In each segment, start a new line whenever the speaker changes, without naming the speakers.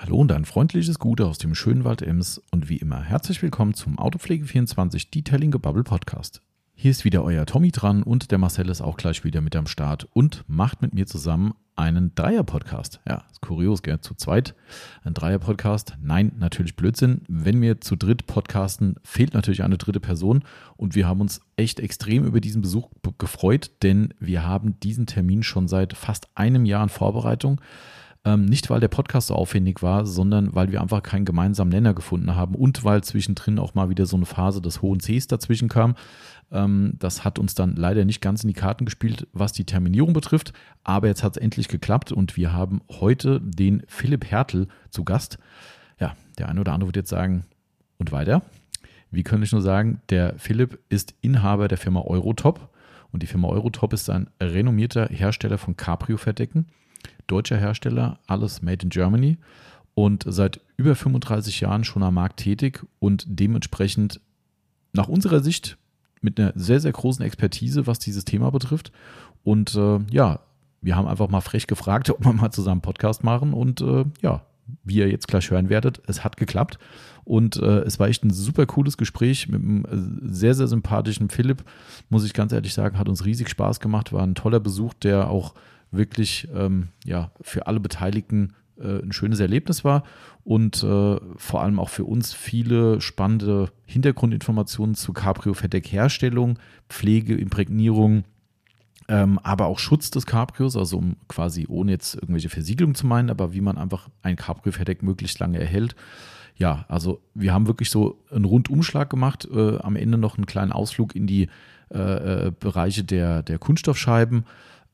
Hallo und ein freundliches Gute aus dem schönen Wald Ems und wie immer herzlich willkommen zum Autopflege24 Detailing Gebubble Podcast. Hier ist wieder euer Tommy dran und der Marcel ist auch gleich wieder mit am Start und macht mit mir zusammen einen Dreier-Podcast. Ja, ist kurios, gell? Zu zweit ein Dreier-Podcast. Nein, natürlich Blödsinn. Wenn wir zu dritt podcasten, fehlt natürlich eine dritte Person und wir haben uns echt extrem über diesen Besuch gefreut, denn wir haben diesen Termin schon seit fast einem Jahr in Vorbereitung. Ähm, nicht, weil der Podcast so aufwendig war, sondern weil wir einfach keinen gemeinsamen Nenner gefunden haben und weil zwischendrin auch mal wieder so eine Phase des hohen Cs dazwischen kam. Ähm, das hat uns dann leider nicht ganz in die Karten gespielt, was die Terminierung betrifft. Aber jetzt hat es endlich geklappt und wir haben heute den Philipp Hertel zu Gast. Ja, der eine oder andere wird jetzt sagen, und weiter? Wie könnte ich nur sagen, der Philipp ist Inhaber der Firma Eurotop und die Firma Eurotop ist ein renommierter Hersteller von Cabrio-Verdecken deutscher Hersteller, alles made in Germany und seit über 35 Jahren schon am Markt tätig und dementsprechend nach unserer Sicht mit einer sehr, sehr großen Expertise, was dieses Thema betrifft. Und äh, ja, wir haben einfach mal frech gefragt, ob wir mal zusammen Podcast machen und äh, ja, wie ihr jetzt gleich hören werdet, es hat geklappt. Und äh, es war echt ein super cooles Gespräch mit einem äh, sehr, sehr sympathischen Philipp, muss ich ganz ehrlich sagen, hat uns riesig Spaß gemacht, war ein toller Besuch, der auch wirklich ähm, ja, für alle Beteiligten äh, ein schönes Erlebnis war und äh, vor allem auch für uns viele spannende Hintergrundinformationen zu Cabrio-Verdeckherstellung, Pflege, Imprägnierung, ähm, aber auch Schutz des Cabrios, also um quasi ohne jetzt irgendwelche Versiegelung zu meinen, aber wie man einfach ein Cabrio-Verdeck möglichst lange erhält. Ja, also wir haben wirklich so einen Rundumschlag gemacht, äh, am Ende noch einen kleinen Ausflug in die äh, äh Bereiche der, der Kunststoffscheiben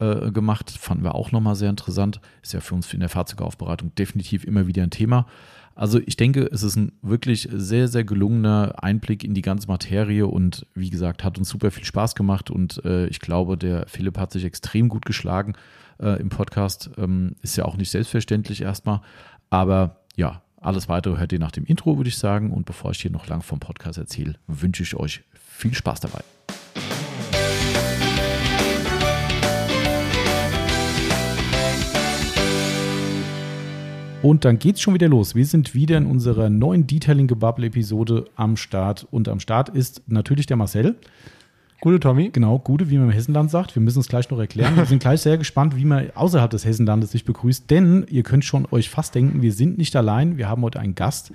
äh, gemacht. Fanden wir auch nochmal sehr interessant. Ist ja für uns in der Fahrzeugaufbereitung definitiv immer wieder ein Thema. Also ich denke, es ist ein wirklich sehr, sehr gelungener Einblick in die ganze Materie und wie gesagt, hat uns super viel Spaß gemacht und äh, ich glaube, der Philipp hat sich extrem gut geschlagen äh, im Podcast. Ähm, ist ja auch nicht selbstverständlich erstmal, aber ja, alles weitere hört ihr nach dem Intro, würde ich sagen. Und bevor ich hier noch lang vom Podcast erzähle, wünsche ich euch viel Spaß dabei. Und dann geht's schon wieder los. Wir sind wieder in unserer neuen Detailing Gebubble Episode am Start. Und am Start ist natürlich der Marcel.
Gute Tommy.
Genau, gute, wie man im Hessenland sagt. Wir müssen es gleich noch erklären. Wir sind gleich sehr gespannt, wie man außerhalb des Hessenlandes sich begrüßt. Denn ihr könnt schon euch fast denken, wir sind nicht allein. Wir haben heute einen Gast.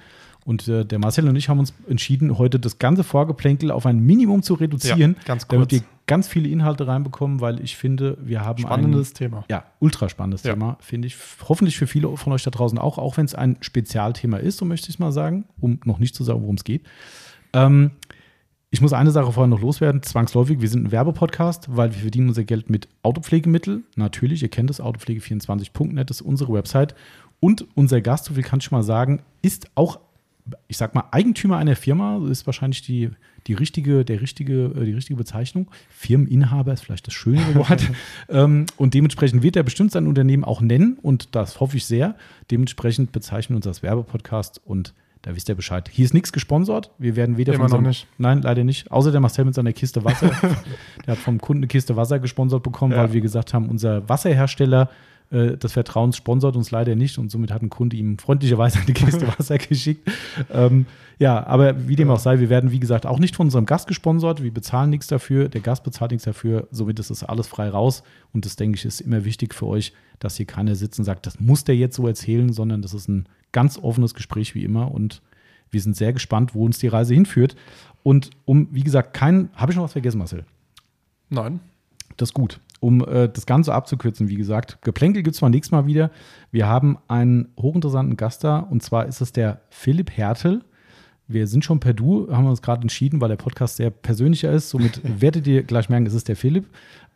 Und äh, der Marcel und ich haben uns entschieden, heute das ganze Vorgeplänkel auf ein Minimum zu reduzieren,
ja, ganz
kurz. damit wir ganz viele Inhalte reinbekommen, weil ich finde, wir haben
spannendes
ein,
Thema.
Ja, ultra spannendes ja. Thema, finde ich. Hoffentlich für viele von euch da draußen auch, auch wenn es ein Spezialthema ist, so möchte ich es mal sagen, um noch nicht zu sagen, worum es geht. Ähm, ich muss eine Sache vorher noch loswerden, zwangsläufig. Wir sind ein Werbepodcast, weil wir verdienen unser Geld mit Autopflegemitteln. Natürlich, ihr kennt das, autopflege24.net ist unsere Website. Und unser Gast, so viel kann ich schon mal sagen, ist auch ich sag mal, Eigentümer einer Firma ist wahrscheinlich die, die, richtige, der richtige, äh, die richtige Bezeichnung. Firmeninhaber ist vielleicht das schönere Wort. ähm, und dementsprechend wird er bestimmt sein Unternehmen auch nennen und das hoffe ich sehr. Dementsprechend bezeichnen wir uns als Werbepodcast und da wisst ihr Bescheid. Hier ist nichts gesponsert. Wir werden weder
Immer von unserem, noch nicht.
Nein, leider nicht. Außer der Marcel mit seiner Kiste Wasser. der hat vom Kunden eine Kiste Wasser gesponsert bekommen, ja. weil wir gesagt haben, unser Wasserhersteller äh, des Vertrauens sponsert uns leider nicht und somit hat ein Kunde ihm freundlicherweise eine Kiste Wasser geschickt. Ähm, ja, aber wie dem auch sei, wir werden, wie gesagt, auch nicht von unserem Gast gesponsert. Wir bezahlen nichts dafür, der Gast bezahlt nichts dafür, somit ist es alles frei raus. Und das, denke ich, ist immer wichtig für euch, dass hier keiner sitzt und sagt, das muss der jetzt so erzählen, sondern das ist ein ganz offenes Gespräch wie immer und wir sind sehr gespannt, wo uns die Reise hinführt. Und um, wie gesagt, kein. Habe ich noch was vergessen, Marcel?
Nein.
Das ist gut um äh, das Ganze abzukürzen, wie gesagt, Geplänkel gibt es mal nächstes Mal wieder. Wir haben einen hochinteressanten Gast da und zwar ist es der Philipp Hertel. Wir sind schon per Du, haben wir uns gerade entschieden, weil der Podcast sehr persönlicher ist. Somit werdet ihr gleich merken, es ist der Philipp.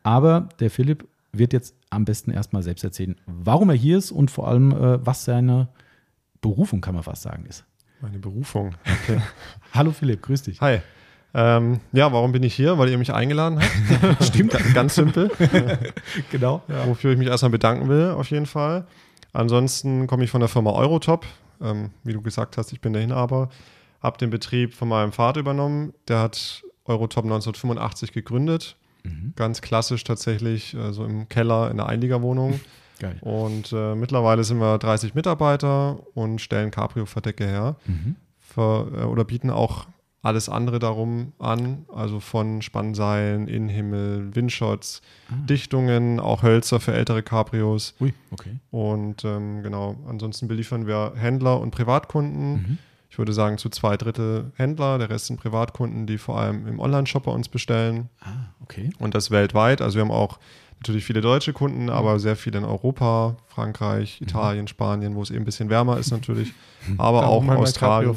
Aber der Philipp wird jetzt am besten erstmal selbst erzählen, warum er hier ist und vor allem, äh, was seine Berufung, kann man fast sagen, ist.
Meine Berufung. Okay.
Hallo Philipp, grüß dich.
Hi. Ähm, ja, warum bin ich hier? Weil ihr mich eingeladen habt.
Stimmt.
Ganz simpel.
genau.
Ja. Wofür ich mich erstmal bedanken will, auf jeden Fall. Ansonsten komme ich von der Firma Eurotop. Ähm, wie du gesagt hast, ich bin der Inhaber. Habe den Betrieb von meinem Vater übernommen. Der hat Eurotop 1985 gegründet. Mhm. Ganz klassisch tatsächlich, äh, so im Keller in der Einliegerwohnung.
Geil.
Und äh, mittlerweile sind wir 30 Mitarbeiter und stellen Cabrio-Verdecke her.
Mhm.
Für, äh, oder bieten auch alles andere darum an, also von Spannseilen, Innenhimmel, Windshots,
Ah.
Dichtungen, auch Hölzer für ältere Cabrios.
Ui, okay.
Und ähm, genau, ansonsten beliefern wir Händler und Privatkunden.
Mhm.
Ich würde sagen, zu zwei Drittel Händler, der Rest sind Privatkunden, die vor allem im Online-Shop bei uns bestellen
Ah, okay.
und das weltweit. Also wir haben auch natürlich viele deutsche
Mhm.
Kunden, aber sehr viele in Europa, Frankreich, Italien, Spanien, wo es eben ein bisschen wärmer ist natürlich, aber auch
man mal
Australien.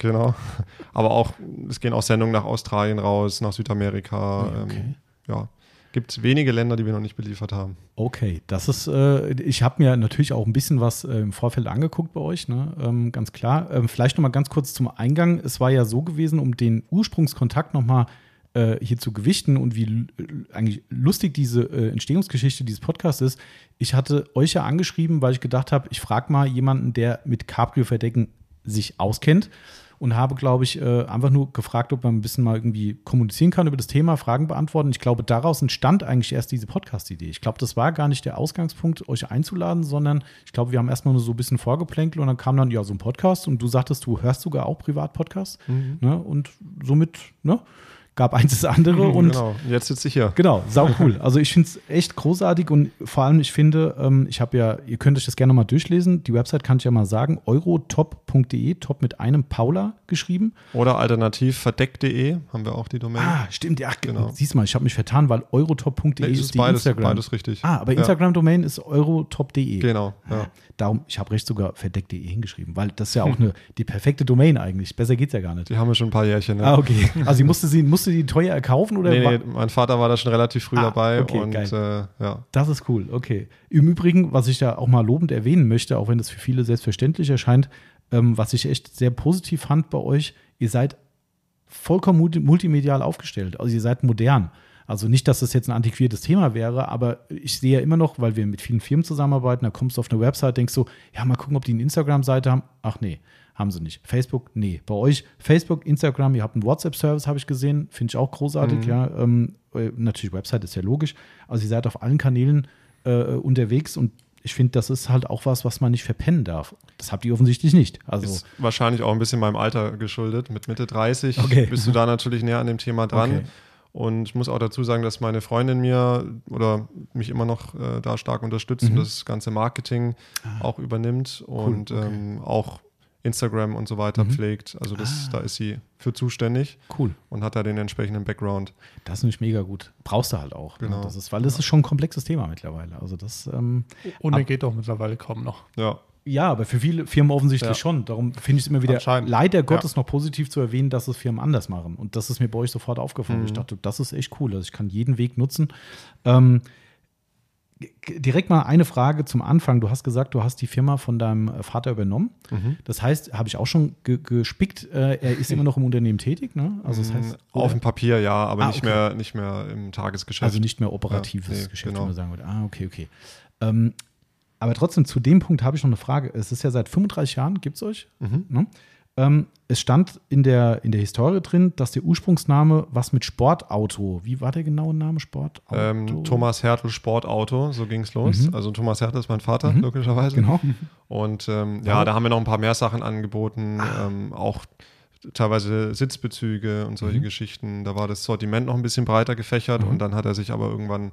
Genau. Aber auch, es gehen auch Sendungen nach Australien raus, nach Südamerika.
Ja, okay.
Ähm, ja, gibt wenige Länder, die wir noch nicht beliefert haben.
Okay, das ist, äh, ich habe mir natürlich auch ein bisschen was äh, im Vorfeld angeguckt bei euch, ne? ähm, ganz klar. Ähm, vielleicht noch mal ganz kurz zum Eingang. Es war ja so gewesen, um den Ursprungskontakt noch mal äh, hier zu gewichten und wie l- eigentlich lustig diese äh, Entstehungsgeschichte dieses Podcasts ist. Ich hatte euch ja angeschrieben, weil ich gedacht habe, ich frage mal jemanden, der mit Cabrio-Verdecken sich auskennt und habe, glaube ich, äh, einfach nur gefragt, ob man ein bisschen mal irgendwie kommunizieren kann über das Thema, Fragen beantworten. Ich glaube, daraus entstand eigentlich erst diese Podcast-Idee. Ich glaube, das war gar nicht der Ausgangspunkt, euch einzuladen, sondern ich glaube, wir haben erstmal nur so ein bisschen vorgeplänkelt und dann kam dann ja so ein Podcast und du sagtest, du hörst sogar auch Privat-Podcasts. Ne? Und somit ne, gab eins das andere und
genau. Jetzt sitze ich hier.
Genau, sau cool. Also ich finde es echt großartig und vor allem, ich finde, ähm, ich habe ja, ihr könnt euch das gerne mal durchlesen. Die Website kann ich ja mal sagen, eurotop.de, top mit einem Paula geschrieben.
Oder alternativ verdeck.de haben wir auch die Domain.
Ah, stimmt, ja,
Genau.
Siehst mal, ich habe mich vertan, weil eurotop.de
Nee,
ist,
ist
die
beides,
Instagram.
beides richtig.
Ah, aber. Instagram-Domain ist eurotop.de.
Genau, ja.
Darum, ich habe recht sogar verdeck.de hingeschrieben, weil das ist ja auch eine, die perfekte Domain eigentlich. Besser geht's ja gar nicht.
Die haben wir schon ein paar Jährchen. Ne?
Ah, okay. Also sie musste sie musste die teuer erkaufen oder
nee, nee, mein Vater war da schon relativ früh
Ah,
dabei
okay,
und
geil.
äh, ja.
Das ist cool, okay. Im Übrigen, was ich da auch mal lobend erwähnen möchte, auch wenn das für viele selbstverständlich erscheint, ähm, was ich echt sehr positiv fand bei euch, ihr seid vollkommen multi multimedial aufgestellt. Also ihr seid modern. Also nicht, dass das jetzt ein antiquiertes Thema wäre, aber ich sehe ja immer noch, weil wir mit vielen Firmen zusammenarbeiten, da kommst du auf eine Website, denkst du, ja, mal gucken, ob die eine Instagram-Seite haben. Ach nee, haben sie nicht. Facebook, nee. Bei euch Facebook, Instagram, ihr habt einen WhatsApp-Service, habe ich gesehen, finde ich auch großartig, ja. Ähm, äh, natürlich, Website ist ja logisch. Also ihr seid auf allen Kanälen äh, unterwegs und ich finde, das ist halt auch was, was man nicht verpennen darf. Das habt ihr offensichtlich nicht. Also
Ist wahrscheinlich auch ein bisschen meinem Alter geschuldet. Mit Mitte 30
Okay.
bist du da natürlich näher an dem Thema dran.
Okay.
Und ich muss auch dazu sagen, dass meine Freundin mir oder mich immer noch äh, da stark unterstützt
Mhm.
und das ganze Marketing auch übernimmt und
Ah. okay.
ähm, auch Instagram und so weiter
Mhm.
pflegt. Also das,
Ah.
da ist sie für zuständig
cool.
und hat da den entsprechenden Background.
Das ist nämlich mega gut. Brauchst du halt auch. ne?
Genau.
Das ist, weil das ist schon ein komplexes Thema mittlerweile. Also das, ähm,
Und
Ab-
er geht auch mittlerweile kaum noch.
Ja,
ja, aber für viele Firmen offensichtlich
Ja.
schon. Darum finde ich es immer wieder leider Gottes
Ja.
noch positiv zu erwähnen, dass es Firmen anders machen. Und das ist mir bei euch sofort aufgefallen.
Mhm.
Ich dachte, das ist echt cool. Also ich kann jeden Weg nutzen. Ähm, direkt mal eine Frage zum Anfang. Du hast gesagt, du hast die Firma von deinem Vater übernommen.
Mhm.
Das heißt, habe ich auch schon ge gespickt, äh, er ist immer noch im Unternehmen tätig, ne? Also das heißt,
Mm, auf dem Papier ja, aber
Ah,
nicht,
okay.
mehr, nicht mehr im Tagesgeschäft.
Also nicht mehr operatives
Ja, nee,
Geschäft,
genau.
wenn man sagen würde. Ah, okay, okay. Ähm, aber trotzdem, zu dem Punkt habe ich noch eine Frage. Es ist ja seit 35 Jahren, gibt es euch?
Mhm.
Ne? Ähm, es stand in der, in der Historie drin, dass der Ursprungsname was mit Sportauto. Wie war der genaue Name? Sportauto?
Ähm, Thomas Hertel Sportauto, so ging es los.
Mhm.
Also Thomas Hertel ist mein Vater,
Mhm.
logischerweise.
Genau.
Und ähm, ja, da haben wir noch ein paar mehr Sachen angeboten,
Ah.
ähm, auch teilweise Sitzbezüge und solche
Mhm.
Geschichten. Da war das Sortiment noch ein bisschen breiter gefächert
Mhm.
und dann hat er sich aber irgendwann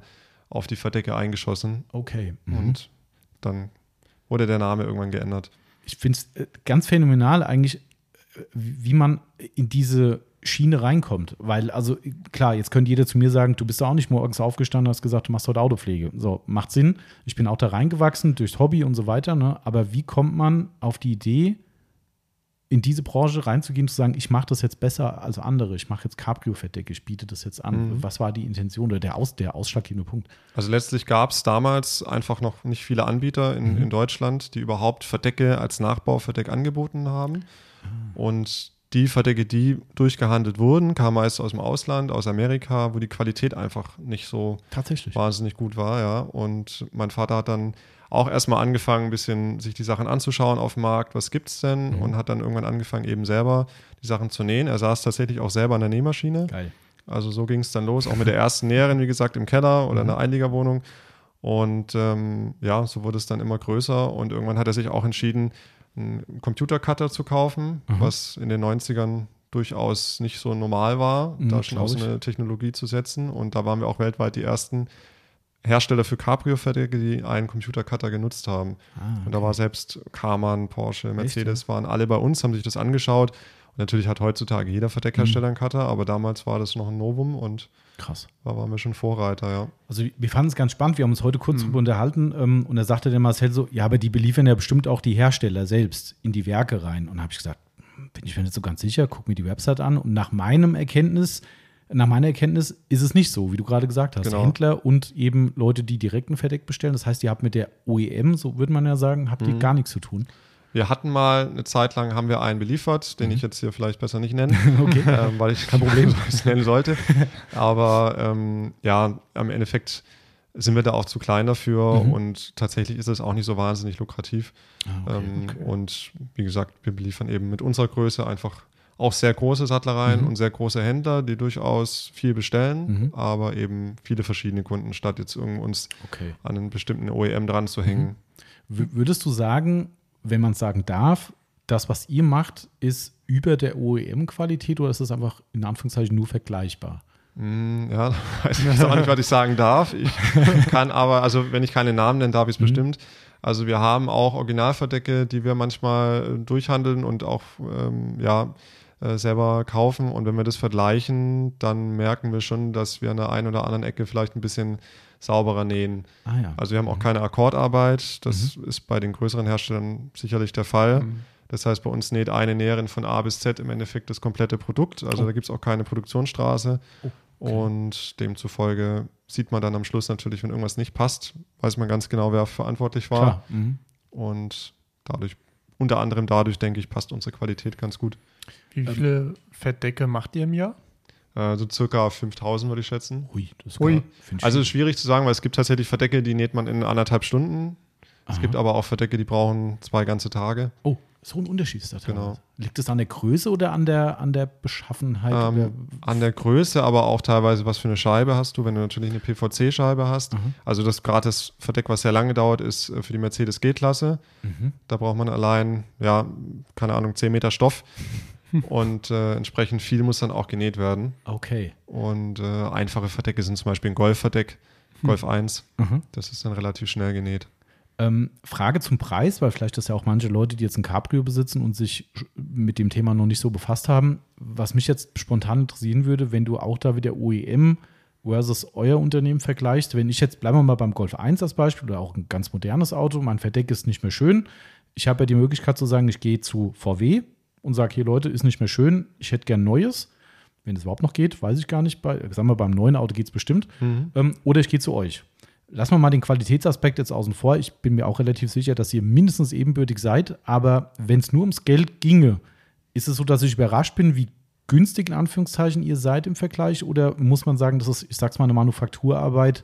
auf die Verdecke eingeschossen
Okay. Mhm.
und dann wurde der Name irgendwann geändert.
ich finde es äh, ganz phänomenal eigentlich, äh, wie man in diese Schiene reinkommt. Weil, also äh, klar, jetzt könnte jeder zu mir sagen, du bist auch nicht morgens aufgestanden und hast gesagt, du machst heute Autopflege. So, macht Sinn. Ich bin auch da reingewachsen durchs Hobby und so weiter. Ne? Aber wie kommt man auf die Idee, in diese Branche reinzugehen, zu sagen, ich mache das jetzt besser als andere, ich mache jetzt Cabrio-Verdecke, ich biete das jetzt an.
Mhm.
Was war die Intention oder der, Aus, der ausschlaggebende Punkt?
Also letztlich gab es damals einfach noch nicht viele Anbieter in,
Mhm.
in Deutschland, die überhaupt Verdecke als Nachbauverdeck angeboten haben.
Ah.
Und die Verdecke, die durchgehandelt wurden, kamen meist aus dem Ausland, aus Amerika, wo die Qualität einfach nicht so
Tatsächlich.
wahnsinnig gut war, ja. Und mein Vater hat dann auch erstmal angefangen, ein bisschen sich die Sachen anzuschauen auf dem Markt, was gibt's denn?
Mhm.
Und hat dann irgendwann angefangen, eben selber die Sachen zu nähen. Er saß tatsächlich auch selber an der Nähmaschine.
Geil.
Also so ging es dann los, auch mit der ersten Näherin, wie gesagt, im Keller oder
Mhm.
einer Einliegerwohnung. Und ähm, ja, so wurde es dann immer größer und irgendwann hat er sich auch entschieden, einen Computercutter zu kaufen,
Mhm.
was in den 90ern durchaus nicht so normal war,
Mhm,
da schon auf so eine Technologie zu setzen. Und da waren wir auch weltweit die ersten Hersteller für Cabrio-Verträge, die einen Computercutter genutzt haben.
Ah,
Und da war selbst Karmann, Porsche, Mercedes waren alle bei uns, haben sich das angeschaut. Natürlich hat heutzutage jeder Verdeckhersteller einen Cutter, aber damals war das noch ein Novum und
krass.
da waren wir schon Vorreiter, ja.
Also wir fanden es ganz spannend, wir haben uns heute kurz
Mhm.
darüber unterhalten ähm, und da sagte der Marcel so, ja, aber die beliefern ja bestimmt auch die Hersteller selbst in die Werke rein. Und da habe ich gesagt, bin ich mir nicht so ganz sicher, guck mir die Website an. Und nach meinem Erkenntnis, nach meiner Erkenntnis ist es nicht so, wie du gerade gesagt hast.
Genau.
Händler und eben Leute, die direkt ein Verdeck bestellen. Das heißt, ihr habt mit der OEM, so würde man ja sagen, habt
Mhm.
ihr gar nichts zu tun.
Wir hatten mal eine Zeit lang, haben wir einen beliefert, den ich jetzt hier vielleicht besser nicht nenne,
Okay.
ähm, weil ich kein Problem es nennen sollte. Aber ähm, ja, am Endeffekt sind wir da auch zu klein dafür
Mhm.
und tatsächlich ist es auch nicht so wahnsinnig lukrativ.
Ah, okay,
ähm,
okay.
Und wie gesagt, wir beliefern eben mit unserer Größe einfach auch sehr große Sattlereien
Mhm.
und sehr große Händler, die durchaus viel bestellen,
Mhm.
aber eben viele verschiedene Kunden, statt jetzt irgend uns
Okay.
an einen bestimmten OEM dran zu hängen.
W würdest du sagen, wenn man es sagen darf, das, was ihr macht, ist über der OEM-Qualität oder ist es einfach in Anführungszeichen nur vergleichbar?
Mm, Ja, weiß ich auch nicht, was ich sagen darf. Ich kann aber, also wenn ich keine Namen nenne, darf ich es
Mhm.
bestimmt. Also wir haben auch Originalverdecke, die wir manchmal äh, durchhandeln und auch ähm, ja, äh, selber kaufen. Und wenn wir das vergleichen, dann merken wir schon, dass wir an der einen oder anderen Ecke vielleicht ein bisschen sauberer nähen.
Ah ja.
Also wir haben auch keine Akkordarbeit. Das ist bei den größeren Herstellern sicherlich der Fall. Das heißt, bei uns näht eine Näherin von A bis Z im Endeffekt das komplette Produkt. Also
Oh.
da gibt es auch keine Produktionsstraße.
Oh,
Und demzufolge sieht man dann am Schluss natürlich, wenn irgendwas nicht passt, weiß man ganz genau, wer verantwortlich war.
Mhm.
Und dadurch, unter anderem dadurch, denke ich, passt unsere Qualität ganz gut.
Wie viele Fettdecke macht ihr im Jahr?
Äh, so circa 5000 würde ich schätzen.
Hui, das ist
Ui.
Also ist schwierig zu sagen, weil es gibt tatsächlich Verdecke, die näht man in anderthalb Stunden. Es
Aha.
gibt aber auch Verdecke, die brauchen zwei ganze Tage.
Oh, so ein Unterschied ist da
Genau.
Liegt es an der Größe oder an der, an der Beschaffenheit? oder?
Ähm, an der Größe, aber auch teilweise, was für eine Scheibe hast du, wenn du natürlich eine PVC-Scheibe hast.
Mhm.
Also das gerade das Verdeck, was sehr lange dauert, ist äh, für die Mercedes G-Klasse.
Mhm.
Da braucht man allein, ja, keine Ahnung, 10 Meter Stoff. und äh, entsprechend viel muss dann auch genäht werden.
Okay.
Und äh, einfache Verdecke sind zum Beispiel ein Golf-Verdeck, Golf 1.
Mhm.
Das ist dann relativ schnell genäht.
Ähm, Frage zum Preis, weil vielleicht das ja auch manche Leute, die jetzt ein Cabrio besitzen und sich mit dem Thema noch nicht so befasst haben. Was mich jetzt spontan interessieren würde, wenn du auch da wieder OEM versus euer Unternehmen vergleichst. Wenn ich jetzt, bleiben wir mal beim Golf 1 als Beispiel oder auch ein ganz modernes Auto, mein Verdeck ist nicht mehr schön. Ich habe ja die Möglichkeit zu sagen, ich gehe zu VW und sage, hier Leute, ist nicht mehr schön, ich hätte gern Neues. Wenn es überhaupt noch geht, weiß ich gar nicht. Bei, sagen wir, beim neuen Auto geht es bestimmt. Ähm, oder ich gehe zu euch. Lassen wir mal den Qualitätsaspekt jetzt außen vor. Ich bin mir auch relativ sicher, dass ihr mindestens ebenbürtig seid. Aber wenn es nur ums Geld ginge, ist es so, dass ich überrascht bin, wie günstig in Anführungszeichen ihr seid im Vergleich? Oder muss man sagen, das ist, ich sag's mal, eine Manufakturarbeit,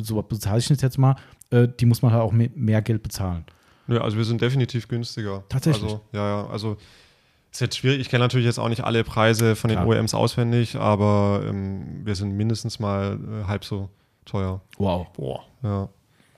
so bezeichne ich es jetzt mal, äh, die muss man halt auch mehr, Geld bezahlen.
Nö, also wir sind definitiv günstiger.
Tatsächlich?
Also, ja, ja. Also ist jetzt schwierig. Ich kenne natürlich jetzt auch nicht alle Preise von den
Klar.
OEMs auswendig, aber ähm, wir sind mindestens mal äh, halb so teuer.
Wow,
Boah.
Ja.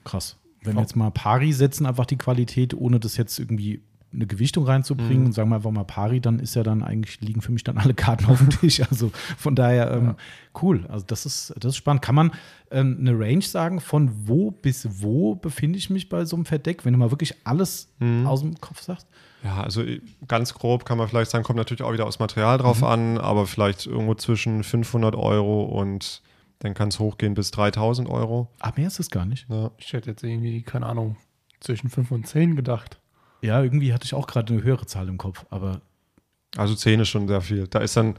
krass. Wenn wir jetzt mal pari setzen, einfach die Qualität, ohne das jetzt irgendwie eine Gewichtung reinzubringen und sagen wir einfach mal pari, dann ist ja dann eigentlich, liegen für mich dann alle Karten auf dem Tisch. Also von daher ähm, cool. Also das ist, das ist spannend. Kann man ähm, eine Range sagen, von wo bis wo befinde ich mich bei so einem Verdeck, wenn du mal wirklich alles aus dem Kopf sagst?
Ja, also äh, ganz grob kann man vielleicht sagen, kommt natürlich auch wieder aufs Material drauf an, aber vielleicht irgendwo zwischen 500 Euro und dann kann es hochgehen bis 3000 Euro.
Ah, mehr ist es gar nicht.
Ja.
Ich hätte jetzt irgendwie, keine Ahnung, zwischen 5 und 10 gedacht.
Ja, irgendwie hatte ich auch gerade eine höhere Zahl im Kopf, aber
Also 10 ist schon sehr viel. Da ist dann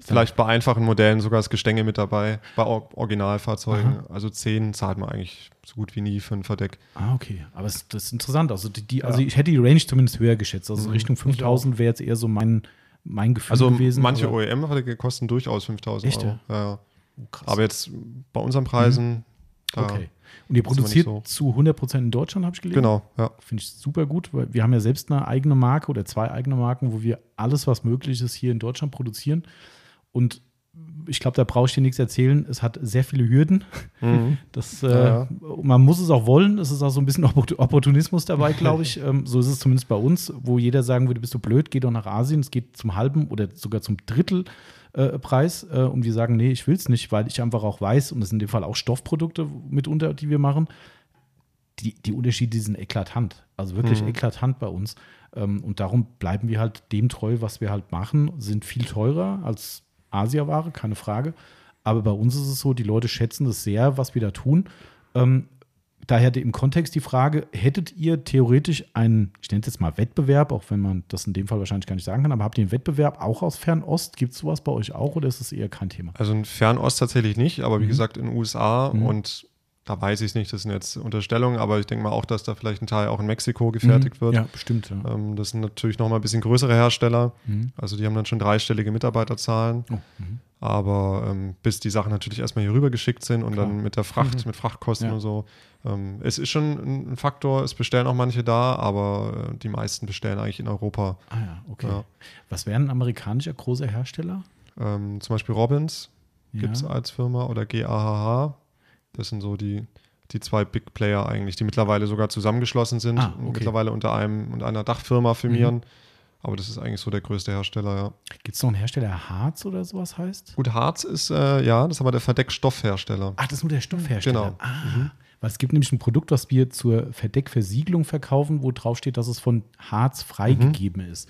vielleicht bei einfachen Modellen sogar das Gestänge mit dabei, bei Or Originalfahrzeugen. Also 10 zahlt man eigentlich so gut wie nie für ein Verdeck.
Ah, okay. Aber es, das ist interessant. Also, die, die, also
Ja.
ich hätte die Range zumindest höher geschätzt. Also Richtung
Ich
5000 wäre jetzt eher so mein, mein Gefühl
Also
gewesen.
manche
aber-
OEM-Verdecke kosten durchaus 5000
Echt,
Euro. Ja, ja.
Oh, krass.
Aber jetzt bei unseren Preisen, da,
okay. Und ihr produziert
nicht
zu 100% in Deutschland, habe ich gelesen?
genau, ja.
Finde ich super gut, weil wir haben ja selbst eine eigene Marke oder zwei eigene Marken, wo wir alles, was möglich ist, hier in Deutschland produzieren. Und ich glaube, da brauche ich dir nichts erzählen. Es hat sehr viele Hürden.
Mhm.
Das, äh,
Ja,
Man muss es auch wollen. Es ist auch so ein bisschen Oppor- Opportunismus dabei, glaube ich. ähm, so ist es zumindest bei uns, wo jeder sagen würde, bist du blöd, geh doch nach Asien. Es geht zum halben oder sogar zum Drittel äh, Preis. Äh, und wir sagen, nee, ich will es nicht, weil ich einfach auch weiß, und das sind in dem Fall auch Stoffprodukte mitunter, die wir machen, die, die Unterschiede sind eklatant. Also wirklich
Mhm.
eklatant bei uns. Ähm, und darum bleiben wir halt dem treu, was wir halt machen. Sind viel teurer als Asiaware, keine Frage. Aber bei uns ist es so, die Leute schätzen das sehr, was wir da tun. Ähm, daher im Kontext die Frage, hättet ihr theoretisch einen, ich nenne es jetzt mal Wettbewerb, auch wenn man das in dem Fall wahrscheinlich gar nicht sagen kann, aber habt ihr einen Wettbewerb auch aus Fernost? Gibt es sowas bei euch auch oder ist es eher kein Thema?
Also in Fernost tatsächlich nicht, aber wie
Mhm.
gesagt in den USA
Mhm.
und da weiß ich es nicht, das sind jetzt Unterstellungen, aber ich denke mal auch, dass da vielleicht ein Teil auch in Mexiko gefertigt wird.
Ja, bestimmt. Ja.
Ähm, das sind natürlich nochmal ein bisschen größere Hersteller.
Mhm.
Also die haben dann schon dreistellige Mitarbeiterzahlen.
Oh, mhm.
Aber ähm, bis die Sachen natürlich erstmal hier rüber geschickt sind und
Klar.
dann mit der Fracht,
Mhm.
mit Frachtkosten
Ja.
und so. Ähm, es ist schon ein, ein Faktor, es bestellen auch manche da, aber äh, die meisten bestellen eigentlich in Europa.
Ah ja, okay.
Ja.
Was wäre ein amerikanischer großer Hersteller?
Ähm, zum Beispiel Robbins
Ja.
gibt es als Firma oder GAHH. Das sind so die, die zwei Big Player eigentlich, die mittlerweile sogar zusammengeschlossen sind
Ah,
und
okay.
mittlerweile unter einem und einer Dachfirma firmieren. Aber das ist eigentlich so der größte Hersteller, ja.
Gibt es noch einen Hersteller, der Harz oder sowas heißt?
Gut, Harz ist, äh, ja, das ist aber der Verdeckstoffhersteller.
Ach, das ist nur der Stoffhersteller.
Genau.
Ah, weil es gibt nämlich ein Produkt, was wir zur Verdeckversiegelung verkaufen, wo drauf steht, dass es von Harz freigegeben
Mhm.
ist.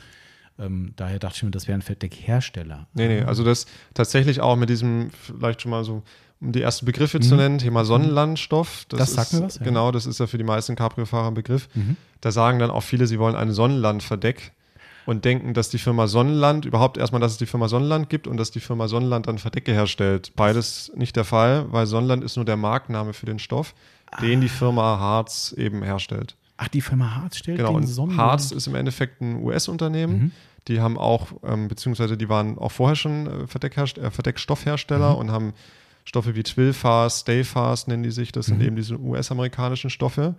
Ähm, daher dachte ich mir, das wäre ein Verdeckhersteller.
Nee, nee, also das tatsächlich auch mit diesem, vielleicht schon mal so, um die ersten Begriffe zu nennen, Thema Sonnenlandstoff.
Mhm. Das
ist,
sagt mir was, ja.
Genau, das ist ja für die meisten Cabrio-Fahrer ein Begriff.
Mhm.
Da sagen dann auch viele, sie wollen ein Sonnenlandverdeck und denken, dass die Firma Sonnenland, überhaupt erstmal, dass es die Firma Sonnenland gibt und dass die Firma Sonnenland dann Verdecke herstellt. Beides nicht der Fall, weil Sonnenland ist nur der Markenname für den Stoff, den die Firma Harz eben herstellt.
Ach, die Firma Harz stellt
Genau,
den Sonnenland.
Harz ist im Endeffekt ein US-Unternehmen.
Mhm.
Die haben auch, ähm, beziehungsweise die waren auch vorher schon äh, äh, Verdeckstoffhersteller
Mhm.
und haben Stoffe wie Twillfast, Stayfast nennen die sich, das sind
Mhm.
eben diese US-amerikanischen Stoffe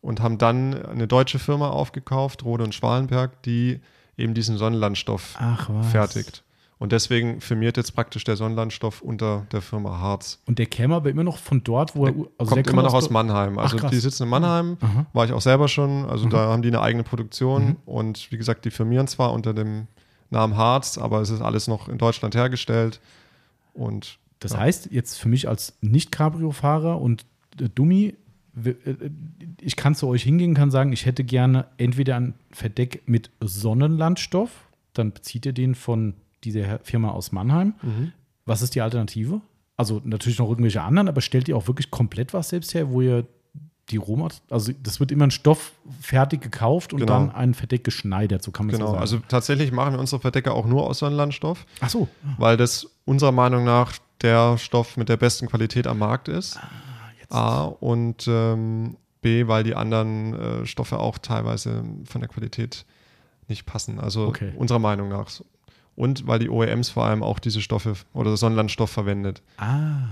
und haben dann eine deutsche Firma aufgekauft, Rode und Schwalenberg, die eben diesen Sonnenlandstoff
Ach
fertigt. Und deswegen firmiert jetzt praktisch der Sonnenlandstoff unter der Firma Harz.
Und der käme aber immer noch von dort, wo er. Also
Kommt
der
immer noch aus
Dor-
Mannheim. Also
krass.
die sitzen in Mannheim,
Aha.
war ich auch selber schon. Also
Mhm.
da haben die eine eigene Produktion und wie gesagt, die firmieren zwar unter dem Namen Harz, aber es ist alles noch in Deutschland hergestellt. Und
Das
Ja.
heißt, jetzt für mich als Nicht-Cabrio-Fahrer und äh, Dummi, äh, ich kann zu euch hingehen, kann sagen, ich hätte gerne entweder ein Verdeck mit Sonnenlandstoff, dann bezieht ihr den von dieser Firma aus Mannheim. Was ist die Alternative? Also natürlich noch irgendwelche anderen, aber stellt ihr auch wirklich komplett was selbst her, wo ihr die Rohmat, also das wird immer ein Stoff fertig gekauft und
Genau.
dann ein Verdeck geschneidert, so kann man
genau,
so sagen.
also tatsächlich machen wir unsere Verdecke auch nur aus Sonnenlandstoff,
Ach so,
weil das unserer Meinung nach der Stoff mit der besten Qualität am Markt ist.
jetzt.
A und ähm, B, weil die anderen äh, Stoffe auch teilweise von der Qualität nicht passen. Also
Okay.
unserer Meinung nach. Und weil die OEMs vor allem auch diese Stoffe oder Sonnenlandstoff verwendet.
Ah,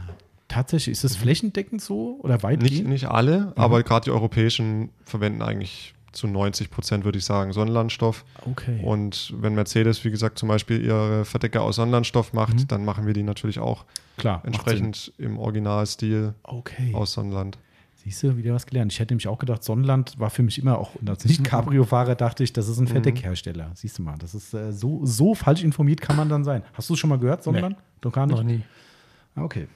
tatsächlich. Ist das flächendeckend so oder
Nicht,
weitgehend?
nicht alle, aber gerade die europäischen verwenden eigentlich zu 90 Prozent, würde ich sagen, Sonnenlandstoff.
Okay.
Und wenn Mercedes, wie gesagt, zum Beispiel ihre Verdecke aus Sonnenlandstoff macht,
Mhm.
dann machen wir die natürlich auch
Klar,
entsprechend im Originalstil.
Okay.
aus Sonnenland.
Siehst du, wieder was gelernt. Ich hätte nämlich auch gedacht, Sonnenland war für mich immer auch, als Nicht-Cabrio-Fahrer dachte ich, das ist ein Verdeckhersteller. Siehst du mal, das ist äh, so, so falsch informiert kann man dann sein. Hast du es schon mal gehört, Sonnenland? Doch gar nicht?
Noch nie.
Ah, Okay.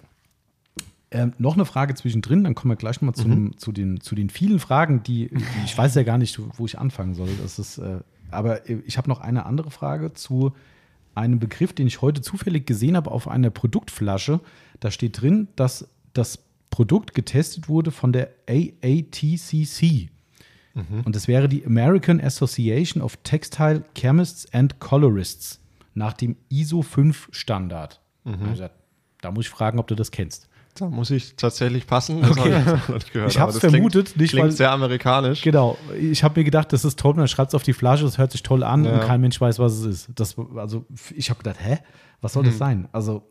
Ähm, noch eine Frage zwischendrin, dann kommen wir gleich nochmal
Mhm.
zu, den, zu den vielen Fragen, die, die ich weiß ja gar nicht, wo ich anfangen soll. Das ist, äh, aber ich habe noch eine andere Frage zu einem Begriff, den ich heute zufällig gesehen habe auf einer Produktflasche. Da steht drin, dass das Produkt getestet wurde von der AATCC. Und das wäre die American Association of Textile Chemists and Colorists nach dem ISO 5 Standard. Also, da muss ich fragen, ob du das kennst.
Da muss ich tatsächlich passen. Das
Okay.
habe ich gehört. Aber das
vermutet,
klingt,
nicht,
klingt
weil-
sehr amerikanisch.
Genau. Ich habe mir gedacht, das ist toll, man schreibt es auf die Flasche, das hört sich toll an
Ja.
und kein Mensch weiß, was es ist. Das, also, ich habe gedacht, hä? Was soll das sein? Also,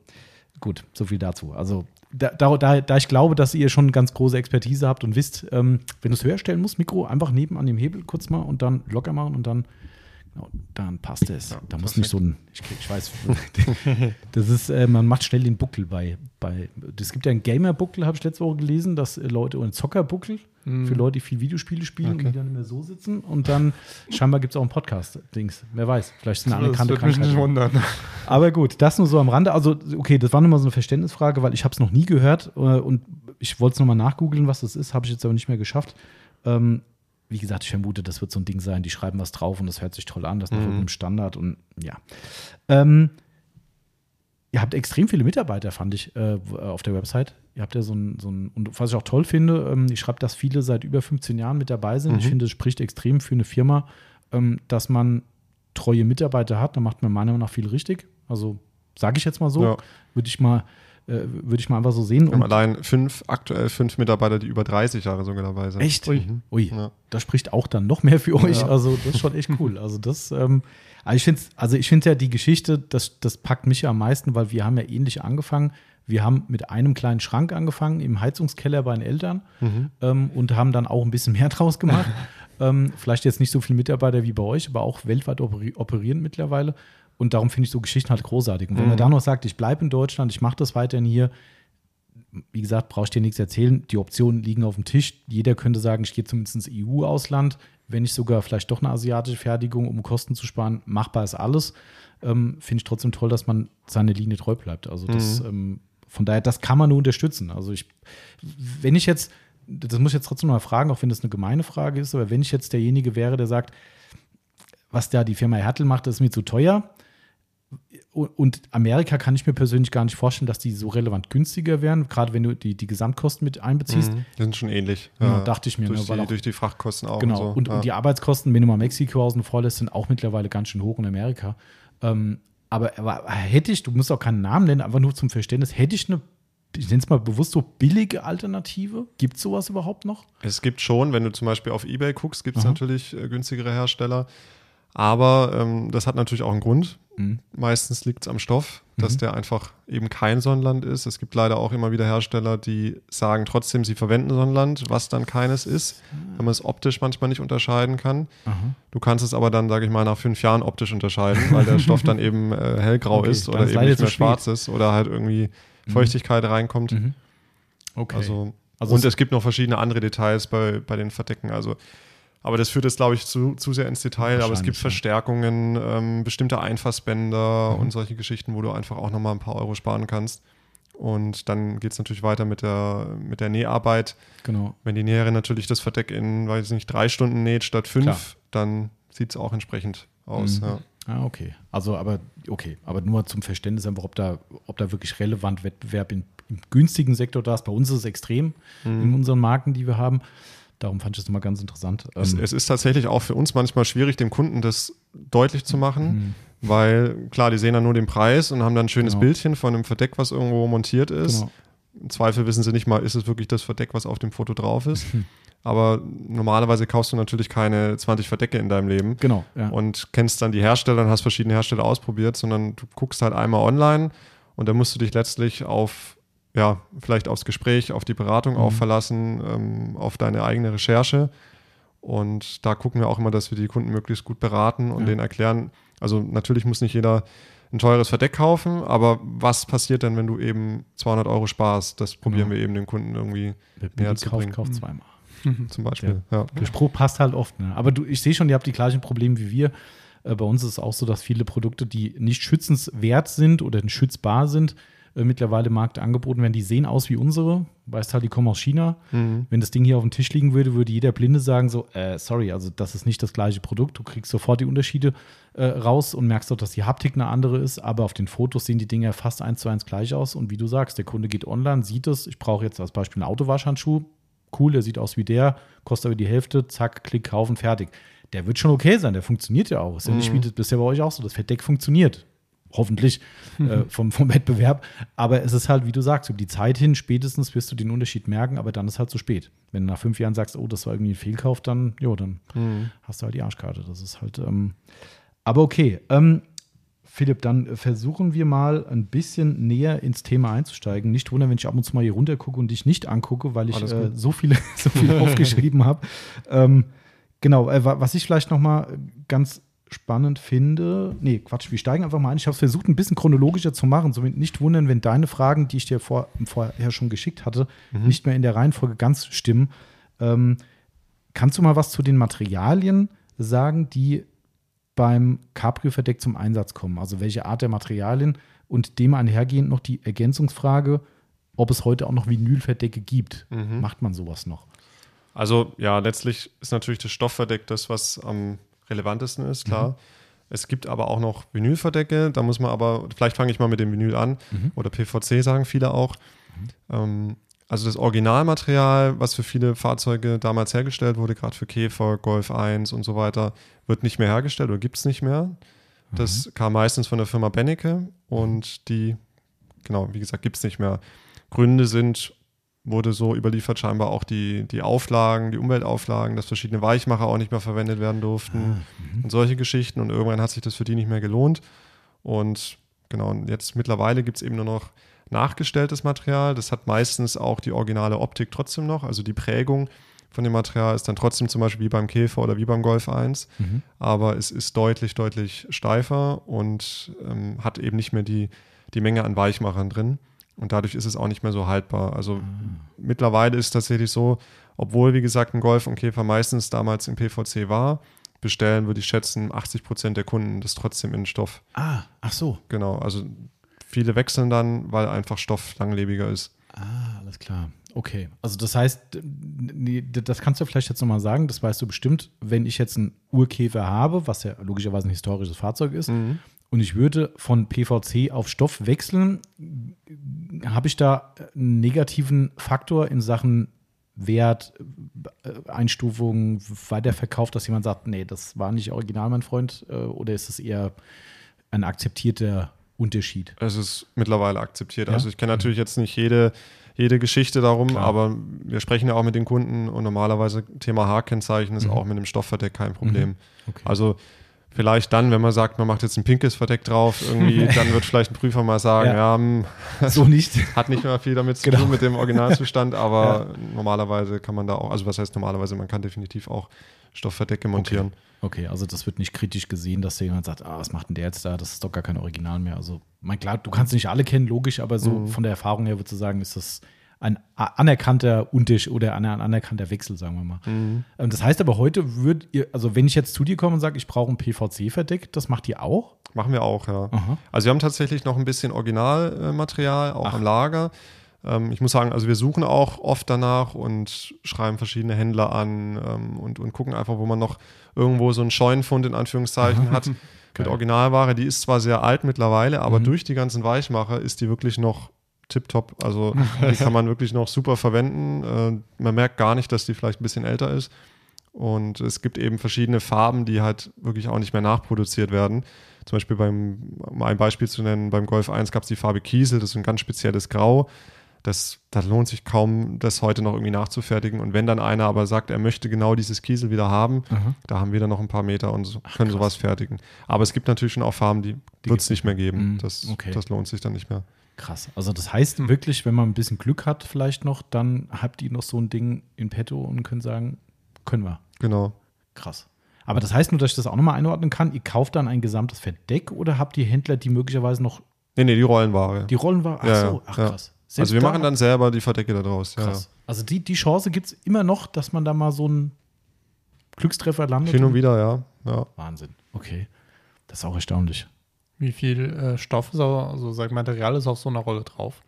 gut, so viel dazu. Also, da, da, da, da ich glaube, dass ihr schon ganz große Expertise habt und wisst, ähm, wenn du es höher stellen musst, Mikro einfach neben an dem Hebel kurz mal und dann locker machen und dann dann passt es.
Ja,
da muss nicht so ein, ich, ich weiß, das ist, äh, man macht schnell den Buckel bei, bei, es gibt ja einen Gamer-Buckel, habe ich letzte Woche gelesen, dass äh, Leute, und einen Zocker-Buckel für Leute, die viel Videospiele spielen und
Okay.
die dann immer so sitzen und dann, scheinbar gibt es auch einen Podcast-Dings, wer weiß, vielleicht ist eine
Das
anerkannte
würde mich nicht
Krankheit.
wundern.
Aber gut, das nur so am Rande. Also, okay, das war nur mal so eine Verständnisfrage, weil ich habe es noch nie gehört äh, und ich wollte es nochmal nachgoogeln, was das ist, habe ich jetzt aber nicht mehr geschafft. Ähm, wie gesagt, ich vermute, das wird so ein Ding sein, die schreiben was drauf und das hört sich toll an, das ist nach
Mhm.
irgendeinem Standard und ja. Ähm, ihr habt extrem viele Mitarbeiter, fand ich, äh, w- auf der Website. Ihr habt ja so ein, so ein und was ich auch toll finde, ähm, ich schreibe, dass viele seit über 15 Jahren mit dabei sind. Ich
Mhm.
finde, es spricht extrem für eine Firma, ähm, dass man treue Mitarbeiter hat. Da macht man meiner Meinung nach viel richtig. Also sage ich jetzt mal so,
Ja.
würde ich mal, äh, würde ich mal einfach so sehen.
Wir haben
Und
allein fünf, aktuell fünf Mitarbeiter, die über 30 Jahre sogar dabei sind.
echt?
Ui.
Ui,
Ja.
das spricht auch dann noch mehr für euch.
Ja.
Also das ist schon echt cool. Also das, ähm, ich finde, also ich finde ja die Geschichte, das, das packt mich ja am meisten, weil wir haben ja ähnlich angefangen. Wir haben mit einem kleinen Schrank angefangen im Heizungskeller bei den Eltern
Mhm.
ähm, und haben dann auch ein bisschen mehr draus gemacht. ähm, vielleicht jetzt nicht so viele Mitarbeiter wie bei euch, aber auch weltweit operi operieren mittlerweile. Und darum finde ich so Geschichten halt großartig. Und wenn man
Mhm.
da noch sagt, ich bleibe in Deutschland, ich mache das weiterhin hier, wie gesagt, brauche ich dir nichts erzählen. Die Optionen liegen auf dem Tisch. Jeder könnte sagen, ich gehe zumindest ins EU-Ausland, wenn nicht sogar vielleicht doch eine asiatische Fertigung, um Kosten zu sparen. Machbar ist alles. Ähm, Finde ich trotzdem toll, dass man seine Linie treu bleibt. Also das, ähm, von daher, das kann man nur unterstützen. Also ich, wenn ich jetzt, das muss ich jetzt trotzdem mal fragen, auch wenn das eine gemeine Frage ist, aber wenn ich jetzt derjenige wäre, der sagt, was da die Firma Hertel macht, das ist mir zu teuer. Und Amerika kann ich mir persönlich gar nicht vorstellen, dass die so relevant günstiger wären, gerade wenn du die, die Gesamtkosten mit einbeziehst.
Mhm. Die sind schon ähnlich.
Ja, dachte ich mir,
Durch,
ne, weil
die,
auch-
durch die Frachtkosten auch.
Genau.
Und, so.
Und,
ja.
und die Arbeitskosten, wenn du mal Mexiko außen vor lässt, sind auch mittlerweile ganz schön hoch in Amerika. Ähm, aber, aber hätte ich, du musst auch keinen Namen nennen, einfach nur zum Verständnis, hätte ich eine, ich nenne es mal bewusst so billige Alternative? Gibt es sowas überhaupt noch?
Es gibt schon, wenn du zum Beispiel auf Ebay guckst, gibt es natürlich äh, günstigere Hersteller. Aber ähm, das hat natürlich auch einen Grund.
Mhm.
Meistens liegt es am Stoff, dass
Mhm.
der einfach eben kein Sonnenland ist. Es gibt leider auch immer wieder Hersteller, die sagen trotzdem, sie verwenden Sonnenland, was dann keines ist, wenn man es optisch manchmal nicht unterscheiden kann.
Aha.
Du kannst es aber dann, sage ich mal, nach fünf Jahren optisch unterscheiden, weil der Stoff dann eben äh, hellgrau
Okay,
ist oder eben nicht mehr schwarz ist oder halt irgendwie Feuchtigkeit reinkommt.
Mhm. Okay.
Also,
Also
und
es-
es gibt noch verschiedene andere Details bei, bei den Verdecken. Also, aber das führt jetzt, glaube ich, zu, zu sehr ins Detail. Aber es gibt. Verstärkungen, ähm, bestimmte Einfassbänder
Mhm.
und solche Geschichten, wo du einfach auch nochmal ein paar Euro sparen kannst. Und dann geht es natürlich weiter mit der, mit der Näharbeit.
genau.
Wenn die Näherin natürlich das Verdeck in, weiß ich nicht, drei Stunden näht statt fünf,
Klar.
dann sieht es auch entsprechend aus.
Mhm.
Ja.
Ah, okay. Also, aber okay, aber nur zum Verständnis einfach, ob da, ob da wirklich relevant Wettbewerb in, im günstigen Sektor da ist. Bei uns ist es extrem
Mhm.
in unseren Marken, die wir haben. Darum fand ich das mal ganz interessant.
Es,
Ähm,
es ist tatsächlich auch für uns manchmal schwierig, dem Kunden das deutlich zu machen,
Mhm.
weil klar, die sehen dann nur den Preis und haben dann ein schönes
Genau.
Bildchen von einem Verdeck, was irgendwo montiert ist.
genau.
Im Zweifel wissen sie nicht mal, ist es wirklich das Verdeck, was auf dem Foto drauf ist.
Hm.
Aber normalerweise kaufst du natürlich keine 20 Verdecke in deinem Leben
Genau, ja.
und kennst dann die Hersteller und hast verschiedene Hersteller ausprobiert, sondern du guckst halt einmal online und dann musst du dich letztlich auf, ja, vielleicht aufs Gespräch, auf die Beratung auch
Mhm.
verlassen, ähm, auf deine eigene Recherche. Und da gucken wir auch immer, dass wir die Kunden möglichst gut beraten und
Ja.
denen erklären, also natürlich muss nicht jeder ein teures Verdeck kaufen, aber was passiert denn, wenn du eben 200 Euro sparst? Das probieren
Genau.
wir eben dem Kunden irgendwie
Wer
näher zu
kauft,
bringen.
kauft zweimal.
zum Beispiel. Ja.
Der Spruch passt halt oft. Ne? Aber du, ich sehe schon, ihr habt die gleichen Probleme wie wir. Äh, bei uns ist es auch so, dass viele Produkte, die nicht schützenswert sind oder nicht schützbar sind, äh, mittlerweile Markt angeboten werden. Die sehen aus wie unsere. Weißt halt, die kommen aus China.
Mhm.
Wenn das Ding hier auf dem Tisch liegen würde, würde jeder Blinde sagen: so, äh, sorry, also das ist nicht das gleiche Produkt. Du kriegst sofort die Unterschiede äh, raus und merkst auch, dass die Haptik eine andere ist. Aber auf den Fotos sehen die Dinger fast eins zu eins gleich aus. Und wie du sagst, der Kunde geht online, sieht es. Ich brauche jetzt als Beispiel einen Autowaschhandschuh. Cool, der sieht aus wie der, kostet aber die Hälfte, zack, klick, kaufen, fertig. Der wird schon okay sein, der funktioniert ja auch. Ist ja nicht wie das bisher bei euch auch so. Das Verdeck funktioniert. Hoffentlich äh, vom, vom Wettbewerb. Aber es ist halt, wie du sagst, über die Zeit hin, spätestens wirst du den Unterschied merken, aber dann ist halt zu spät. Wenn du nach fünf Jahren sagst, oh, das war irgendwie ein Fehlkauf, dann, jo, dann
Mhm.
hast du halt die Arschkarte. Das ist halt. Ähm, aber okay. Ähm, Philipp, dann versuchen wir mal ein bisschen näher ins Thema einzusteigen. Nicht wundern, wenn ich ab und zu mal hier runter gucke und dich nicht angucke, weil ich äh, so viele, so viele aufgeschrieben habe. Ähm, genau, äh, wa- was ich vielleicht noch mal ganz spannend finde, nee, Quatsch, wir steigen einfach mal ein. Ich habe es versucht, ein bisschen chronologischer zu machen. Somit nicht wundern, wenn deine Fragen, die ich dir vor, vorher schon geschickt hatte, mhm. nicht mehr in der Reihenfolge ganz stimmen. Ähm, kannst du mal was zu den Materialien sagen, die beim Cabrio-Verdeck zum Einsatz kommen? Also welche Art der Materialien und dem einhergehend noch die Ergänzungsfrage, ob es heute auch noch Vinylverdecke gibt. Mhm. Macht man sowas noch?
Also ja, letztlich ist natürlich das Stoffverdeck das, was am relevantesten ist, klar. Mhm. Es gibt aber auch noch Vinylverdecke, da muss man aber, vielleicht fange ich mal mit dem Vinyl an, mhm. oder PVC sagen viele auch. Mhm. Ähm, also das Originalmaterial, was für viele Fahrzeuge damals hergestellt wurde, gerade für Käfer, Golf 1 und so weiter, wird nicht mehr hergestellt oder gibt es nicht mehr. Das mhm. kam meistens von der Firma Bennecke und die, genau, wie gesagt, gibt es nicht mehr. Gründe sind wurde so überliefert scheinbar auch die, die Auflagen, die Umweltauflagen, dass verschiedene Weichmacher auch nicht mehr verwendet werden durften ah, mhm. und solche Geschichten. Und irgendwann hat sich das für die nicht mehr gelohnt. Und genau, und jetzt mittlerweile gibt es eben nur noch nachgestelltes Material. Das hat meistens auch die originale Optik trotzdem noch, also die Prägung von dem Material ist dann trotzdem zum Beispiel wie beim Käfer oder wie beim Golf 1, mhm. aber es ist deutlich, deutlich steifer und ähm, hat eben nicht mehr die, die Menge an Weichmachern drin. Und dadurch ist es auch nicht mehr so haltbar. Also mhm. mittlerweile ist es tatsächlich so, obwohl, wie gesagt, ein Golf und Käfer meistens damals im PVC war, bestellen, würde ich schätzen, 80 Prozent der Kunden das trotzdem in Stoff.
Ah, ach so.
Genau, also viele wechseln dann, weil einfach Stoff langlebiger ist.
Ah, alles klar. Okay, also das heißt, das kannst du vielleicht jetzt nochmal sagen, das weißt du bestimmt, wenn ich jetzt einen Urkäfer habe, was ja logischerweise ein historisches Fahrzeug ist, mhm und ich würde von PVC auf Stoff wechseln, habe ich da einen negativen Faktor in Sachen Wert, äh, Einstufung, Weiterverkauf, dass jemand sagt, nee, das war nicht original, mein Freund, äh, oder ist es eher ein akzeptierter Unterschied?
Es ist mittlerweile akzeptiert. Ja? Also ich kenne natürlich jetzt nicht jede, jede Geschichte darum, Klar. aber wir sprechen ja auch mit den Kunden und normalerweise Thema H-Kennzeichen ist mhm. auch mit dem Stoffverdeck kein Problem. Mhm. Okay. Also Vielleicht dann, wenn man sagt, man macht jetzt ein pinkes Verdeck drauf, irgendwie, dann wird vielleicht ein Prüfer mal sagen, ja, ja hm,
so nicht.
hat nicht mehr viel damit zu genau. tun mit dem Originalzustand, aber ja. normalerweise kann man da auch, also was heißt normalerweise, man kann definitiv auch Stoffverdecke montieren.
Okay. okay. also das wird nicht kritisch gesehen, dass jemand sagt, ah, was macht denn der jetzt da? Das ist doch gar kein Original mehr. Also, mein klar, du kannst nicht alle kennen, logisch, aber so mhm. von der Erfahrung her würdest du sagen, ist das ein anerkannter Unterschied oder ein anerkannter Wechsel, sagen wir mal. Mhm. Ähm, das heißt aber heute würdet ihr, also wenn ich jetzt zu dir komme und sage, ich brauche ein PVC-Verdeck, das macht ihr auch?
Machen wir auch, ja. Aha. Also wir haben tatsächlich noch ein bisschen Originalmaterial auch Ach. am Lager. Ähm, ich muss sagen, also wir suchen auch oft danach und schreiben verschiedene Händler an ähm, und, und gucken einfach, wo man noch irgendwo so einen Scheunenfund in Anführungszeichen hat. mit Originalware, die ist zwar sehr alt mittlerweile, aber mhm. durch die ganzen Weichmacher ist die wirklich noch tipptopp. Also die kann man wirklich noch super verwenden. Äh, man merkt gar nicht, dass die vielleicht ein bisschen älter ist. Und es gibt eben verschiedene Farben, die halt wirklich auch nicht mehr nachproduziert werden. Zum Beispiel beim, um ein Beispiel zu nennen, beim Golf 1 gab es die Farbe Kiesel, das ist ein ganz spezielles Grau. Das, das lohnt sich kaum, das heute noch irgendwie nachzufertigen. Und wenn dann einer aber sagt, er möchte genau dieses Kiesel wieder haben, mhm. da haben wir dann noch ein paar Meter und so, Ach, können krass. sowas fertigen. Aber es gibt natürlich schon auch Farben, die, die wird es nicht mehr geben. Mhm. Das, okay. das lohnt sich dann nicht mehr.
Krass. Also das heißt wirklich, wenn man ein bisschen Glück hat, vielleicht noch, dann habt ihr noch so ein Ding in petto und könnt sagen, können wir.
Genau.
Krass. Aber das heißt nur, dass ich das auch nochmal einordnen kann. Ihr kauft dann ein gesamtes Verdeck oder habt ihr Händler, die möglicherweise noch.
Nee, nee, die Rollenware.
Die Rollenware? Ach ja, so, ach
ja. krass. Selbst also wir da machen dann selber die Verdecke da draus. Krass. Ja.
Also die, die Chance gibt es immer noch, dass man da mal so einen Glückstreffer landet.
Hin und wieder, ja. ja.
Wahnsinn. Okay. Das ist auch erstaunlich.
Wie viel äh, Stoff also sag Material ist auf so einer Rolle drauf?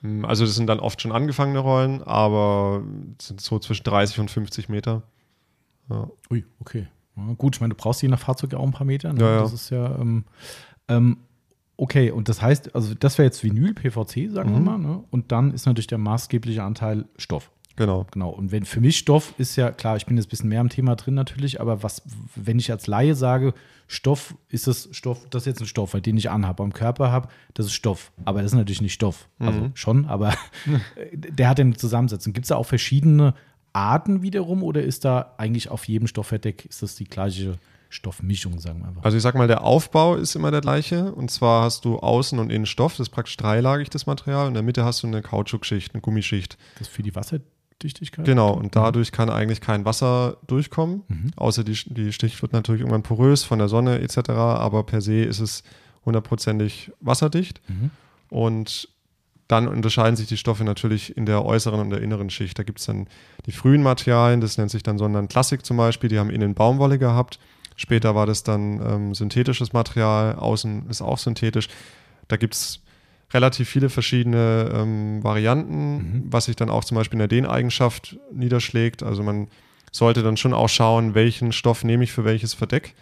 Hm, also das sind dann oft schon angefangene Rollen, aber sind so zwischen 30 und 50 Meter.
Ja. Ui, okay. Ja, gut, ich meine, du brauchst je nach Fahrzeug auch ein paar Meter. Ne?
Ja, ja.
Das ist ja ähm, ähm, okay. Und das heißt, also das wäre jetzt Vinyl, PVC, sagen mhm. wir mal. Ne? Und dann ist natürlich der maßgebliche Anteil Stoff.
Genau.
Genau. Und wenn für mich Stoff ist ja, klar, ich bin jetzt ein bisschen mehr am Thema drin natürlich, aber was, wenn ich als Laie sage, Stoff ist das Stoff, das ist jetzt ein Stoff, weil den ich anhabe, am Körper habe, das ist Stoff. Aber das ist natürlich nicht Stoff. Also mhm. schon, aber der hat eine Zusammensetzung. Gibt es da auch verschiedene Arten wiederum oder ist da eigentlich auf jedem Stoffverdeck, ist das die gleiche Stoffmischung, sagen wir einfach?
Also ich sag mal, der Aufbau ist immer der gleiche. Und zwar hast du außen und innen Stoff, das ist praktisch dreilagig, das Material. Und in der Mitte hast du eine Kautschukschicht, eine Gummischicht.
Das ist für die Wasser Luftdichtigkeit.
Genau, und dadurch kann eigentlich kein Wasser durchkommen,
Mhm.
außer die, die Stich wird natürlich irgendwann porös von der Sonne etc., aber per se ist es hundertprozentig wasserdicht.
Mhm.
Und dann unterscheiden sich die Stoffe natürlich in der äußeren und der inneren Schicht. Da gibt es dann die frühen Materialien, das nennt sich dann Sondern Klassik zum Beispiel, die haben innen Baumwolle gehabt. Später war das dann ähm, synthetisches Material, außen ist auch synthetisch. Da gibt es relativ viele verschiedene ähm, Varianten,
Mhm.
was sich dann auch zum Beispiel in der Dehneigenschaft niederschlägt. Also man sollte dann schon auch schauen, welchen Stoff nehme ich für welches Verdeck.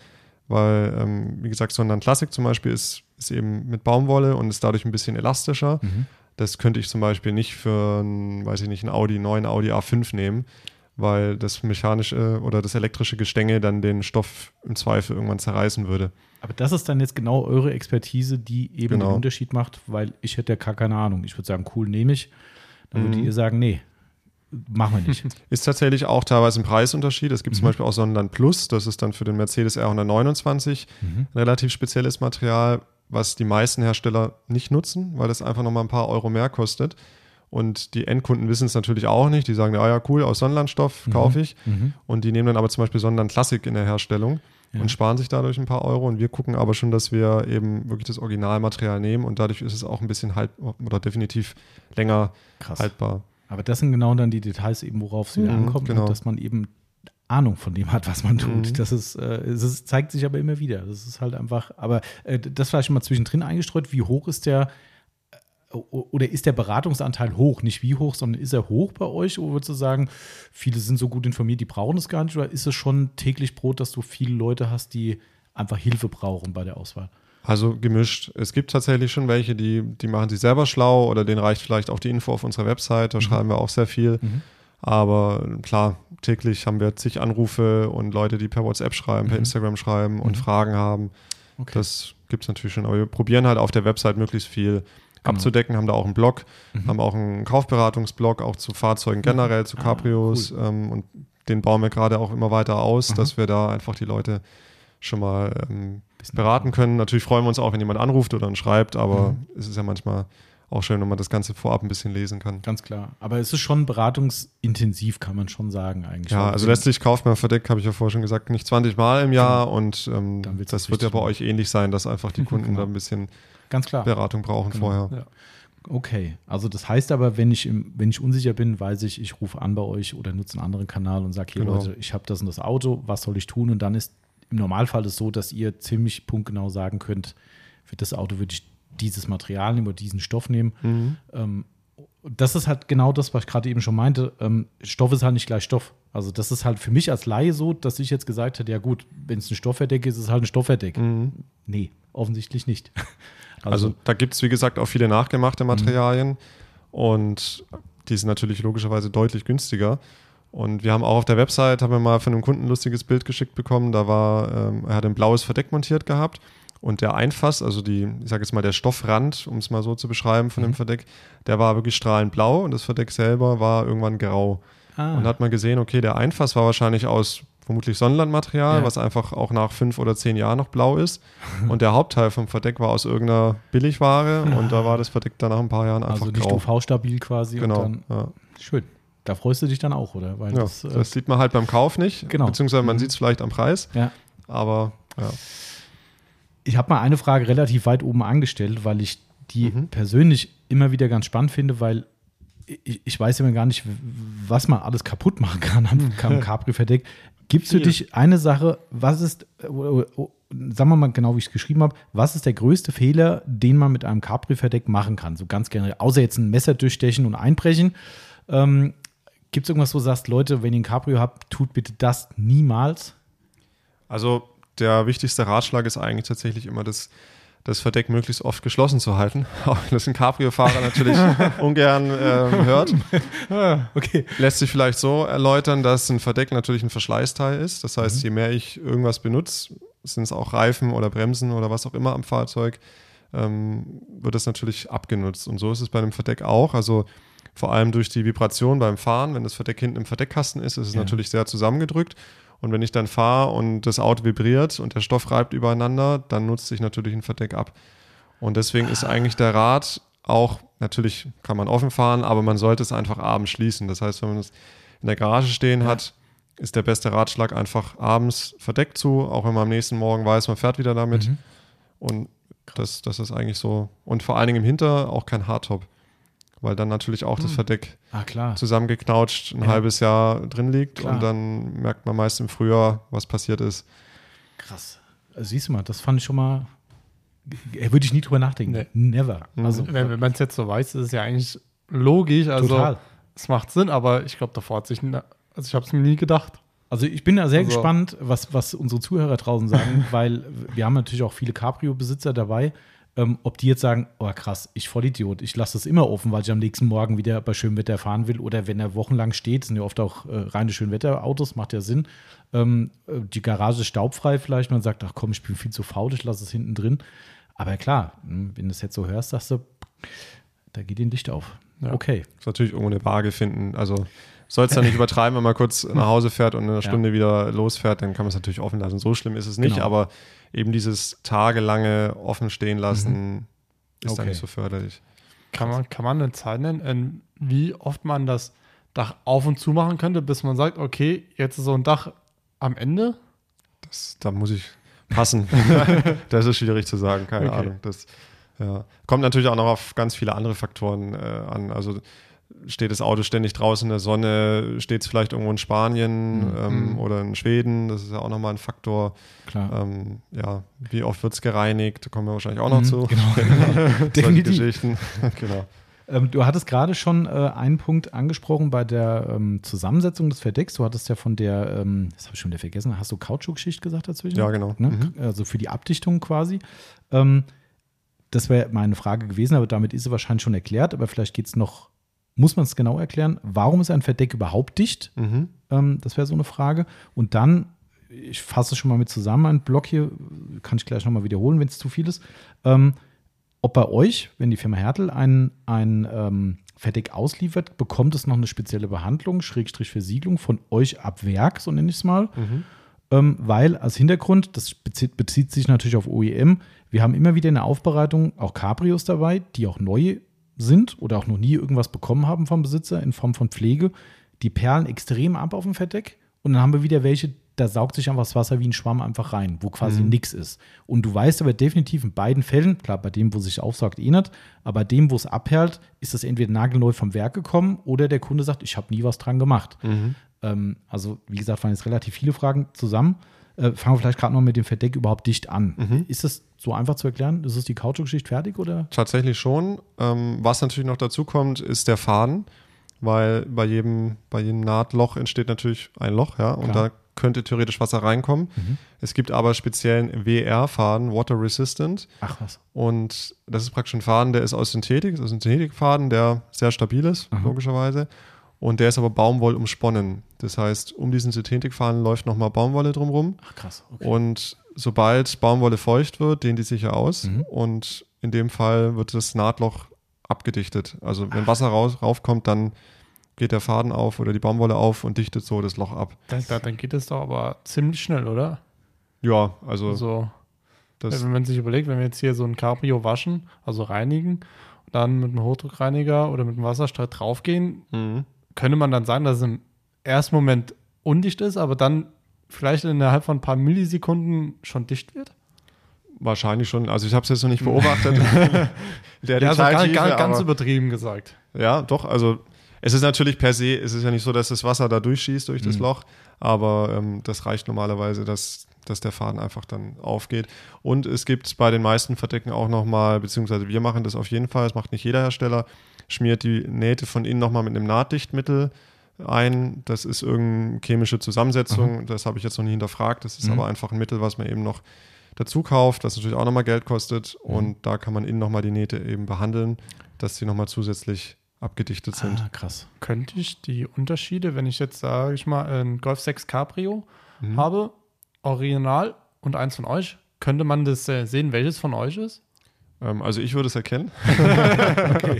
Weil, ähm, wie gesagt, Sondern Klassik zum Beispiel ist, ist eben mit Baumwolle und ist dadurch ein bisschen elastischer.
Mhm.
Das könnte ich zum Beispiel nicht für ein, weiß ich nicht, ein Audi 9, Audi A5 nehmen, weil das mechanische oder das elektrische Gestänge dann den Stoff im Zweifel irgendwann zerreißen würde.
Aber das ist dann jetzt genau eure Expertise, die eben
Genau.
den Unterschied macht, weil ich hätte ja gar keine Ahnung. Ich würde sagen, cool, nehme ich. Dann würdet
Mhm.
ihr sagen, nee, machen wir nicht.
Ist tatsächlich auch teilweise ein Preisunterschied. Es gibt zum
Mhm.
Beispiel auch Sonnenland Plus, das ist dann für den Mercedes R129
Mhm.
ein relativ spezielles Material, was die meisten Hersteller nicht nutzen, weil das einfach nochmal ein paar Euro mehr kostet. Und die Endkunden wissen es natürlich auch nicht. Die sagen, ah ja, cool, aus Sonnenlandstoff kaufe ich.
Mhm.
Und die nehmen dann aber zum Beispiel Sonnenland Klassik in der Herstellung
Ja.
und sparen sich dadurch ein paar Euro. Und wir gucken aber schon, dass wir eben wirklich das Originalmaterial nehmen und dadurch ist es auch ein bisschen halt oder definitiv länger
Krass.
haltbar.
Aber das sind genau dann die Details eben, worauf es wieder
Mhm,
ankommt,
genau.
dass man eben Ahnung von dem hat, was man tut.
Mhm.
Das ist, äh, es zeigt sich aber immer wieder. Das ist halt einfach, aber äh, das vielleicht mal zwischendrin eingestreut. Wie hoch ist der oder ist der Beratungsanteil hoch? Nicht wie hoch, sondern ist er hoch bei euch? Oder würdest du sagen, viele sind so gut informiert, die brauchen es gar nicht? Oder ist es schon täglich Brot, dass du viele Leute hast, die einfach Hilfe brauchen bei der Auswahl?
Also gemischt. Es gibt tatsächlich schon welche, die, die machen sich selber schlau oder denen reicht vielleicht auch die Info auf unserer Website, da schreiben wir auch sehr viel.
Mhm.
Aber klar, täglich haben wir zig Anrufe und Leute, die per WhatsApp schreiben, per
Mhm.
Instagram schreiben und
Mhm.
Fragen haben.
Okay.
Das gibt es natürlich schon. Aber wir probieren halt auf der Website möglichst viel
Genau.
abzudecken, haben da auch einen Blog,
Mhm.
haben auch einen Kaufberatungsblog, auch zu Fahrzeugen generell, zu
Ah,
Cabrios. ähm, und den bauen wir gerade auch immer weiter aus,
Mhm.
dass wir da einfach die Leute schon mal ähm, beraten können. Natürlich freuen wir uns auch, wenn jemand anruft oder uns schreibt, aber
Mhm.
es ist ja manchmal auch schön, wenn man das Ganze vorab ein bisschen lesen kann.
Ganz klar. Aber es ist schon beratungsintensiv, kann man schon sagen eigentlich.
Ja, also letztlich kauft man verdeckt, habe ich ja vorher schon gesagt, nicht 20 Mal im Jahr und ähm, das wird ja bei euch ähnlich sein, dass einfach die Kunden
Genau.
da ein bisschen
Ganz klar.
Beratung brauchen
Genau.
vorher.
Ja.
Okay, also das heißt aber, wenn ich, im, wenn ich unsicher bin, weiß ich, ich rufe an bei euch oder nutze einen anderen Kanal und sage, hier
Genau.
Leute, ich habe das und das Auto, was soll ich tun? Und dann ist im Normalfall es so, dass ihr ziemlich punktgenau sagen könnt, für das Auto würde ich dieses Material nehmen oder diesen Stoff nehmen.
Mhm.
Ähm, das ist halt genau das, was ich gerade eben schon meinte. Ähm, Stoff ist halt nicht gleich Stoff. Also das ist halt für mich als Laie so, dass ich jetzt gesagt hätte, ja gut, wenn es ein Stoffverdeck ist, ist es halt ein Stoffverdeck.
Mhm.
Nee, offensichtlich nicht.
Also, da gibt es, wie gesagt, auch viele
Mhm.
nachgemachte Materialien und die sind natürlich logischerweise deutlich günstiger. Und wir haben auch auf der Website, haben wir mal von einem Kunden ein lustiges Bild geschickt bekommen, da war, ähm, er hat ein blaues Verdeck montiert gehabt und der Einfass, also die, ich sage jetzt mal der Stoffrand, um es mal so zu beschreiben von
Mhm.
dem Verdeck, der war wirklich strahlend blau und das Verdeck selber war irgendwann grau.
ah,
Und da hat man gesehen, okay, der Einfass war wahrscheinlich aus vermutlich Sonnenlandmaterial,
Ja.
was einfach auch nach fünf oder zehn Jahren noch blau ist. Und der Hauptteil vom Verdeck war aus irgendeiner Billigware und da war das Verdeck dann nach ein paar Jahren einfach
also nicht
grau.
UV-stabil quasi.
Genau.
Und dann,
ja.
schön. Da freust du dich dann auch, oder? Weil
Ja,
das,
das,
äh,
sieht man halt beim Kauf nicht,
Genau.
beziehungsweise man
Mhm.
sieht es vielleicht am Preis,
ja.
aber ja.
Ich habe mal eine Frage relativ weit oben angestellt, weil ich die
Mhm.
persönlich immer wieder ganz spannend finde, weil ich, ich weiß immer gar nicht, was man alles kaputt machen kann am, am Capri-Verdeck. Gibt es für
Viel.
dich eine Sache, was ist, sagen wir mal genau, wie ich es geschrieben habe, was ist der größte Fehler, den man mit einem Capri-Verdeck machen kann? So ganz generell, außer jetzt ein Messer durchstechen und einbrechen. Ähm, Gibt es irgendwas, wo du sagst, Leute, wenn ihr ein Cabrio habt, tut bitte das niemals?
Also der wichtigste Ratschlag ist eigentlich tatsächlich immer das, das Verdeck möglichst oft geschlossen zu halten, auch wenn das ein Cabrio-Fahrer natürlich ungern ähm, hört.
Okay.
Lässt sich vielleicht so erläutern, dass ein Verdeck natürlich ein Verschleißteil ist. Das heißt, je mehr ich irgendwas benutze, sind es auch Reifen oder Bremsen oder was auch immer am Fahrzeug, ähm, wird das natürlich abgenutzt. Und so ist es bei einem Verdeck auch. Also vor allem durch die Vibration beim Fahren, wenn das Verdeck hinten im Verdeckkasten ist, ist es
Ja.
natürlich sehr zusammengedrückt. Und wenn ich dann fahre und das Auto vibriert und der Stoff reibt übereinander, dann nutzt sich natürlich ein Verdeck ab. Und deswegen ist eigentlich der Rat auch, natürlich kann man offen fahren, aber man sollte es einfach abends schließen. Das heißt, wenn man es in der Garage stehen
Ja.
hat, ist der beste Ratschlag einfach abends verdeckt zu, auch wenn man am nächsten Morgen weiß, man fährt wieder damit.
Mhm.
Und das, das ist eigentlich so. Und vor allen Dingen im Hinter auch kein Hardtop, weil dann natürlich auch das
Mhm.
Verdeck
Ah, klar.
zusammengeknautscht ein
Ja.
halbes Jahr drin liegt
Klar.
und dann merkt man meist im Frühjahr, was passiert ist.
Krass. Also, siehst du mal, das fand ich schon mal. äh, Würde ich nie drüber nachdenken.
Nee.
Never.
Mhm.
Also,
Wenn, wenn man es jetzt so weiß, ist es ja eigentlich logisch. Also
total.
es macht Sinn, aber ich glaube, davor hat sich, also ich habe es mir nie gedacht.
Also ich bin da sehr
Also-
gespannt, was, was unsere Zuhörer draußen sagen, weil wir haben natürlich auch viele Cabrio-Besitzer dabei, ähm, ob die jetzt sagen, oh krass, ich Vollidiot, ich lasse das immer offen, weil ich am nächsten Morgen wieder bei schönem Wetter fahren will oder wenn er wochenlang steht, sind ja oft auch äh, reine Schönwetterautos, macht ja Sinn. Ähm, äh, die Garage ist staubfrei vielleicht, man sagt, ach komm, ich bin viel zu faul, ich lasse es hinten drin. Aber klar, mh, wenn du es jetzt so hörst, sagst du, da geht dir ein Licht auf.
Ja.
Okay.
Ist natürlich irgendwo eine Waage finden. Also soll es dann nicht übertreiben, wenn man kurz nach Hause fährt und in einer
Ja.
Stunde wieder losfährt, dann kann man es natürlich offen lassen. So schlimm ist es nicht,
Genau.
aber eben dieses tagelange offen stehen lassen ist dann
Okay.
nicht so förderlich.
Kann man, kann man eine Zahl nennen, wie oft man das Dach auf und zu machen könnte, bis man sagt, okay, jetzt ist so ein Dach am Ende?
Das, da muss ich passen. das ist schwierig zu sagen, keine
Okay.
Ahnung. Das ja. kommt natürlich auch noch auf ganz viele andere Faktoren äh, an. Also steht das Auto ständig draußen in der Sonne, steht es vielleicht irgendwo in Spanien
Mhm.
ähm, oder in Schweden, das ist ja auch nochmal ein Faktor.
Klar.
Ähm, ja, wie oft wird es gereinigt, da kommen wir wahrscheinlich auch noch
Mhm,
zu.
Genau.
Solche
Definitiv.
Geschichten. genau.
Ähm, du hattest gerade schon äh, einen Punkt angesprochen bei der ähm, Zusammensetzung des Verdecks. Du hattest ja von der, ähm, das habe ich schon wieder vergessen, hast du Kautschukschicht gesagt dazwischen?
Ja, genau.
Ne?
Mhm.
Also für die Abdichtung quasi. Ähm, das wäre meine Frage gewesen, aber damit ist sie wahrscheinlich schon erklärt. Aber vielleicht geht es noch, muss man es genau erklären, warum ist ein Verdeck überhaupt dicht?
Mhm.
Ähm, das wäre so eine Frage. Und dann, ich fasse es schon mal mit zusammen, ein Block hier, kann ich gleich nochmal wiederholen, wenn es zu viel ist. Ähm, ob bei euch, wenn die Firma Hertel ein, ein ähm, Verdeck ausliefert, bekommt es noch eine spezielle Behandlung, Schrägstrich Versiegelung von euch ab Werk, so nenne ich es mal.
Mhm.
Ähm, weil als Hintergrund, das bezieht, bezieht sich natürlich auf OEM, wir haben immer wieder in der Aufbereitung auch Cabrios dabei, die auch neu sind oder auch noch nie irgendwas bekommen haben vom Besitzer in Form von Pflege. Die perlen extrem ab auf dem Verdeck und dann haben wir wieder welche, da saugt sich einfach das Wasser wie ein Schwamm einfach rein, wo quasi
Mhm.
nichts ist. Und du weißt aber definitiv in beiden Fällen, klar, bei dem, wo sich aufsaugt, eh nicht, aber bei dem, wo es abperlt, ist das entweder nagelneu vom Werk gekommen oder der Kunde sagt, ich habe nie was dran gemacht.
Mhm.
Ähm, also, wie gesagt, waren jetzt relativ viele Fragen zusammen. Äh, fangen wir vielleicht gerade noch mit dem Verdeck überhaupt dicht an.
Mhm.
Ist das so einfach zu erklären? Ist es die Kautschukschicht fertig oder?
Tatsächlich schon. Ähm, was natürlich noch dazu kommt, ist der Faden, weil bei jedem, bei jedem Nahtloch entsteht natürlich ein Loch, ja, und
Klar.
da könnte theoretisch Wasser reinkommen.
Mhm.
Es gibt aber speziellen WR-Faden, Water Resistant,
Ach was.
und das ist praktisch ein Faden, der ist aus Synthetik, ist ein Synthetikfaden, der sehr stabil ist,
Aha.
logischerweise. Und der ist aber Baumwoll umsponnen. Das heißt, um diesen Synthetikfaden läuft nochmal Baumwolle drumrum.
Ach krass. Okay.
Und sobald Baumwolle feucht wird, dehnt die sich ja aus.
Mhm.
Und in dem Fall wird das Nahtloch abgedichtet. Also wenn Wasser raus, raufkommt, dann geht der Faden auf oder die Baumwolle auf und dichtet so das Loch ab.
Da, da, dann geht es doch aber ziemlich schnell, oder?
Ja, also
Also,
das,
wenn man sich überlegt, wenn wir jetzt hier so ein Cabrio waschen, also reinigen, dann mit einem Hochdruckreiniger oder mit einem Wasserstrahl draufgehen,
Mhm.
Könnte man dann sagen, dass es im ersten Moment undicht ist, aber dann vielleicht innerhalb von ein paar Millisekunden schon dicht wird?
wahrscheinlich schon. Also ich habe es jetzt noch nicht beobachtet. der
Ja, also gar, gar, ganz übertrieben gesagt.
Ja, doch. Also es ist natürlich per se, es ist ja nicht so, dass das Wasser da durchschießt durch das
Mhm.
Loch, aber ähm, das reicht normalerweise, dass, dass der Faden einfach dann aufgeht. Und es gibt bei den meisten Verdecken auch nochmal, beziehungsweise wir machen das auf jeden Fall, das macht nicht jeder Hersteller, schmiert die Nähte von innen nochmal mit einem Nahtdichtmittel ein. Das ist irgendeine chemische Zusammensetzung, das habe ich jetzt noch nie hinterfragt. Das ist
Mhm.
aber einfach ein Mittel, was man eben noch dazu kauft, was natürlich auch nochmal Geld kostet. Und da kann man innen nochmal die Nähte eben behandeln, dass sie nochmal zusätzlich abgedichtet sind.
Ah, krass.
Könnte ich die Unterschiede, wenn ich jetzt, sage ich mal, ein Golf 6 Cabrio
Mhm.
habe, original und eins von euch, könnte man das äh, sehen, welches von euch ist?
Ähm, also ich würde es erkennen.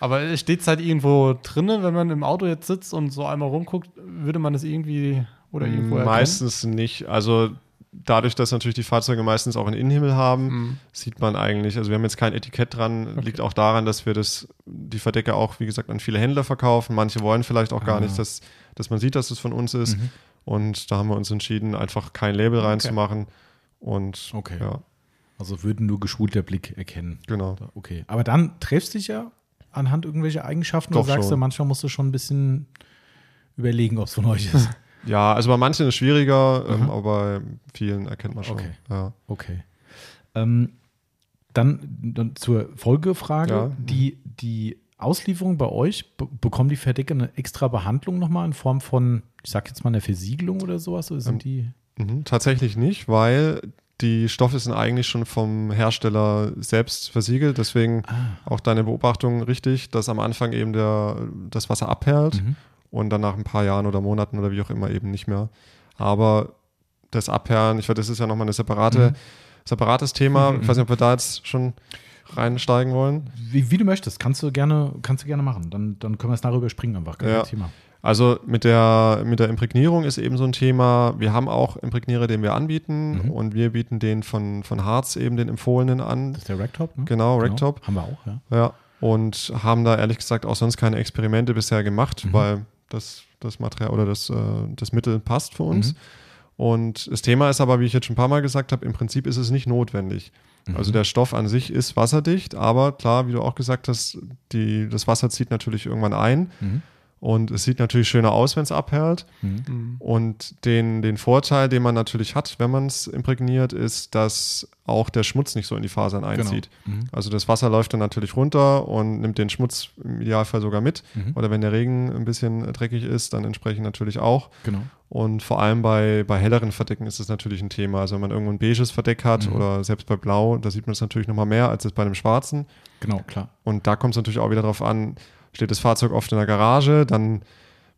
Aber steht es halt irgendwo drinnen, wenn man im Auto jetzt sitzt und so einmal rumguckt, würde man das irgendwie oder irgendwo erkennen?
Meistens nicht. Also dadurch, dass natürlich die Fahrzeuge meistens auch einen Innenhimmel haben,
Mhm.
sieht man eigentlich, also wir haben jetzt kein Etikett dran, liegt auch daran, dass wir das, die Verdecke auch, wie gesagt, an viele Händler verkaufen. Manche wollen vielleicht auch gar
Ah.
nicht, dass, dass man sieht, dass es von uns ist.
Mhm.
Und da haben wir uns entschieden, einfach kein Label reinzumachen. Und
Okay.
ja,
Also würden nur geschulter Blick erkennen.
genau.
Okay. Aber dann treffst du dich ja anhand irgendwelcher Eigenschaften
Doch
oder sagst
schon.
du, manchmal musst du schon ein bisschen überlegen, ob es von euch ist.
Ja, also bei manchen ist es schwieriger, ähm,
Aha.
aber bei vielen erkennt man schon.
Okay.
Ja.
Okay. Ähm, dann, dann zur Folgefrage.
Ja.
Die, die Auslieferung bei euch, be bekommen die Verdecke eine extra Behandlung nochmal in Form von, ich sag jetzt mal, einer Versiegelung oder sowas? Oder sind die.
Mhm, tatsächlich nicht, weil die Stoffe sind eigentlich schon vom Hersteller selbst versiegelt. Deswegen
Ah.
auch deine Beobachtung richtig, dass am Anfang eben der, das Wasser abperlt
Mhm.
und dann nach ein paar Jahren oder Monaten oder wie auch immer eben nicht mehr. Aber das Abperlen, ich finde, das ist ja nochmal eine separate,
Mhm.
separates Thema.
Mhm,
Ich weiß nicht, ob wir da jetzt schon reinsteigen wollen.
Wie, wie du möchtest, kannst du gerne, kannst du gerne machen. Dann, dann können wir es nachher überspringen einfach. Kein
Ja.
Thema.
Also mit der, mit der Imprägnierung ist eben so ein Thema. Wir haben auch Imprägnierer, den wir anbieten
Mhm.
und wir bieten den von, von Harz eben den empfohlenen an.
Das ist der Ragtop, ne?
Genau, Ragtop.
Haben wir auch, ja.
Ja. Und haben da ehrlich gesagt auch sonst keine Experimente bisher gemacht,
Mhm.
weil das, das Material oder das, äh, das Mittel passt für uns.
Mhm.
Und das Thema ist aber, wie ich jetzt schon ein paar Mal gesagt habe, im Prinzip ist es nicht notwendig.
Mhm.
Also der Stoff an sich ist wasserdicht, aber klar, wie du auch gesagt hast, die, das Wasser zieht natürlich irgendwann ein
Mhm.
Und es sieht natürlich schöner aus, wenn es abperlt.
Mhm.
Mhm.
Und den, den Vorteil, den man natürlich hat, wenn man es imprägniert, ist, dass auch der Schmutz nicht so in die Fasern einzieht.
Genau. Mhm.
Also das Wasser läuft dann natürlich runter und nimmt den Schmutz im Idealfall sogar mit.
Mhm.
Oder wenn der Regen ein bisschen dreckig ist, dann entsprechend natürlich auch.
Genau.
Und vor allem bei, bei helleren Verdecken ist das natürlich ein Thema. Also wenn man irgendwo ein beiges Verdeck hat
Mhm.
oder selbst bei Blau, da sieht man es natürlich nochmal mehr als jetzt bei einem schwarzen.
Genau, klar.
Und da kommt es natürlich auch wieder darauf an, steht das Fahrzeug oft in der Garage, dann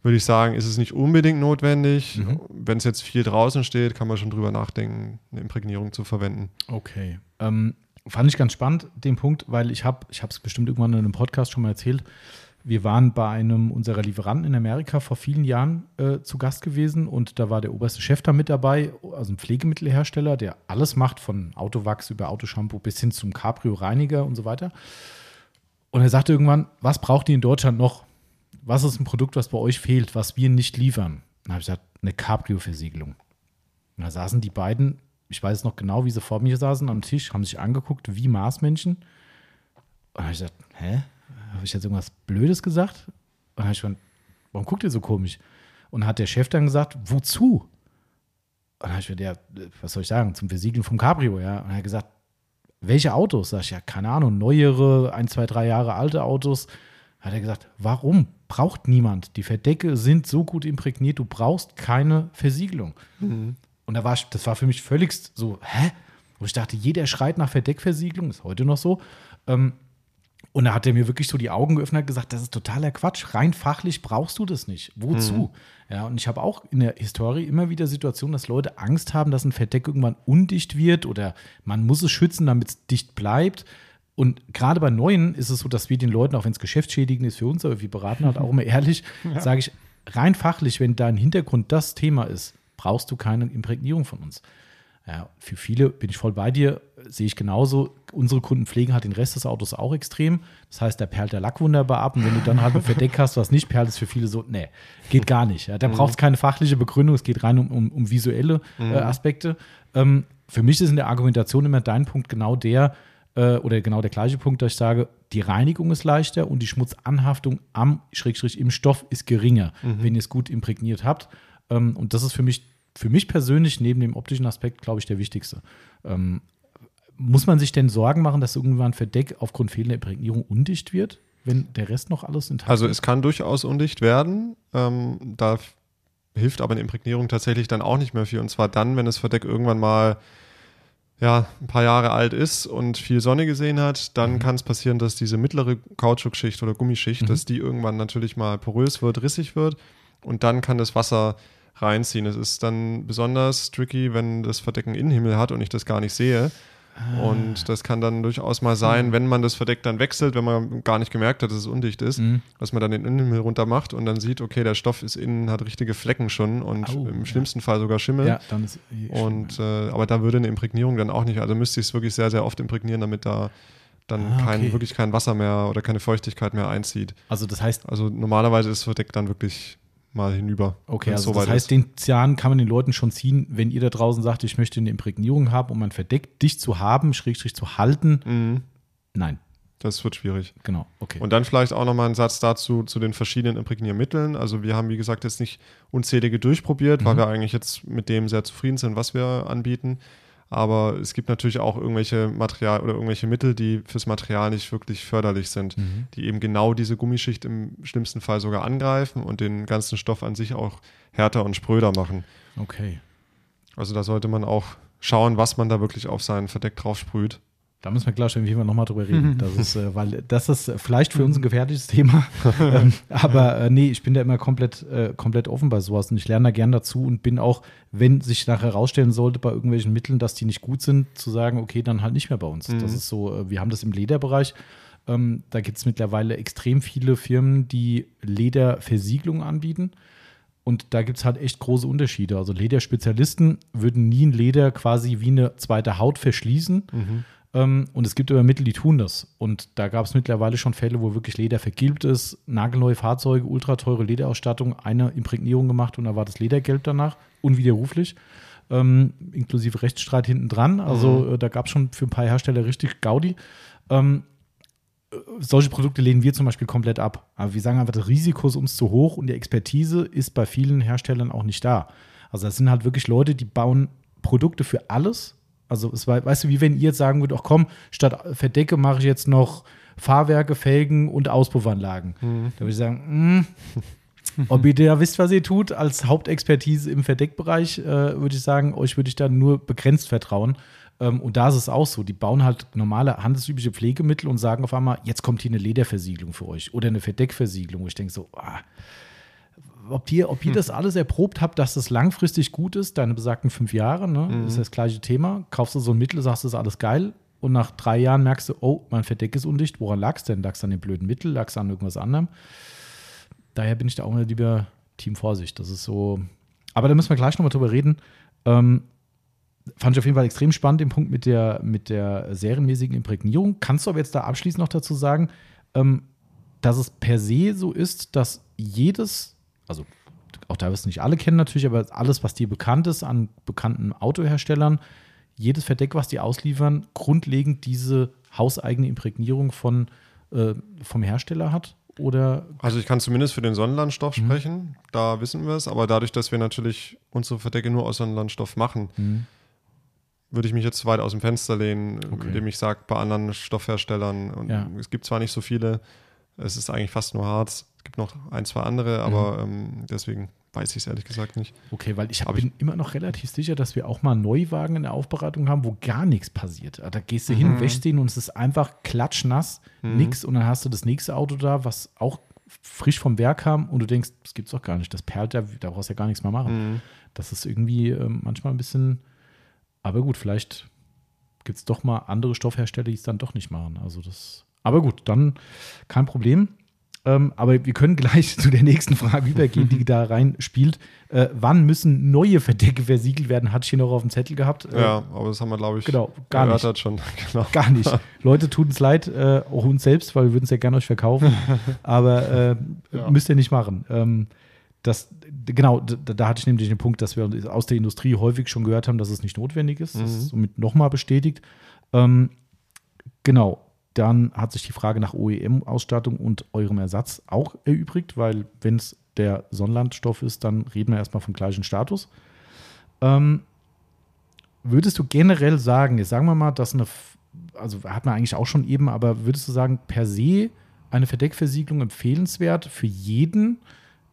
würde ich sagen, ist es nicht unbedingt notwendig.
Mhm.
Wenn es jetzt viel draußen steht, kann man schon drüber nachdenken, eine Imprägnierung zu verwenden.
Okay. Ähm, fand ich ganz spannend, den Punkt, weil ich habe, ich habe es bestimmt irgendwann in einem Podcast schon mal erzählt. Wir waren bei einem unserer Lieferanten in Amerika vor vielen Jahren äh, zu Gast gewesen und da war der oberste Chef da mit dabei, also ein Pflegemittelhersteller, der alles macht, von Autowachs über Autoshampoo bis hin zum Cabrio-Reiniger und so weiter. Und er sagte irgendwann, was braucht ihr in Deutschland noch? Was ist ein Produkt, was bei euch fehlt, was wir nicht liefern? Dann habe ich gesagt, eine Cabrio-Versiegelung. Da saßen die beiden, ich weiß noch genau, wie sie vor mir saßen am Tisch, haben sich angeguckt wie Marsmenschen. Und habe ich gesagt, hä? Habe ich jetzt irgendwas Blödes gesagt? Und dann habe ich gesagt, warum guckt ihr so komisch? Und hat der Chef dann gesagt, wozu? Und dann habe ich gesagt, ja, was soll ich sagen, zum Versiegeln vom Cabrio, ja. Und er hat gesagt, welche Autos? Sag ich, ja, keine Ahnung, neuere, ein, zwei, drei Jahre alte Autos. Hat er gesagt, warum? Braucht niemand. Die Verdecke sind so gut imprägniert, du brauchst keine Versiegelung. Und da war ich, das war für mich völlig so, hä? Wo ich dachte, jeder schreit nach Verdeckversiegelung, ist heute noch so. Ähm, und da hat er mir wirklich so die Augen geöffnet und gesagt, das ist totaler Quatsch. Rein fachlich brauchst du das nicht. Wozu? Ja, und ich habe auch in der Historie immer wieder Situationen, dass Leute Angst haben, dass ein Verdeck irgendwann undicht wird oder man muss es schützen, damit es dicht bleibt. Und gerade bei neuen ist es so, dass wir den Leuten, auch wenn es geschäftsschädigend ist für uns, aber wir beraten halt auch immer ehrlich, sage ich, rein fachlich, wenn dein Hintergrund das Thema ist, brauchst du keine Imprägnierung von uns. Ja, für viele bin ich voll bei dir, sehe ich genauso. Unsere Kunden pflegen halt den Rest des Autos auch extrem. Das heißt, da perlt der Lack wunderbar ab. Und wenn du dann halt ein Verdeck hast, was nicht perlt, ist für viele so, nee, geht gar nicht. Ja, da braucht es keine fachliche Begründung, es geht rein um, um, um visuelle äh, Aspekte. Ähm, für mich ist in der Argumentation immer dein Punkt genau der, äh, oder genau der gleiche Punkt, dass ich sage, die Reinigung ist leichter und die Schmutzanhaftung am Schrägstrich im Stoff ist geringer, wenn ihr es gut imprägniert habt. Ähm, und das ist für mich, für mich persönlich neben dem optischen Aspekt, glaube ich, der wichtigste. Ähm, muss man sich denn Sorgen machen, dass irgendwann ein Verdeck aufgrund fehlender Imprägnierung undicht wird, wenn der Rest noch alles intakt
Also
ist?
es kann durchaus undicht werden. Ähm, da hilft aber eine Imprägnierung tatsächlich dann auch nicht mehr viel. Und zwar dann, wenn das Verdeck irgendwann mal ja, ein paar Jahre alt ist und viel Sonne gesehen hat, dann kann es passieren, dass diese mittlere Kautschukschicht oder Gummischicht, dass die irgendwann natürlich mal porös wird, rissig wird und dann kann das Wasser reinziehen. Es ist dann besonders tricky, wenn das Verdeck einen Innenhimmel hat und ich das gar nicht sehe. Und das kann dann durchaus mal sein, wenn man das Verdeck dann wechselt, wenn man gar nicht gemerkt hat, dass es undicht ist,
Mhm.
dass man dann den Innenhimmel runter macht und dann sieht, okay, der Stoff ist innen, hat richtige Flecken schon und
Au,
im
ja.
schlimmsten Fall sogar Schimmel.
Ja, dann ist.
Und äh, aber da würde eine Imprägnierung dann auch nicht, also müsste ich es wirklich sehr, sehr oft imprägnieren, damit da dann
Ah,
kein,
okay.
wirklich kein Wasser mehr oder keine Feuchtigkeit mehr einzieht.
Also das heißt,
Also normalerweise ist das Verdeck dann wirklich mal hinüber.
okay, also das heißt,
ist.
den Zahn kann man den Leuten schon ziehen, wenn ihr da draußen sagt, ich möchte eine Imprägnierung haben, um ein Verdeck dicht zu haben, schrägstrich zu halten.
Mhm,
Nein,
das wird schwierig.
genau, okay.
Und dann vielleicht auch nochmal ein Satz dazu, zu den verschiedenen Imprägniermitteln. Also wir haben, wie gesagt, jetzt nicht unzählige durchprobiert, weil
Mhm.
wir eigentlich jetzt mit dem sehr zufrieden sind, was wir anbieten. Aber es gibt natürlich auch irgendwelche Material oder irgendwelche Mittel, die fürs Material nicht wirklich förderlich sind,
Mhm.
die eben genau diese Gummischicht im schlimmsten Fall sogar angreifen und den ganzen Stoff an sich auch härter und spröder machen.
okay.
Also da sollte man auch schauen, was man da wirklich auf sein Verdeck drauf sprüht.
Da müssen wir gleich irgendwie nochmal drüber reden. Das ist, äh, weil das ist vielleicht für uns ein gefährliches Thema. ähm, aber äh, nee, ich bin da immer komplett, äh, komplett offen bei sowas und ich lerne da gern dazu und bin auch, wenn sich nachher herausstellen sollte bei irgendwelchen Mitteln, dass die nicht gut sind, zu sagen, okay, dann halt nicht mehr bei uns. Das ist so, äh, wir haben das im Lederbereich. Ähm, da gibt es mittlerweile extrem viele Firmen, die Lederversiegelung anbieten. Und da gibt es halt echt große Unterschiede. Also Lederspezialisten würden nie ein Leder quasi wie eine zweite Haut verschließen. Ähm, und es gibt aber Mittel, die tun das. Und da gab es mittlerweile schon Fälle, wo wirklich Leder vergilbt ist, nagelneue Fahrzeuge, ultrateure Lederausstattung, eine Imprägnierung gemacht und da war das Ledergelb danach, unwiderruflich. Ähm, inklusive Rechtsstreit hinten dran. Also äh, da gab es schon für ein paar Hersteller richtig Gaudi. Ähm, äh, solche Produkte lehnen wir zum Beispiel komplett ab. Aber wir sagen einfach, das Risiko ist uns zu hoch und die Expertise ist bei vielen Herstellern auch nicht da. Also das sind halt wirklich Leute, die bauen Produkte für alles. Also es war, weißt du, wie wenn ihr jetzt sagen würdet, ach komm, statt Verdecke mache ich jetzt noch Fahrwerke, Felgen und Auspuffanlagen. Da würde ich sagen, mh, ob ihr da wisst, was ihr tut, als Hauptexpertise im Verdeckbereich, äh, würde ich sagen, euch würde ich da nur begrenzt vertrauen. Ähm, und da ist es auch so. Die bauen halt normale handelsübliche Pflegemittel und sagen auf einmal, jetzt kommt hier eine Lederversiegelung für euch oder eine Verdeckversiegelung. Wo ich denke so, ah, ob ihr, ob ihr das alles erprobt habt, dass das langfristig gut ist, deine besagten fünf Jahre, ne, ist das gleiche Thema. Kaufst du so ein Mittel, sagst, das ist alles geil. Und nach drei Jahren merkst du, oh, mein Verdeck ist undicht. Woran lag es denn? Lag es an dem blöden Mittel? Lag es an irgendwas anderem? Daher bin ich da auch immer lieber Team Vorsicht. Das ist so. Aber da müssen wir gleich nochmal drüber reden. Ähm, fand ich auf jeden Fall extrem spannend, den Punkt mit der, mit der serienmäßigen Imprägnierung. Kannst du aber jetzt da abschließend noch dazu sagen, ähm, dass es per se so ist, dass jedes, also auch da wirst du nicht alle kennen natürlich, aber alles, was dir bekannt ist an bekannten Autoherstellern, jedes Verdeck, was die ausliefern, grundlegend diese hauseigene Imprägnierung von, äh, vom Hersteller hat? Oder
Also ich kann zumindest für den Sonnenlandstoff
Mhm.
sprechen, da wissen wir es, aber dadurch, dass wir natürlich unsere Verdecke nur aus Sonnenlandstoff machen,
Mhm.
würde ich mich jetzt weit aus dem Fenster lehnen,
Okay.
indem ich sage, bei anderen Stoffherstellern, und
Ja.
es gibt zwar nicht so viele, es ist eigentlich fast nur Harz, es gibt noch ein, zwei andere, aber
Mhm.
ähm, deswegen weiß ich es ehrlich gesagt nicht.
Okay, weil ich hab,
Aber ich-
bin immer noch relativ sicher, dass wir auch mal Neuwagen in der Aufbereitung haben, wo gar nichts passiert. Da gehst du hin, wäschst den und es ist einfach klatschnass, nix und dann hast du das nächste Auto da, was auch frisch vom Werk kam und du denkst, das gibt's doch gar nicht, das perlt ja, da brauchst du ja gar nichts mehr machen. Das ist irgendwie ähm, manchmal ein bisschen, aber gut, vielleicht gibt es doch mal andere Stoffhersteller, die es dann doch nicht machen. Also das, aber gut, dann kein Problem. Ähm, aber wir können gleich zu der nächsten Frage übergehen, die da reinspielt. Äh, wann müssen neue Verdecke versiegelt werden? Hatte ich hier noch auf dem Zettel gehabt. Äh,
Ja, aber das haben wir, glaube ich,
genau, gar nicht.
erörtert schon. genau.
Gar nicht. Leute, tut uns leid, äh, auch uns selbst, weil wir würden es ja gerne euch verkaufen. aber äh,
Ja.
müsst ihr nicht machen. Ähm, das, genau, da, da hatte ich nämlich den Punkt, dass wir aus der Industrie häufig schon gehört haben, dass es nicht notwendig ist. Das ist somit nochmal bestätigt. Ähm, genau, dann hat sich die Frage nach OEM-Ausstattung und eurem Ersatz auch erübrigt, weil wenn es der Sonnenlandstoff ist, dann reden wir erstmal vom gleichen Status. Ähm, würdest du generell sagen, jetzt sagen wir mal, dass eine, also hat man eigentlich auch schon eben, aber würdest du sagen, per se eine Verdeckversiegelung empfehlenswert für jeden,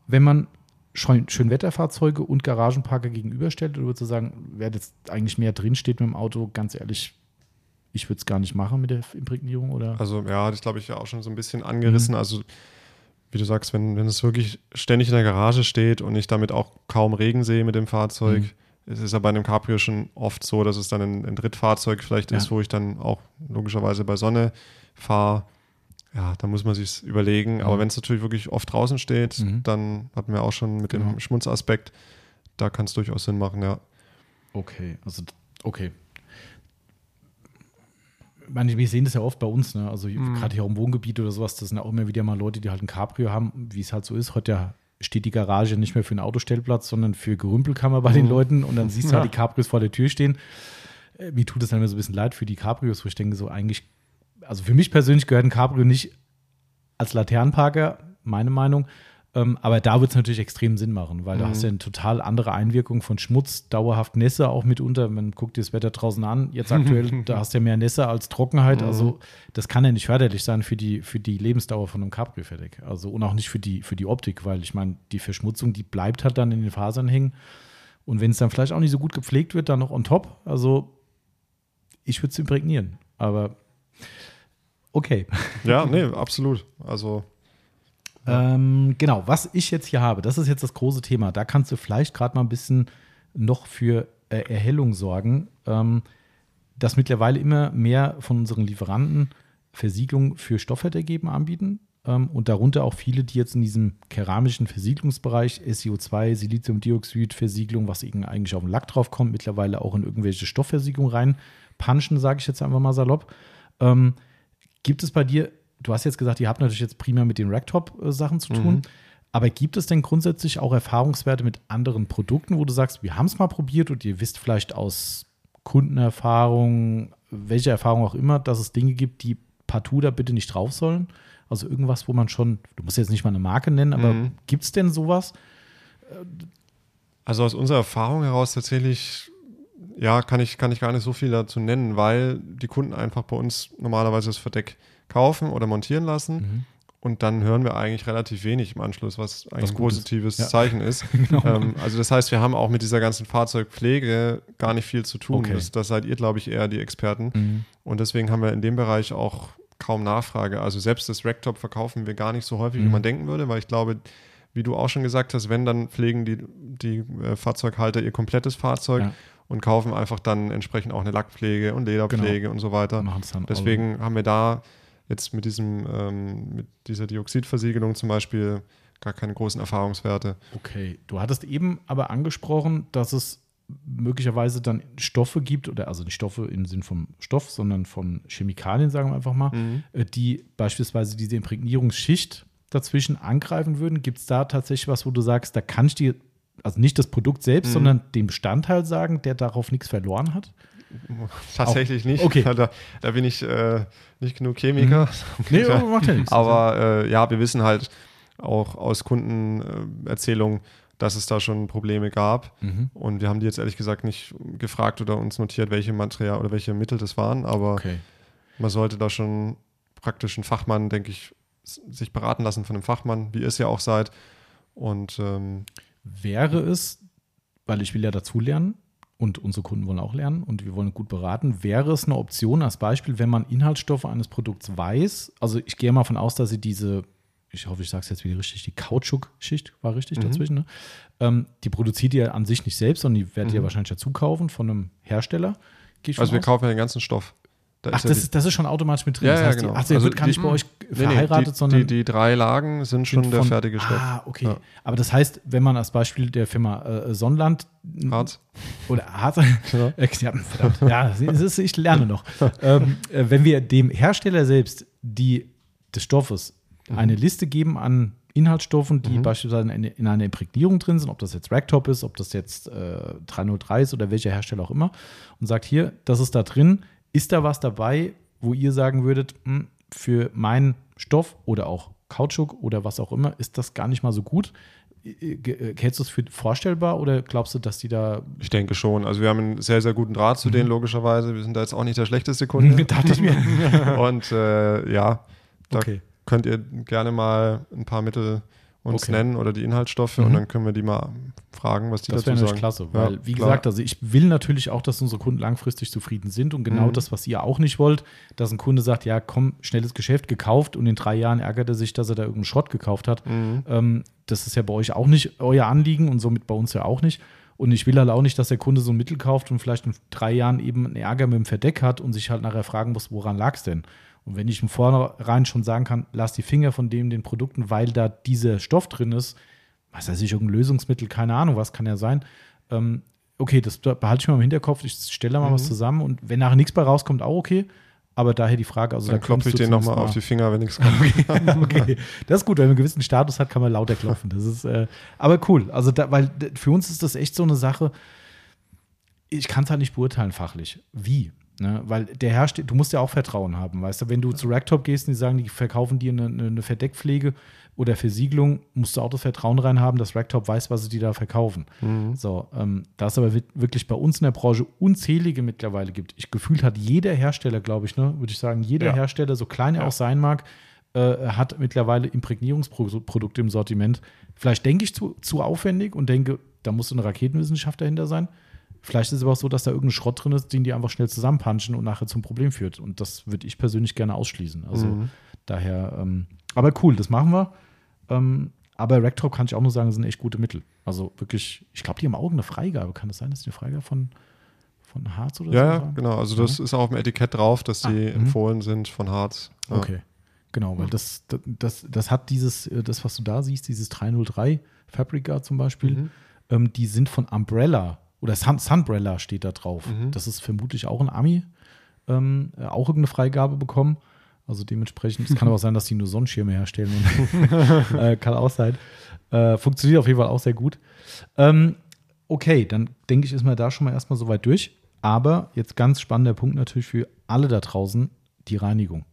wenn man Schön- Schönwetterfahrzeuge und Garagenparker gegenüberstellt? Oder würdest du sagen, wer jetzt eigentlich mehr drinsteht mit dem Auto, ganz ehrlich, ich würde es gar nicht machen mit der Imprägnierung oder?
Also ja, das glaube ich ja auch schon so ein bisschen angerissen. Also wie du sagst, wenn, wenn es wirklich ständig in der Garage steht und ich damit auch kaum Regen sehe mit dem Fahrzeug,
Mhm.
es ist ja bei einem Cabrio schon oft so, dass es dann ein, ein Drittfahrzeug vielleicht
Ja.
ist, wo ich dann auch logischerweise bei Sonne fahre. Ja, da muss man sich überlegen. Aber
Mhm.
wenn es natürlich wirklich oft draußen steht,
Mhm.
dann hatten wir auch schon mit
Genau.
dem Schmutzaspekt, da kann es durchaus Sinn machen, ja.
Okay, also okay. Meine, wir sehen das ja oft bei uns, ne? Also gerade hier auch im Wohngebiet oder sowas, das sind ja auch immer wieder mal Leute, die halt ein Cabrio haben, wie es halt so ist. Heute ja steht die Garage nicht mehr für einen Autostellplatz, sondern für Gerümpelkammer bei den Leuten und dann siehst du halt die Cabrios vor der Tür stehen. Äh, Mir tut es dann immer so ein bisschen leid für die Cabrios, wo ich denke, so eigentlich, also für mich persönlich gehört ein Cabrio nicht als Laternenparker, meine Meinung. Ähm, aber da wird es natürlich extrem Sinn machen, weil da hast du ja eine total andere Einwirkung von Schmutz, dauerhaft Nässe auch mitunter. Man guckt dir das Wetter draußen an, jetzt aktuell, da hast du ja mehr Nässe als Trockenheit. Also das kann ja nicht förderlich sein für die, für die Lebensdauer von einem Cabrio fertig. Also und auch nicht für die, für die Optik, weil ich meine, die Verschmutzung, die bleibt halt dann in den Fasern hängen. Und wenn es dann vielleicht auch nicht so gut gepflegt wird, dann noch on top. Also ich würde es imprägnieren. Aber okay.
Ja, nee, absolut. Also,
Ähm, genau, was ich jetzt hier habe, das ist jetzt das große Thema. Da kannst du vielleicht gerade mal ein bisschen noch für äh, Erhellung sorgen, ähm, dass mittlerweile immer mehr von unseren Lieferanten Versiegelung für Stoffwettergeben anbieten ähm, und darunter auch viele, die jetzt in diesem keramischen Versiegelungsbereich SiO2, Siliziumdioxid, Versiegelung, was eben eigentlich auf den Lack drauf kommt, mittlerweile auch in irgendwelche Stoffversiegelung reinpanschen, sage ich jetzt einfach mal salopp. Ähm, gibt es bei dir, du hast jetzt gesagt, ihr habt natürlich jetzt primär mit den Racktop-Sachen zu tun, aber gibt es denn grundsätzlich auch Erfahrungswerte mit anderen Produkten, wo du sagst, wir haben es mal probiert und ihr wisst vielleicht aus Kundenerfahrung, welche Erfahrung auch immer, dass es Dinge gibt, die partout da bitte nicht drauf sollen? Also irgendwas, wo man schon, du musst jetzt nicht mal eine Marke nennen, aber
Mhm.
gibt es denn sowas?
Also aus unserer Erfahrung heraus tatsächlich, ja, kann ich, kann ich gar nicht so viel dazu nennen, weil die Kunden einfach bei uns normalerweise das Verdeck kaufen oder montieren lassen.
Mhm.
Und dann hören wir eigentlich relativ wenig im Anschluss, was eigentlich
Was
ein positives
Ja. Genau.
Zeichen ist. ähm, also das heißt, wir haben auch mit dieser ganzen Fahrzeugpflege gar nicht viel zu tun.
Okay.
Das, das seid ihr, glaube ich, eher die Experten.
Mhm.
Und deswegen haben wir in dem Bereich auch kaum Nachfrage. Also selbst das Racktop verkaufen wir gar nicht so häufig, wie
Mhm.
man denken würde, weil ich glaube, wie du auch schon gesagt hast, wenn, dann pflegen die, die äh, Fahrzeughalter ihr komplettes Fahrzeug
Ja.
und kaufen einfach dann entsprechend auch eine Lackpflege und Lederpflege und so weiter. Deswegen haben wir da jetzt mit diesem, ähm, mit dieser Dioxidversiegelung zum Beispiel gar keine großen Erfahrungswerte.
Okay, du hattest eben aber angesprochen, dass es möglicherweise dann Stoffe gibt, oder also nicht Stoffe im Sinn vom Stoff, sondern von Chemikalien, sagen wir einfach mal, äh, die beispielsweise diese Imprägnierungsschicht dazwischen angreifen würden. Gibt es da tatsächlich was, wo du sagst, da kann ich dir, also nicht das Produkt selbst, sondern den Bestandteil sagen, der darauf nichts verloren hat?
Tatsächlich nicht.
Okay.
Da, da bin ich äh, nicht genug Chemiker.
Nee, oh, macht ja nichts.
Aber äh, ja, wir wissen halt auch aus Kundenerzählungen, dass es da schon Probleme gab.
Mhm.
Und wir haben die jetzt ehrlich gesagt nicht gefragt oder uns notiert, welche Material oder welche Mittel das waren. Aber
Okay.
man sollte da schon praktisch einen Fachmann, denke ich, sich beraten lassen von einem Fachmann, wie ihr es ja auch seid. Und ähm,
Wäre es, weil ich will ja dazulernen und unsere Kunden wollen auch lernen und wir wollen gut beraten, wäre es eine Option als Beispiel, wenn man Inhaltsstoffe eines Produkts weiß, also ich gehe mal von aus, dass sie diese, ich hoffe, ich sage es jetzt wieder richtig, die Kautschukschicht war richtig dazwischen, ne? ähm, die produziert ihr an sich nicht selbst, sondern die werdet ihr wahrscheinlich dazu kaufen von einem Hersteller.
Also wir
aus?
kaufen ja den ganzen Stoff. Da
Ach,
ist ja
das
die-
ist, das ist schon automatisch mit drin.
Ja,
das
ja,
heißt,
genau.
die, also, ihr
Also
wird gar
die-
nicht bei euch
Nee, nee,
verheiratet,
die,
sondern
die, die drei Lagen sind schon
sind
der
von-
fertige Stoff.
Ah, okay.
Ja.
Aber das heißt, wenn man als Beispiel der Firma äh, Sonnland
Harz.
oder Hart, ja. ja, verdammt, ja, ist, ich lerne noch. ähm, äh, wenn wir dem Hersteller selbst die des Stoffes eine Liste geben an Inhaltsstoffen, die beispielsweise in, in einer Imprägnierung drin sind, ob das jetzt Racktop ist, ob das jetzt äh, 303 ist oder welcher Hersteller auch immer, und sagt hier, das ist da drin, ist da was dabei, wo ihr sagen würdet, hm, für meinen Stoff oder auch Kautschuk oder was auch immer, ist das gar nicht mal so gut. Äh, ge- äh, Hältst du es für vorstellbar oder glaubst du, dass die da
Ich denke schon. Also wir haben einen sehr, sehr guten Draht zu denen, logischerweise. Wir sind da jetzt auch nicht der schlechteste Kunde.
dachte ich mir.
Und äh, ja, da
Okay.
könnt ihr gerne mal ein paar Mittel uns
Okay.
nennen oder die Inhaltsstoffe
Mhm.
und dann können wir die mal fragen, was die
Das
dazu
wäre
sagen.
natürlich klasse,
Ja,
weil, wie
klar.
gesagt, also ich will natürlich auch, dass unsere Kunden langfristig zufrieden sind und genau
Mhm.
das, was ihr auch nicht wollt, dass ein Kunde sagt, ja, komm, schnelles Geschäft gekauft und in drei Jahren ärgert er sich, dass er da irgendeinen Schrott gekauft hat.
Mhm.
Ähm, das ist ja bei euch auch nicht euer Anliegen und somit bei uns ja auch nicht. Und ich will halt auch nicht, dass der Kunde so ein Mittel kauft und vielleicht in drei Jahren eben einen Ärger mit dem Verdeck hat und sich halt nachher fragen muss, woran lag es denn? Und wenn ich im Vornherein schon sagen kann, lass die Finger von dem den Produkten, weil da dieser Stoff drin ist, was weiß ich, irgendein Lösungsmittel, keine Ahnung, was kann ja sein. Ähm, okay, das behalte ich mal im Hinterkopf, ich stelle da mal mhm. was zusammen und wenn nachher nichts bei rauskommt, auch okay. Aber daher die Frage, also
dann
da
klopfe ich den nochmal auf die Finger, wenn nichts kommt.
Okay, okay, das ist gut, wenn man einen gewissen Status hat, kann man lauter klopfen. Das ist, äh, aber cool. Also, da, weil für uns ist das echt so eine Sache. Ich kann es halt nicht beurteilen fachlich. Wie? Ne? Weil der Hersteller, du musst ja auch Vertrauen haben, weißt du, wenn du zu Racktop gehst und die sagen, die verkaufen dir eine, eine Verdeckpflege oder Versiegelung, musst du auch das Vertrauen rein haben, dass Racktop weiß, was sie dir da verkaufen. Mhm. So, ähm, da es aber wirklich bei uns in der Branche unzählige mittlerweile gibt. Ich gefühlt hat jeder Hersteller, glaube ich, ne, würde ich sagen, jeder ja. Hersteller, so klein er ja. auch sein mag, äh, hat mittlerweile Imprägnierungsprodukte im Sortiment. Vielleicht denke ich zu, zu aufwendig und denke, da muss eine Raketenwissenschaft dahinter sein. Vielleicht ist es aber auch so, dass da irgendein Schrott drin ist, den die einfach schnell zusammenpanschen und nachher zum Problem führt. Und das würde ich persönlich gerne ausschließen. Also mhm. daher, ähm, aber cool, das machen wir. Ähm, aber Rectrop kann ich auch nur sagen, sind echt gute Mittel. Also wirklich, ich glaube, die haben auch eine Freigabe. Kann das sein, dass die eine Freigabe von, von Harz oder
ja, so? Ja, genau. Also das ja. ist auch auf dem Etikett drauf, dass die ah, empfohlen sind von Harz.
Ja. Okay. Genau, weil das, das, das hat dieses, äh, das, was du da siehst, dieses 303 Fabrica zum Beispiel, mhm. ähm, die sind von Umbrella oder Sun, Sunbrella steht da drauf. Mhm. Das ist vermutlich auch ein Ami, ähm, auch irgendeine Freigabe bekommen. Also dementsprechend, es kann aber sein, dass die nur Sonnenschirme herstellen. Und, äh, kann auch sein. Äh, funktioniert auf jeden Fall auch sehr gut. Ähm, okay, dann denke ich, ist man da schon mal erstmal soweit durch. Aber jetzt ganz spannender Punkt natürlich für alle da draußen, die Reinigung.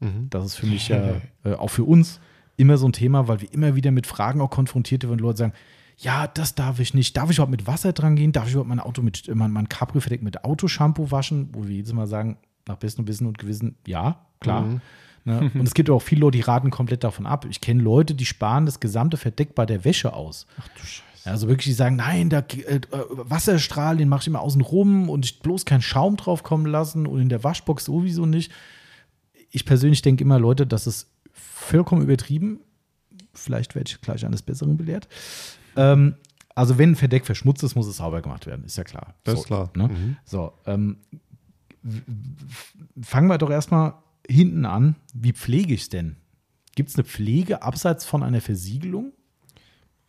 Mhm. Das ist für mich ja, äh, auch für uns immer so ein Thema, weil wir immer wieder mit Fragen auch konfrontiert werden, wenn Leute sagen, ja, das darf ich nicht. Darf ich überhaupt mit Wasser dran gehen? Darf ich überhaupt mein Auto mit, mein, mein Cabrio verdeckt mit Autoshampoo waschen? Wo wir jedes Mal sagen, nach bestem Wissen und Gewissen, ja, klar. Mhm. Ne? Und es gibt auch viele Leute, die raten komplett davon ab. Ich kenne Leute, die sparen das gesamte Verdeck bei der Wäsche aus. Ach du Scheiße. Also wirklich, die sagen, nein, da, äh, Wasserstrahl, den mache ich immer außen rum und ich bloß keinen Schaum drauf kommen lassen und in der Waschbox sowieso nicht. Ich persönlich denke immer, Leute, das ist vollkommen übertrieben. Vielleicht werde ich gleich eines Besseren belehrt. Ähm, also wenn ein Verdeck verschmutzt ist, muss es sauber gemacht werden, ist ja klar.
Das
so,
ist klar.
Ne? Mhm. So, ähm, fangen wir doch erstmal hinten an. Wie pflege ich es denn? Gibt es eine Pflege abseits von einer Versiegelung?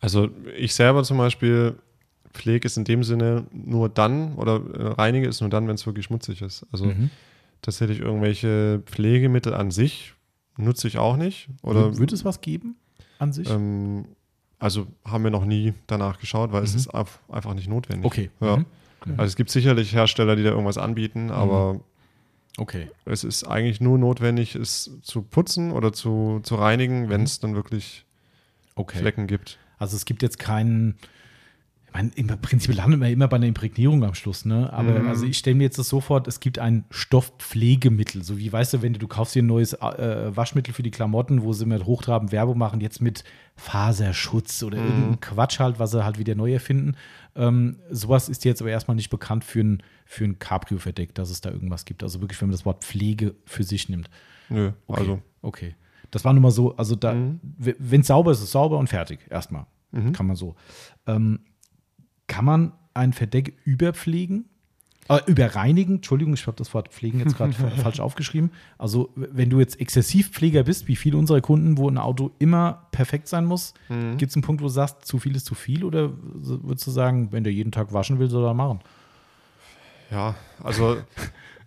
Also ich selber zum Beispiel pflege es in dem Sinne nur dann oder äh, reinige es nur dann, wenn es wirklich schmutzig ist. Also mhm. tatsächlich irgendwelche Pflegemittel an sich nutze ich auch nicht. Oder
Würde es was geben an sich?
Ähm, also haben wir noch nie danach geschaut, weil mhm. es ist einfach nicht notwendig.
Okay.
Ja. Mhm. Also es gibt sicherlich Hersteller, die da irgendwas anbieten, mhm. aber
okay.
es ist eigentlich nur notwendig, es zu putzen oder zu, zu reinigen, wenn es mhm. dann wirklich okay. Flecken gibt.
Also es gibt jetzt keinen ich meine, im Prinzip landet man immer bei einer Imprägnierung am Schluss, ne? Aber mhm. also ich stelle mir jetzt das so vor, es gibt ein Stoffpflegemittel. So wie, weißt du, wenn du, du kaufst dir ein neues äh, Waschmittel für die Klamotten, wo sie mit hochtrabend Werbung machen, jetzt mit Faserschutz oder mhm. irgendein Quatsch halt, was sie halt wieder neu erfinden. Ähm, sowas ist jetzt aber erstmal nicht bekannt für ein, für ein Cabrio-Verdeck, dass es da irgendwas gibt. Also wirklich, wenn man das Wort Pflege für sich nimmt.
Nö,
okay.
also.
Okay. Das war nun mal so, also da, mhm. wenn es sauber ist, ist es sauber und fertig, erstmal. Mhm. Kann man so. Ähm, kann man ein Verdeck überpflegen? Äh, überreinigen, Entschuldigung, ich habe das Wort pflegen jetzt gerade falsch aufgeschrieben. Also, wenn du jetzt Exzessivpfleger bist, wie viele unserer Kunden, wo ein Auto immer perfekt sein muss, mhm. gibt es einen Punkt, wo du sagst, zu viel ist zu viel? Oder würdest du sagen, wenn der jeden Tag waschen will, soll er machen?
Ja, also,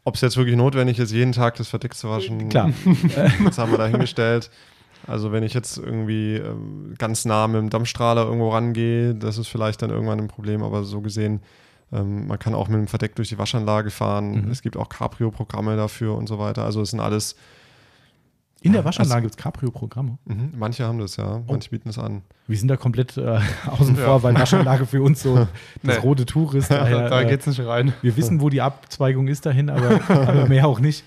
ob es jetzt wirklich notwendig ist, jeden Tag das Verdeck zu waschen,
Klar.
das haben wir dahingestellt. Also wenn ich jetzt irgendwie ähm, ganz nah mit dem Dampfstrahler irgendwo rangehe, das ist vielleicht dann irgendwann ein Problem, aber so gesehen, ähm, man kann auch mit dem Verdeck durch die Waschanlage fahren. Mhm. Es gibt auch Cabrio-Programme dafür und so weiter. Also es sind alles
in der Waschanlage also, gibt es Cabrio-Programme.
Mhm, manche haben das, ja. Oh. Manche bieten es an.
Wir sind da komplett äh, außen vor, ja. weil Waschanlage für uns so das nee. rote Tuch ist.
Daher, da geht es nicht rein.
Wir wissen, wo die Abzweigung ist dahin, aber, aber mehr auch nicht.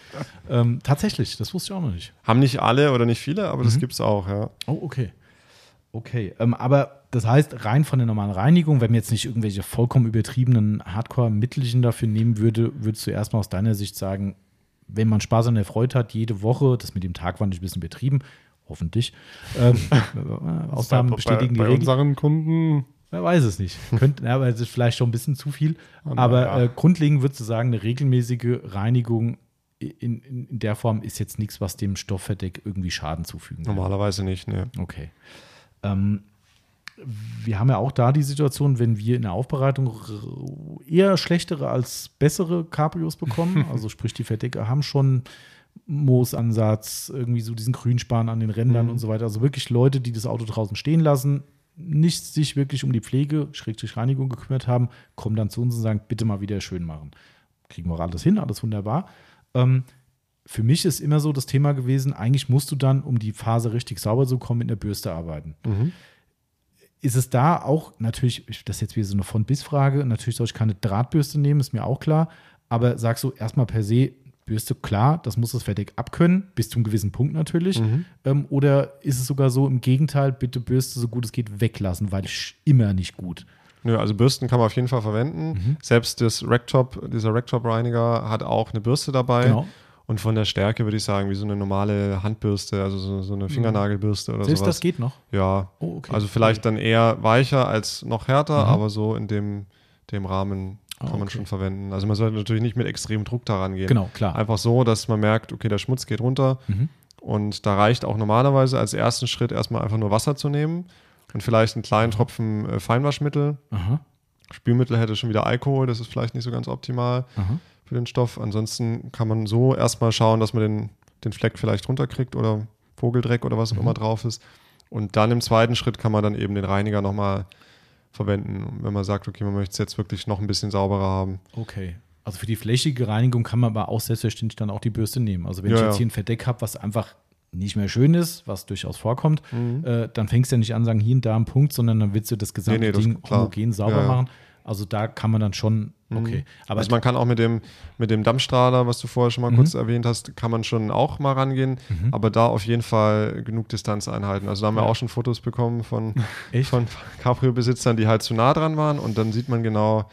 Ähm, tatsächlich, das wusste ich auch noch nicht.
Haben nicht alle oder nicht viele, aber mhm. das gibt es auch, ja.
Oh, okay. Okay, ähm, aber das heißt, rein von der normalen Reinigung, wenn man jetzt nicht irgendwelche vollkommen übertriebenen Hardcore-Mittelchen dafür nehmen würde, würdest du erstmal aus deiner Sicht sagen, wenn man Spaß der Freude hat, jede Woche, das mit dem Tag war nicht ein bisschen betrieben, hoffentlich, ähm, Ausnahmen bestätigen
bei, die bei Regel. unseren Kunden
Man weiß es nicht. Könnte, aber es ist vielleicht schon ein bisschen zu viel.
Und,
aber
ja.
äh, grundlegend würdest du sagen, eine regelmäßige Reinigung in, in, in der Form ist jetzt nichts, was dem Stoffverdeck irgendwie Schaden zufügen kann.
Normalerweise nicht, ne.
Okay. Ähm, wir haben ja auch da die Situation, wenn wir in der Aufbereitung eher schlechtere als bessere Cabrios bekommen, also sprich die Verdecke haben schon Moosansatz, irgendwie so diesen Grünspan an den Rändern
Mhm.
und so weiter. Also wirklich Leute, die das Auto draußen stehen lassen, nicht sich wirklich um die Pflege, Schrägstrich Reinigung gekümmert haben, kommen dann zu uns und sagen, bitte mal wieder schön machen. Kriegen wir alles hin, alles wunderbar. Ähm, für mich ist immer so das Thema gewesen, eigentlich musst du dann, um die Phase richtig sauber zu kommen, mit einer Bürste arbeiten.
Mhm.
Ist es da auch, natürlich, ich- das ist jetzt wieder so eine Von-Bis-Frage, natürlich soll ich keine Drahtbürste nehmen, ist mir auch klar, aber sagst du erstmal per se, Bürste, klar, das muss das Verdeck abkönnen, bis zu einem gewissen Punkt natürlich.
Mhm.
Ähm, oder ist es sogar so, im Gegenteil, bitte Bürste so gut es geht weglassen, weil immer nicht gut.
Nö, also Bürsten kann man auf jeden Fall verwenden.
Mhm.
Selbst das Racktop, dieser Racktop-Reiniger hat auch eine Bürste dabei.
Genau.
Und von der Stärke würde ich sagen, wie so eine normale Handbürste, also so, so eine Fingernagelbürste oder
Mhm. Selbst
sowas.
das geht noch.
Ja,
Oh, okay.
also vielleicht dann eher weicher als noch härter,
Mhm.
aber so in dem, dem Rahmen
Ah,
kann man
okay.
schon verwenden. Also man sollte natürlich nicht mit extremem Druck daran gehen.
Genau, klar.
Einfach so, dass man merkt, okay, der Schmutz geht runter.
Mhm.
Und da reicht auch normalerweise als ersten Schritt erstmal einfach nur Wasser zu nehmen und vielleicht einen kleinen Tropfen äh, Feinwaschmittel.
Aha,
Spülmittel hätte schon wieder Alkohol, das ist vielleicht nicht so ganz optimal
aha.
Für den Stoff. Ansonsten kann man so erstmal schauen, dass man den, den Fleck vielleicht runterkriegt oder Vogeldreck oder was auch
Mhm.
immer drauf ist. Und dann im zweiten Schritt kann man dann eben den Reiniger nochmal verwenden, wenn man sagt, okay, man möchte es jetzt wirklich noch ein bisschen sauberer haben.
Okay. Also für die flächige Reinigung kann man aber auch selbstverständlich dann auch die Bürste nehmen. Also wenn
Ja,
ich jetzt hier ein Verdeck habe, was einfach nicht mehr schön ist, was durchaus vorkommt,
Mhm.
äh, dann fängst du ja nicht an sagen, hier und da ein Punkt, sondern dann willst du das gesamte
Nee, nee, das-
Ding
klar.
homogen sauber
Ja, ja.
Also da kann man dann schon, okay. Aber
also man kann auch mit dem, mit dem Dampfstrahler, was du vorher schon mal
Mhm.
kurz erwähnt hast, kann man schon auch mal rangehen, aber da auf jeden Fall genug Distanz einhalten. Also da haben wir
Ja.
auch schon Fotos bekommen von,
Echt?
von Cabrio-Besitzern, die halt zu nah dran waren und dann sieht man genau,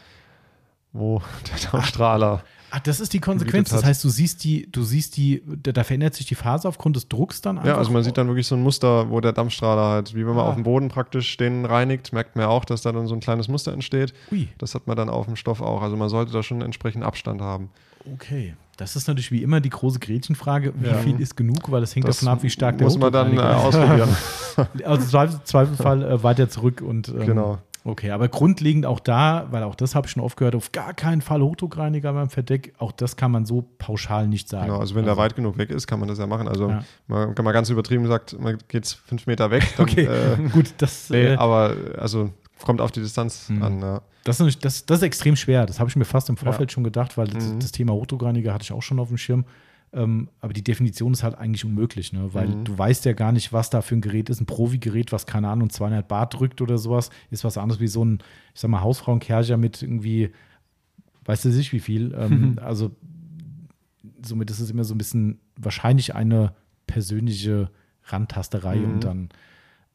wo der Dampfstrahler.
Ach, das ist die Konsequenz. Das heißt, du siehst die, du siehst die, da, verändert sich die Phase aufgrund des Drucks dann einfach.
Ja, also man sieht dann wirklich so ein Muster, wo der Dampfstrahler halt, wie wenn man
Ah.
auf dem Boden praktisch den reinigt, merkt man ja auch, dass da dann so ein kleines Muster entsteht.
Ui,
Das hat man dann auf dem Stoff auch. Also man sollte da schon entsprechend Abstand haben.
okay. Das ist natürlich wie immer die große Gretchenfrage. Wie
Ja.
viel ist genug? Weil das hängt
Das
davon ab, wie stark der
muss man dann äh, ausprobieren.
Also im Zweifel- Zweifelsfall äh, weiter zurück und ähm,
Genau.
Okay, aber grundlegend auch da, weil auch das habe ich schon oft gehört, auf gar keinen Fall Hochdruckreiniger beim Verdeck. Auch das kann man so pauschal nicht sagen.
Genau, also wenn der weit genug weg ist, kann man das ja machen. Also
Ja.
man kann mal ganz übertrieben sagt, man geht fünf Meter weg. Dann,
Okay,
Äh,
gut, das,
nee,
äh,
aber also kommt auf die Distanz
Mhm.
an. Ja.
das, ist, das, das ist extrem schwer. Das habe ich mir fast im Vorfeld schon gedacht, weil das,
Mhm.
das Thema Hochdruckreiniger hatte ich auch schon auf dem Schirm. Ähm, aber die Definition ist halt eigentlich unmöglich, ne? weil
Mhm.
du weißt ja gar nicht, was da für ein Gerät ist. Ein Profi-Gerät, was keine Ahnung, 200 Bar drückt oder sowas, ist was anderes wie so ein, ich sag mal, Hausfrauenkercher mit irgendwie, weißt du nicht wie viel. Ähm, also somit ist es immer so ein bisschen wahrscheinlich eine persönliche Randtasterei
Mhm.
und dann.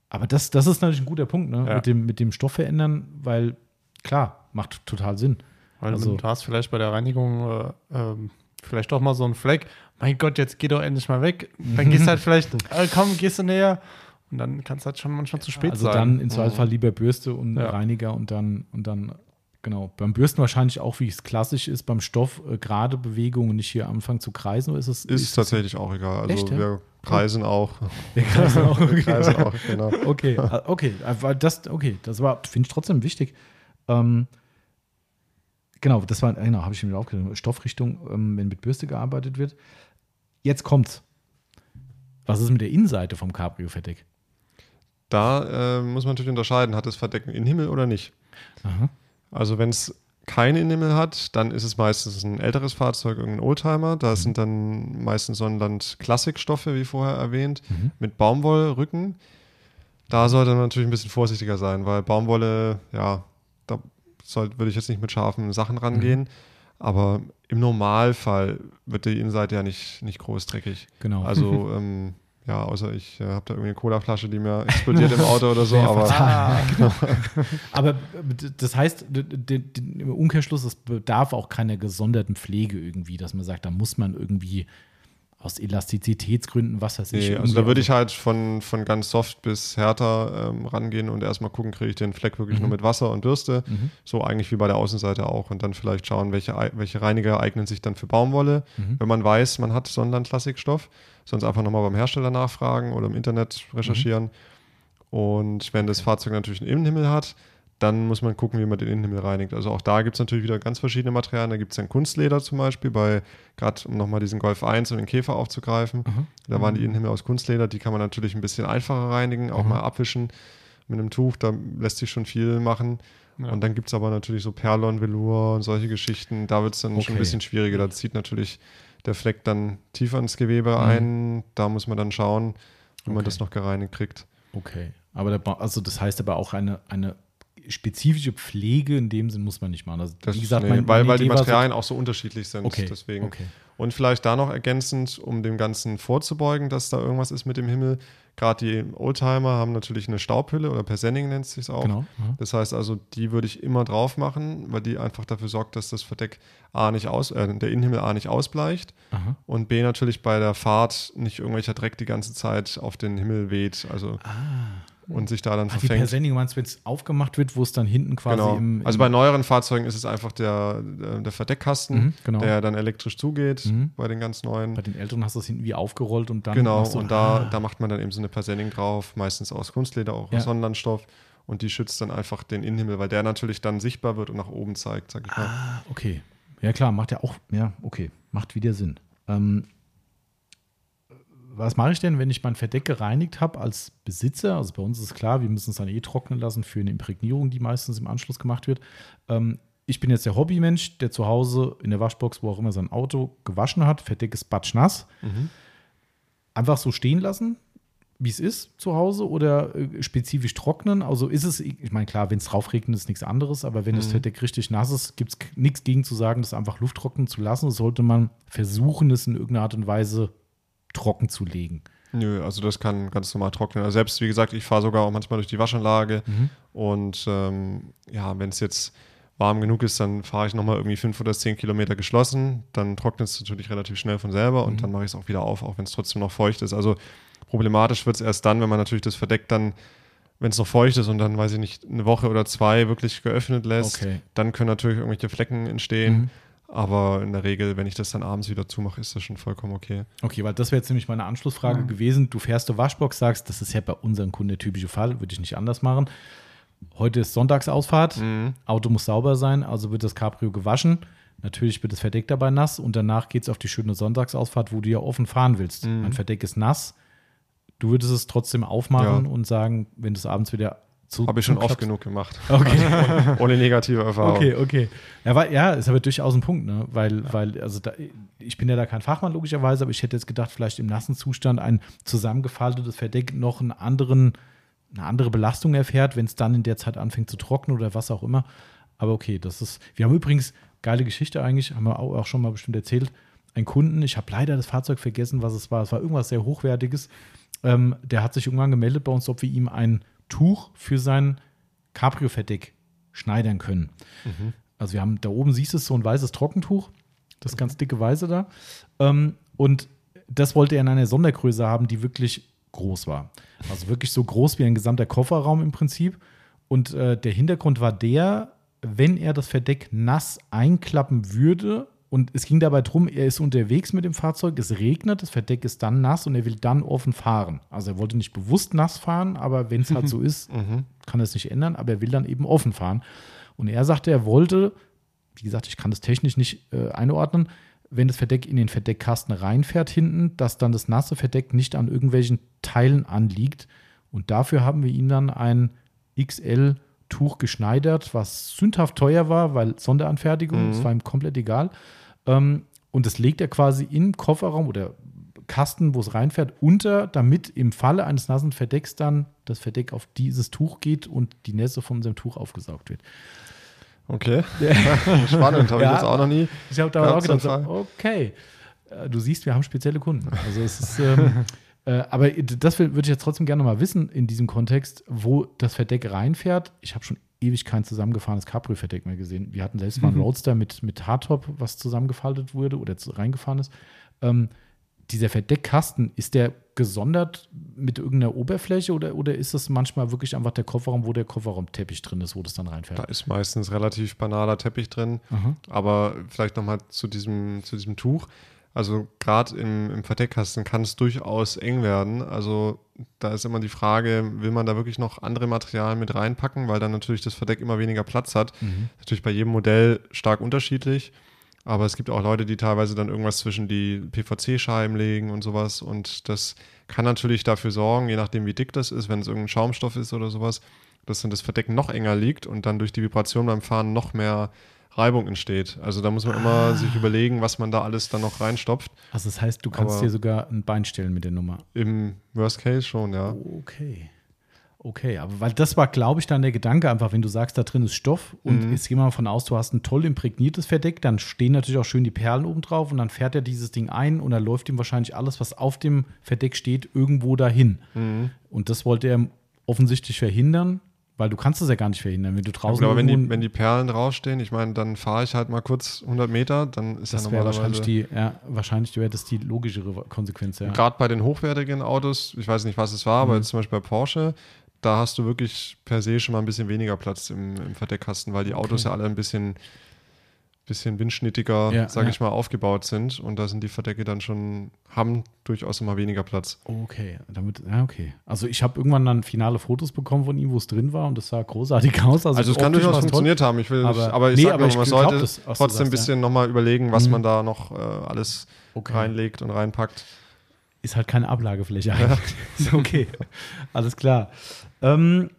Aber das, das ist natürlich ein guter Punkt, ne?
Ja.
Mit, dem, mit dem Stoff verändern, weil klar, macht total Sinn.
Weil
Also-
du hast vielleicht bei der Reinigung äh, ähm, vielleicht doch mal so einen Fleck. Mein Gott, jetzt geh doch endlich mal weg. Dann gehst du halt vielleicht, äh, komm, gehst du näher. Und dann kann es halt schon manchmal zu spät
also
sein.
dann im Zweifelsfall lieber Bürste und
Ja.
Reiniger und dann, und dann, genau. Beim Bürsten wahrscheinlich auch, wie es klassisch ist, beim Stoff äh, gerade Bewegungen nicht hier anfangen zu kreisen, oder ist es?
Ist tatsächlich auch egal. Also
Echt, ja?
wir kreisen auch.
Wir kreisen auch.
Wir kreisen auch, genau.
Okay, äh, okay, aber das, okay, das war, finde ich trotzdem wichtig. Ähm, genau, das war, genau, habe ich mir aufgeschrieben. Stoffrichtung, ähm, wenn mit Bürste gearbeitet wird. Jetzt kommt's. Was ist mit der Innenseite vom Cabrio-Verdeck?
Da äh, muss man natürlich unterscheiden, hat das Verdeck einen Innenhimmel oder nicht.
Aha.
Also wenn es keinen Innenhimmel hat, dann ist es meistens ein älteres Fahrzeug, irgendein Oldtimer.
Mhm.
Da sind dann meistens Sonnenland Klassikstoffe, wie vorher erwähnt,
Mhm.
mit Baumwollrücken. Da sollte man natürlich ein bisschen vorsichtiger sein, weil Baumwolle, ja, da soll, würde ich jetzt nicht mit scharfen Sachen rangehen.
Mhm.
Aber im Normalfall wird die Innenseite ja nicht, nicht groß dreckig.
Genau.
Also, ähm, ja, außer ich äh, habe da irgendwie eine Colaflasche, die mir explodiert im Auto oder so.
Wäre
Aber
fatal. Aber äh, das heißt, im Umkehrschluss, es bedarf auch keiner gesonderten Pflege irgendwie, dass man sagt, da muss man irgendwie aus Elastizitätsgründen, was weiß ich.
Nee, also da würde ich halt von, von ganz soft bis härter ähm, rangehen und erstmal gucken, kriege ich den Fleck wirklich
Mhm.
nur mit Wasser und Bürste. So eigentlich wie bei der Außenseite auch. Und dann vielleicht schauen, welche, welche Reiniger eignen sich dann für Baumwolle.
Mhm.
Wenn man weiß, man hat Sonnenland-Klassikstoff, sonst einfach nochmal beim Hersteller nachfragen oder im Internet recherchieren. Und wenn das Fahrzeug natürlich einen Innenhimmel hat, dann muss man gucken, wie man den Innenhimmel reinigt. Also auch da gibt es natürlich wieder ganz verschiedene Materialien. Da gibt es dann Kunstleder zum Beispiel, bei gerade um nochmal diesen Golf 1 und den Käfer aufzugreifen. Da waren die Innenhimmel aus Kunstleder, die kann man natürlich ein bisschen einfacher reinigen, auch mal abwischen mit einem Tuch, da lässt sich schon viel machen.
Ja.
Und dann gibt es aber natürlich so Perlon, Velour und solche Geschichten. Da wird es dann schon
Okay.
ein bisschen schwieriger. Da zieht natürlich der Fleck dann tiefer ins Gewebe ein. Da muss man dann schauen, wie man
Okay.
das noch gereinigt kriegt.
Okay. Aber da, also das heißt aber auch eine, eine spezifische Pflege in dem Sinn muss man nicht machen. Also,
Das
wie gesagt,
nee,
mein,
weil, weil die Materialien auch so unterschiedlich sind.
Okay,
Deswegen.
okay.
Und vielleicht da noch ergänzend, um dem Ganzen vorzubeugen, dass da irgendwas ist mit dem Himmel. Gerade die Oldtimer haben natürlich eine Staubhülle oder Persenning nennt es sich auch.
Genau. ja.
Das heißt also, die würde ich immer drauf machen, weil die einfach dafür sorgt, dass das Verdeck A nicht aus, äh, der Innenhimmel A nicht ausbleicht
Aha.
und B natürlich bei der Fahrt nicht irgendwelcher Dreck die ganze Zeit auf den Himmel weht. Also und sich da dann
die
verfängt.
Persenning, du meinst, wenn es aufgemacht wird, wo es dann hinten quasi
Genau.
im, im
also bei neueren Fahrzeugen ist es einfach der, der der Verdeckkasten,
Mhm, genau.
der dann elektrisch zugeht
Mhm.
bei den ganz neuen.
bei den Älteren hast du das hinten wie aufgerollt und dann
Genau,
du-
und da,
Ah,
da macht man dann eben so eine Persenning drauf, meistens aus Kunstleder, auch
Ja.
aus Sonnenlandstoff. Und die schützt dann einfach den Innenhimmel, weil der natürlich dann sichtbar wird und nach oben zeigt, sag ich mal.
Ah, okay. Ja, klar, macht ja auch, ja, okay, macht wieder Sinn. Ähm, was mache ich denn, wenn ich mein Verdeck gereinigt habe als Besitzer? Also bei uns ist klar, wir müssen es dann eh trocknen lassen für eine Imprägnierung, die meistens im Anschluss gemacht wird. Ähm, ich bin jetzt der Hobbymensch, der zu Hause in der Waschbox, wo auch immer sein Auto gewaschen hat, Verdeck ist batschnass. Einfach so stehen lassen, wie es ist zu Hause oder äh, spezifisch trocknen? Also ist es, ich meine, klar, wenn es drauf regnet, ist nichts anderes, aber wenn das Verdeck richtig nass ist, gibt es nichts gegen zu sagen, das einfach Luft trocknen zu lassen. Sollte man versuchen, es in irgendeiner Art und Weise trocken zu legen.
Nö, also das kann ganz normal trocknen. Also selbst, wie gesagt, ich fahre sogar auch manchmal durch die Waschanlage und ähm, ja, wenn es jetzt warm genug ist, dann fahre ich nochmal irgendwie fünf oder zehn Kilometer geschlossen. Dann trocknet es natürlich relativ schnell von selber und dann mache ich es auch wieder auf, auch wenn es trotzdem noch feucht ist. Also problematisch wird es erst dann, wenn man natürlich das Verdeck dann, wenn es noch feucht ist und dann, weiß ich nicht, eine Woche oder zwei wirklich geöffnet lässt,
Okay.
dann können natürlich irgendwelche Flecken entstehen.
Mhm.
Aber in der Regel, wenn ich das dann abends wieder zumache, ist das schon vollkommen okay.
Okay, weil das wäre jetzt nämlich meine Anschlussfrage gewesen. Du fährst eine Waschbox, sagst, das ist ja bei unseren Kunden der typische Fall, würde ich nicht anders machen. Heute ist Sonntagsausfahrt, Auto muss sauber sein, also wird das Cabrio gewaschen. Natürlich wird das Verdeck dabei nass und danach geht es auf die schöne Sonntagsausfahrt, wo du ja offen fahren willst. Mein Verdeck ist nass. Du würdest es trotzdem aufmachen
Ja.
und sagen, wenn du es abends wieder zu.
Habe ich schon oft genug gemacht.
Okay.
Ohne negative Erfahrung.
Okay, okay. Ja, weil, ja, ist aber durchaus ein Punkt, ne? Weil, weil, also da, ich bin ja da kein Fachmann logischerweise, aber ich hätte jetzt gedacht, vielleicht im nassen Zustand ein zusammengefaltetes Verdeck noch einen anderen, eine andere Belastung erfährt, wenn es dann in der Zeit anfängt zu trocknen oder was auch immer. Aber okay, das ist. Wir haben übrigens geile Geschichte eigentlich, haben wir auch, auch schon mal bestimmt erzählt. Ein Kunden, ich habe leider das Fahrzeug vergessen, was es war. Es war irgendwas sehr Hochwertiges. Ähm, der hat sich irgendwann gemeldet bei uns, ob wir ihm ein Tuch für sein Cabrio-Verdeck schneidern können. Also wir haben da oben siehst du so ein weißes Trockentuch, das ganz dicke weiße da. Ähm, und das wollte er in einer Sondergröße haben, die wirklich groß war. Also wirklich so groß wie ein gesamter Kofferraum im Prinzip. Und äh, der Hintergrund war der, wenn er das Verdeck nass einklappen würde, und es ging dabei drum, er ist unterwegs mit dem Fahrzeug, es regnet, das Verdeck ist dann nass und er will dann offen fahren. Also er wollte nicht bewusst nass fahren, aber wenn es halt so ist, kann er es nicht ändern, aber er will dann eben offen fahren. Und er sagte, er wollte, wie gesagt, ich kann das technisch nicht äh, einordnen, wenn das Verdeck in den Verdeckkasten reinfährt hinten, dass dann das nasse Verdeck nicht an irgendwelchen Teilen anliegt. Und dafür haben wir ihm dann ein XL-Tuch geschneidert, was sündhaft teuer war, weil Sonderanfertigung, das war ihm komplett egal. Ähm, und das legt er quasi im Kofferraum oder Kasten, wo es reinfährt, unter, damit im Falle eines nassen Verdecks dann das Verdeck auf dieses Tuch geht und die Nässe von unserem Tuch aufgesaugt wird.
Okay. Spannend, habe
Ja.
ich jetzt auch noch nie.
Ich habe da auch gedacht, so, okay, äh, du siehst, wir haben spezielle Kunden. Also es ist, ähm, äh, aber das würde ich jetzt trotzdem gerne mal wissen in diesem Kontext, wo das Verdeck reinfährt. Ich habe schon ewig kein zusammengefahrenes Cabrio-Verdeck mehr gesehen. Wir hatten selbst mal einen Roadster mit, mit Hardtop, was zusammengefaltet wurde oder reingefahren ist. Ähm, dieser Verdeckkasten, ist der gesondert mit irgendeiner Oberfläche oder, oder ist das manchmal wirklich einfach der Kofferraum, wo der Kofferraumteppich drin ist, wo das dann reinfällt?
Da ist meistens relativ banaler Teppich drin.
Aha.
Aber vielleicht nochmal zu diesem, zu diesem Tuch. Also gerade im, im Verdeckkasten kann es durchaus eng werden. Also da ist immer die Frage, will man da wirklich noch andere Materialien mit reinpacken, weil dann natürlich das Verdeck immer weniger Platz hat.
Mhm.
Natürlich bei jedem Modell stark unterschiedlich. Aber es gibt auch Leute, die teilweise dann irgendwas zwischen die PVC-Scheiben legen und sowas. Und das kann natürlich dafür sorgen, je nachdem wie dick das ist, wenn es irgendein Schaumstoff ist oder sowas, dass dann das Verdeck noch enger liegt und dann durch die Vibration beim Fahren noch mehr Reibung entsteht. Also da muss man immer sich überlegen, was man da alles dann noch reinstopft.
Also das heißt, du kannst
Aber-
dir sogar ein Bein stellen mit der Nummer.
Im Worst Case schon, ja.
Okay. Okay, aber weil das war, glaube ich, dann der Gedanke einfach, wenn du sagst, da drin ist Stoff und
Mhm.
jetzt gehen wir mal von aus, du hast ein toll imprägniertes Verdeck, dann stehen natürlich auch schön die Perlen oben drauf und dann fährt er dieses Ding ein und dann läuft ihm wahrscheinlich alles, was auf dem Verdeck steht, irgendwo dahin.
Mhm.
Und das wollte er offensichtlich verhindern, weil du kannst es ja gar nicht verhindern, wenn du draußen
Gut, aber wenn die, wenn die Perlen draufstehen, ich meine, dann fahre ich halt mal kurz 100 Meter, dann ist
das
ja normalerweise...
wahrscheinlich die, ja, wahrscheinlich wäre das die logischere Konsequenz, ja.
Gerade bei den hochwertigen Autos, ich weiß nicht, was es war, aber
Mhm.
jetzt zum Beispiel bei Porsche, da hast du wirklich per se schon mal ein bisschen weniger Platz im, im Verdeckkasten, weil die Autos ja alle ein bisschen, bisschen windschnittiger,
Ja,
sage
ja.
ich mal, aufgebaut sind und da sind die Verdecke dann schon, haben durchaus immer weniger Platz.
Okay, damit, ja, okay. Also ich habe irgendwann dann finale Fotos bekommen von ihm, wo es drin war und das sah großartig aus.
Also, es kann durchaus
war's toll.
funktioniert haben. Ich will,
Aber-
nicht, aber ich
nee,
sag
aber
nur,
ich
man sollte
das,
trotzdem ein bisschen nochmal überlegen, was
Mhm.
man da noch äh, alles
Okay.
reinlegt und reinpackt.
Ist halt keine Ablagefläche eigentlich. Okay. Alles klar. Ähm,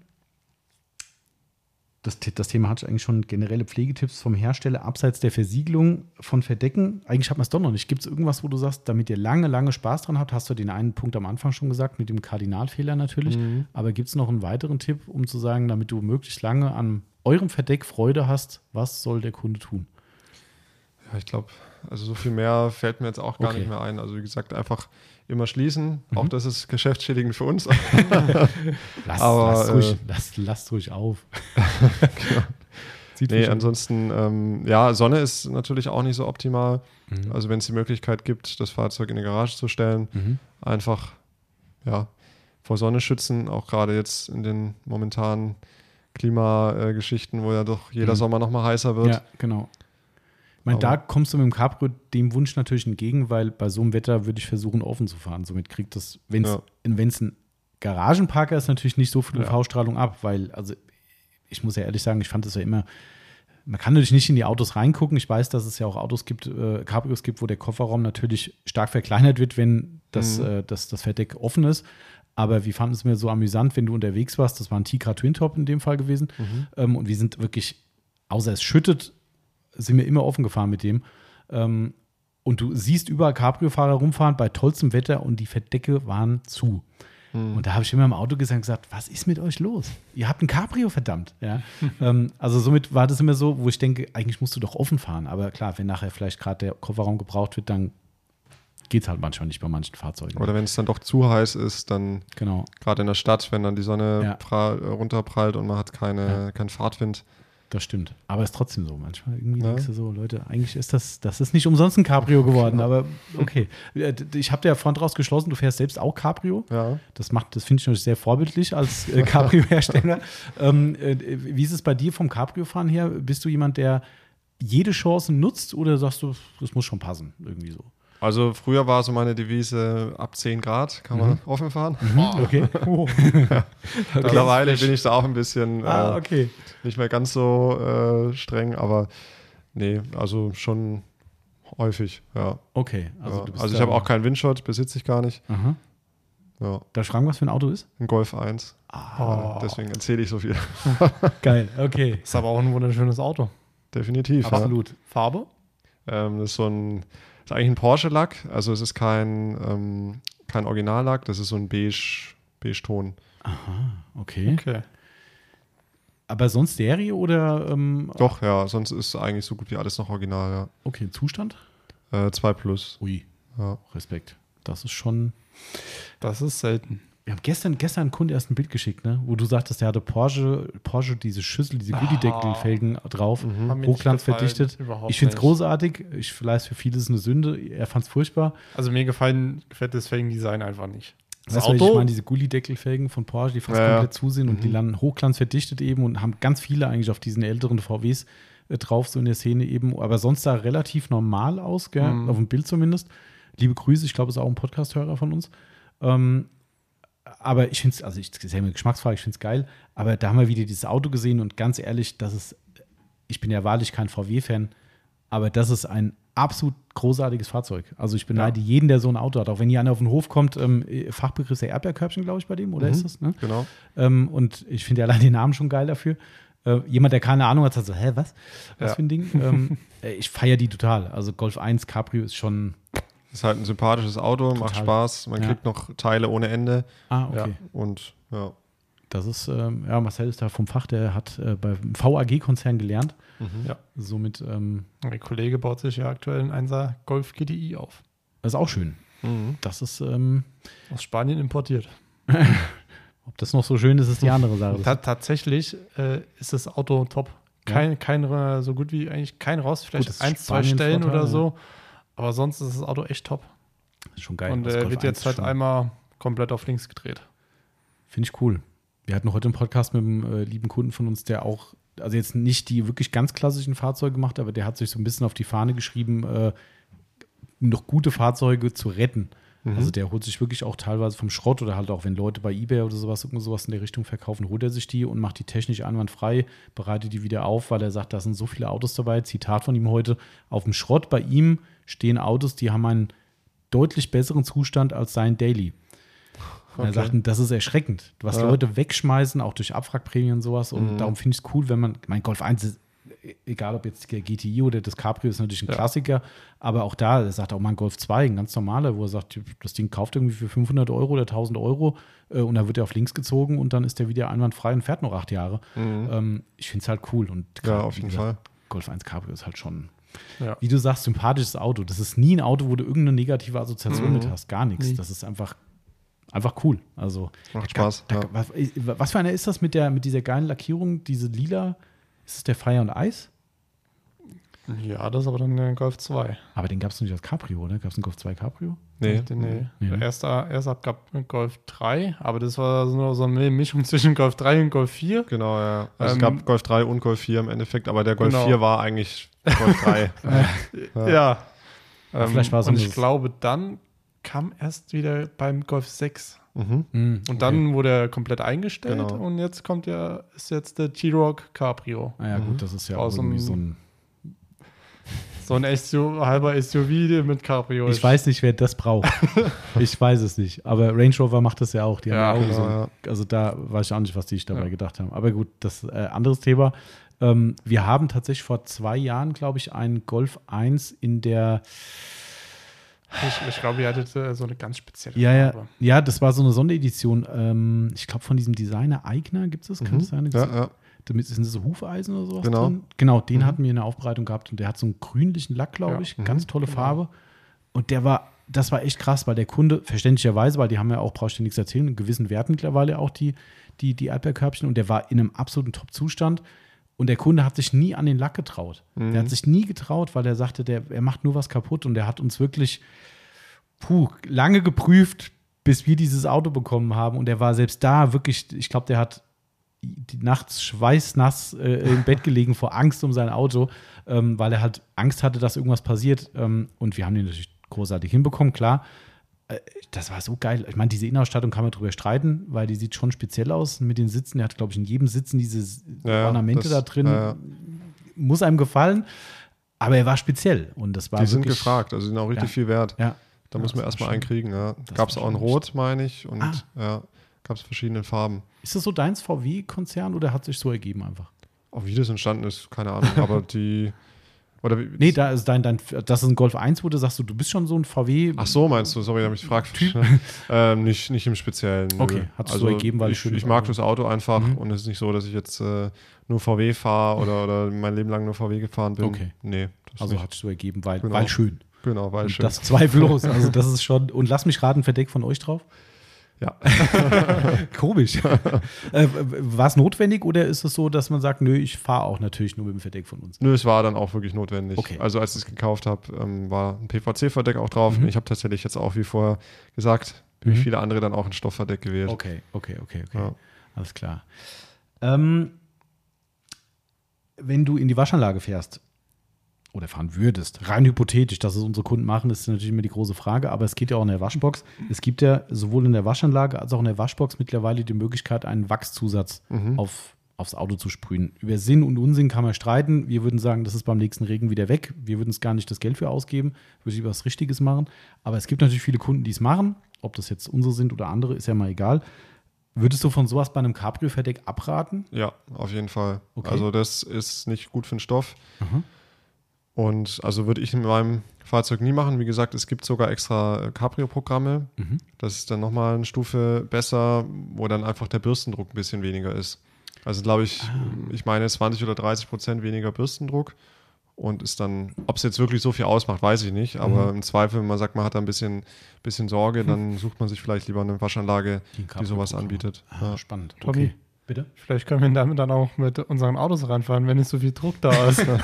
das, das Thema hatte ich eigentlich schon generelle Pflegetipps vom Hersteller abseits der Versiegelung von Verdecken. Eigentlich hat man es doch noch nicht. Gibt es irgendwas, wo du sagst, damit ihr lange, lange Spaß dran habt? Hast du den einen Punkt am Anfang schon gesagt, mit dem Kardinalfehler natürlich.
Mhm.
Aber gibt es noch einen weiteren Tipp, um zu sagen, damit du möglichst lange an eurem Verdeck Freude hast, was soll der Kunde tun?
Ja, ich glaube, also so viel mehr fällt mir jetzt auch gar
Okay.
Nicht mehr ein. Also wie gesagt, einfach immer schließen. Auch das ist geschäftsschädigend für uns.
Lass,
Aber,
lasst, ruhig,
äh,
lasst, lasst ruhig auf. Sieht
nee, ansonsten, ähm, ja, Sonne ist natürlich auch nicht so optimal.
Mhm.
Also wenn es die Möglichkeit gibt, das Fahrzeug in die Garage zu stellen,
Mhm.
einfach ja, vor Sonne schützen, auch gerade jetzt in den momentanen Klimageschichten, wo ja doch jeder
Mhm.
Sommer noch mal heißer wird.
Ja, genau. Meine, da kommst du mit dem Cabrio dem Wunsch natürlich entgegen, weil bei so einem Wetter würde ich versuchen, offen zu fahren. Somit kriegt das, wenn es
Ja.
wenn's ein Garagenparker ist, natürlich nicht so viel
Ja.
UV-Strahlung ab, weil, also ich muss ja ehrlich sagen, ich fand das ja immer, man kann natürlich nicht in die Autos reingucken. Ich weiß, dass es ja auch Autos gibt, äh, Cabrios gibt, wo der Kofferraum natürlich stark verkleinert wird, wenn das,
Mhm.
äh, das, das Verdeck offen ist. Aber wir fanden es mir so amüsant, wenn du unterwegs warst. Das war ein Tigra Twin Top in dem Fall gewesen. Ähm, und wir sind wirklich, außer es schüttet, sind wir immer offen gefahren mit dem. Ähm, und du siehst überall Cabrio-Fahrer rumfahren bei tollstem Wetter und die Verdecke waren zu. Und da habe ich immer im Auto gesagt, gesagt, was ist mit euch los? Ihr habt ein Cabrio, verdammt. Ja? ähm, also somit war das immer so, wo ich denke, eigentlich musst du doch offen fahren. Aber klar, wenn nachher vielleicht gerade der Kofferraum gebraucht wird, dann geht es halt manchmal nicht bei manchen Fahrzeugen.
Oder wenn es dann doch zu heiß ist, dann
genau.
gerade in der Stadt, wenn dann die Sonne
Ja.
prall, runterprallt und man hat keine,
Ja.
keinen Fahrtwind.
Das stimmt. Aber ist trotzdem so. Manchmal irgendwie
Ja.
denkst du so, Leute, eigentlich ist das, das ist nicht umsonst ein Cabrio geworden, aber okay. Äh, Ich habe dir ja vorhin draus geschlossen, du fährst selbst auch Cabrio.
Ja.
Das macht, das finde ich natürlich sehr vorbildlich als äh, Cabrio-Hersteller. ähm, äh, wie ist es bei dir vom Cabrio-Fahren her? Bist du jemand, der jede Chance nutzt oder sagst du, das muss schon passen, irgendwie so?
Also früher war so meine Devise, ab 10 Grad kann
Mhm.
man offen fahren.
Okay.
Mittlerweile bin ich da auch ein bisschen
Ah,
äh,
okay.
nicht mehr ganz so äh, streng, aber nee, also schon häufig, ja.
Okay.
Also,
Also,
ja.
du bist
also ich habe auch keinen Windschutz, besitze ich gar nicht.
Aha.
Ja,
Darf ich fragen, was für ein Auto ist?
ein Golf 1.
Oh.
Deswegen erzähle ich so viel.
Geil, okay.
Ist aber auch ein wunderschönes Auto.
Definitiv. Ja.
Absolut.
Farbe?
Ähm, das ist so ein, ist eigentlich ein Porsche-Lack, also es ist kein, ähm, kein Originallack, das ist so ein beige, beige-Ton.
Okay.
Okay.
Aber sonst Serie oder ähm,
Doch, ja, sonst ist eigentlich so gut wie alles noch original,
okay, Zustand?
ja. Äh, 2 Plus.
Ui,
Ja.
Respekt. Das ist schon.
Das ist selten.
Wir haben gestern, gestern einen Kunden erst ein Bild geschickt, ne? wo du sagtest, der hatte Porsche, Porsche diese Schüssel, diese Gullideckelfelgen drauf,
nicht
Hochglanz verdichtet. Ich finde es großartig. Ich vielleicht für viele ist es eine Sünde. Er fand es furchtbar.
Also mir gefallen, gefällt das Felgendesign einfach nicht. Das
Weißt du, was ich
Auto,
meine, diese Gullideckelfelgen von Porsche, die fast
Ja,
komplett zu sind und die landen hochglanz verdichtet eben und haben ganz viele eigentlich auf diesen älteren VWs äh, drauf, so in der Szene eben. Aber sonst sah relativ normal aus, gell?
Mhm.
auf dem Bild zumindest. Liebe Grüße, ich glaube, ist auch ein Podcast-Hörer von uns. Ähm, aber ich finde es, also ich ist ja eine Geschmacksfrage, ich finde es geil. Aber da haben wir wieder dieses Auto gesehen und ganz ehrlich, das ist, ich bin ja wahrlich kein VW-Fan, aber das ist ein absolut großartiges Fahrzeug. Also ich beneide jeden, der so ein Auto hat. Auch wenn hier einer auf den Hof kommt, ähm, Fachbegriff ist der Erdbeerkörbchen, glaube ich, bei dem, oder ist das? Ne?
Genau.
Ähm, und ich finde ja allein den Namen schon geil dafür. Äh, jemand, der keine Ahnung hat, sagt so, hä, was? Was
Ja.
für ein Ding? ähm, äh, ich feiere die total. Also Golf 1 Cabrio ist schon.
Ist halt ein sympathisches Auto, macht
Total.
Spaß, man
Ja.
kriegt noch Teile ohne Ende
Ah, okay.
Ja.
und ja.
Das ist, ähm, ja, Marcel ist da vom Fach, der hat äh, beim VAG-Konzern gelernt.
Ja.
Somit, ähm,
Mein Kollege baut sich ja aktuell einen 1er Golf GTI auf.
das ist auch schön.
Mhm.
Das ist, ähm,
Aus Spanien importiert.
ob das noch so schön ist, ist die andere Sache.
Ta tatsächlich äh, ist das Auto top. Kein, kein, äh, so gut wie eigentlich kein Rost, vielleicht
das ist
ein, zwei Stellen oder
ja.
Aber sonst ist das Auto echt top.
ist schon geil.
Und äh, wird
1
jetzt halt
schon-
einmal komplett auf links gedreht.
Finde ich cool. Wir hatten heute einen Podcast mit einem äh, lieben Kunden von uns, der auch, also jetzt nicht die wirklich ganz klassischen Fahrzeuge macht, aber der hat sich so ein bisschen auf die Fahne geschrieben, äh, noch gute Fahrzeuge zu retten. Also der holt sich wirklich auch teilweise vom Schrott oder halt auch, wenn Leute bei Ebay oder sowas, irgend sowas in der Richtung verkaufen, holt er sich die und macht die technisch einwandfrei, bereitet die wieder auf, weil er sagt, da sind so viele Autos dabei. Zitat von ihm heute: Auf dem Schrott bei ihm stehen Autos, die haben einen deutlich besseren Zustand als sein Daily. Und er
Okay.
sagt, das ist erschreckend, was
Ja.
Leute wegschmeißen, auch durch Abwrackprämien und sowas. Und darum finde ich es cool, wenn man, mein Golf 1 ist, e- egal ob jetzt der GTI oder das Cabrio ist natürlich ein
Ja.
Klassiker, aber auch da, er sagt auch mal ein Golf 2, ein ganz normaler, wo er sagt, das Ding kauft irgendwie für 500 Euro oder 1000 Euro äh, und dann wird er auf links gezogen und dann ist er wieder einwandfrei und fährt noch acht Jahre. Ähm, ich finde es halt cool und
Mhm. Ja,
gerade,
auf jeden
gesagt,
Fall.
Golf 1 Cabrio ist halt schon,
Ja.
wie du sagst, sympathisches Auto. Das ist nie ein Auto, wo du irgendeine negative Assoziation
Mhm.
mit hast, gar nichts.
Nie.
Das ist einfach, einfach cool. Also
Macht Spaß.
da,
ja.
was, was für einer ist das mit, der, mit dieser geilen Lackierung, diese lila? Ist es der Fire und Eis?
Ja, das ist aber dann der Golf 2.
Aber den gab es nicht als Cabrio, oder? Gab es einen Golf 2 Cabrio?
Nee.
Den, nee.
Nee, ne?
Der erste, erste gab Golf 3, aber das war so nur so eine Mischung zwischen Golf 3 und Golf 4.
Genau, ja. Also es
Ähm,
gab Golf 3 und Golf 4 im Endeffekt, aber der Golf
Genau.
4 war eigentlich Golf 3.
Ja.
Ja.
Ähm,
vielleicht war es
und ich
das-
glaube, dann kam erst wieder beim Golf 6.
mhm.
Mhm,
Und dann wurde er komplett eingestellt
Genau.
und jetzt kommt ja, ist jetzt der T-Rock Cabrio.
Ah ja, gut, das ist ja auch
Aus
irgendwie
dem-
so ein.
So ein SUV, halber SUV mit Cabrio.
Ich weiß nicht, wer das braucht. ich weiß es nicht. Aber Range Rover macht das ja auch. Die
Ja,
haben ja auch
genau,
so,
ja.
Also da weiß ich auch nicht, was die sich dabei
Ja.
gedacht haben. Aber gut, das ist äh, anderes Thema. Ähm, wir haben tatsächlich vor zwei Jahren, glaube ich, einen Golf 1 in der
Ich, ich glaube, ihr hattet äh, so eine ganz spezielle
Ja, ja,
Farbe.
ja, das war so eine Sonderedition. Ähm, ich glaube, von diesem Designer Eigner gibt es das. Kann
Mhm.
das sein?
Ja, ja.
Damit sind das so Hufeisen oder sowas
Genau.
drin? Genau, den hatten wir in der Aufbereitung gehabt und der hat so einen grünlichen Lack, glaube
Ja.
ich. Ganz tolle Farbe. Und der war, das war echt krass, weil der Kunde, verständlicherweise, weil die haben ja auch, brauchst du nichts erzählen, in gewissen Werten mittlerweile auch die, die, die Erdbeerkörbchen und der war in einem absoluten Top-Zustand. Und der Kunde hat sich nie an den Lack getraut. Der hat sich nie getraut, weil er sagte, der, er macht nur was kaputt und der hat uns wirklich puh, lange geprüft, bis wir dieses Auto bekommen haben. Und er war selbst da wirklich, ich glaube, der hat nachts schweißnass äh, im Bett gelegen vor Angst um sein Auto, ähm, weil er halt Angst hatte, dass irgendwas passiert. Ähm, und wir haben den natürlich großartig hinbekommen, klar. Äh, Das war so geil. Ich meine, diese Innenausstattung kann man drüber streiten, weil die sieht schon speziell aus mit den Sitzen. Er hat, glaube ich, in jedem Sitzen diese
Ja,
Ornamente
das-
da drin.
ja.
Muss einem gefallen. Aber er war speziell. Und das war
Die sind gefragt, also sind auch richtig
Ja.
viel wert.
Ja.
Da muss man erstmal einen kriegen. Gab es auch in Rot, meine ich. Und
Ah.
ja, gab es verschiedene Farben.
Ist das so deins VW-Konzern oder hat sich so ergeben einfach?
Auch wie das entstanden ist, keine Ahnung. aber die. Oder wie,
Nee, da ist dein, dein, das ist ein Golf 1, wo du sagst, du, du bist schon so ein VW.
Ach so, meinst du? Sorry, da habe ich gefragt. ähm, nicht, nicht im Speziellen.
Okay, hat sich so ergeben, weil
ich, ich mag das Auto einfach
Mhm.
und es ist nicht so, dass ich jetzt äh, nur VW fahre oder, oder mein Leben lang nur VW gefahren bin.
Okay.
Nee, das
Also
nicht.
hat sich so ergeben, weil,
Genau.
weil schön.
Genau, weil
Und
schön.
das zweifellos. Also das ist schon. Und lass mich raten, verdeckt von euch drauf.
Ja.
Komisch. äh, war es notwendig oder ist es so, dass man sagt, nö, ich fahre auch natürlich nur mit dem Verdeck von uns?
Nö, es war dann auch wirklich notwendig.
Okay.
Also als ich es gekauft habe, ähm, war ein PVC-Verdeck auch drauf.
Mhm.
Ich habe tatsächlich jetzt auch, wie vorher gesagt, wie
Mhm.
viele andere dann auch ein Stoffverdeck gewählt.
Okay, okay, okay, okay.
Ja.
Alles klar. Ähm, wenn du in die Waschanlage fährst oder fahren würdest, rein hypothetisch, dass es unsere Kunden machen, ist natürlich immer die große Frage, aber es geht ja auch in der Waschbox. Es gibt ja sowohl in der Waschanlage als auch in der Waschbox mittlerweile die Möglichkeit, einen Wachszusatz
Mhm.
auf, aufs Auto zu sprühen. Über Sinn und Unsinn kann man streiten. Wir würden sagen, das ist beim nächsten Regen wieder weg. Wir würden es gar nicht das Geld für ausgeben, würde ich was Richtiges machen. Aber es gibt natürlich viele Kunden, die es machen. Ob das jetzt unsere sind oder andere, ist ja mal egal. Würdest du von sowas bei einem Cabrio-Verdeck abraten?
Ja, auf jeden Fall.
Okay.
Also das ist nicht gut für den Stoff.
Aha.
Und also würde ich in meinem Fahrzeug nie machen. Wie gesagt, es gibt sogar extra äh, Cabrio-Programme.
Mhm.
Das ist dann nochmal eine Stufe besser, wo dann einfach der Bürstendruck ein bisschen weniger ist. Also glaube ich,
Ah.
ich meine 20 oder 30 Prozent weniger Bürstendruck. Und ist dann, ob es jetzt wirklich so viel ausmacht, weiß ich nicht. Aber
Mhm.
im Zweifel, wenn man sagt, man hat da ein bisschen, bisschen Sorge, dann sucht man sich vielleicht lieber eine Waschanlage,
Die
die sowas anbietet.
Ah,
Ja.
spannend.
Tommy?
Okay. Bitte?
Vielleicht können wir damit dann auch mit unseren Autos reinfahren, wenn nicht so viel Druck da ist.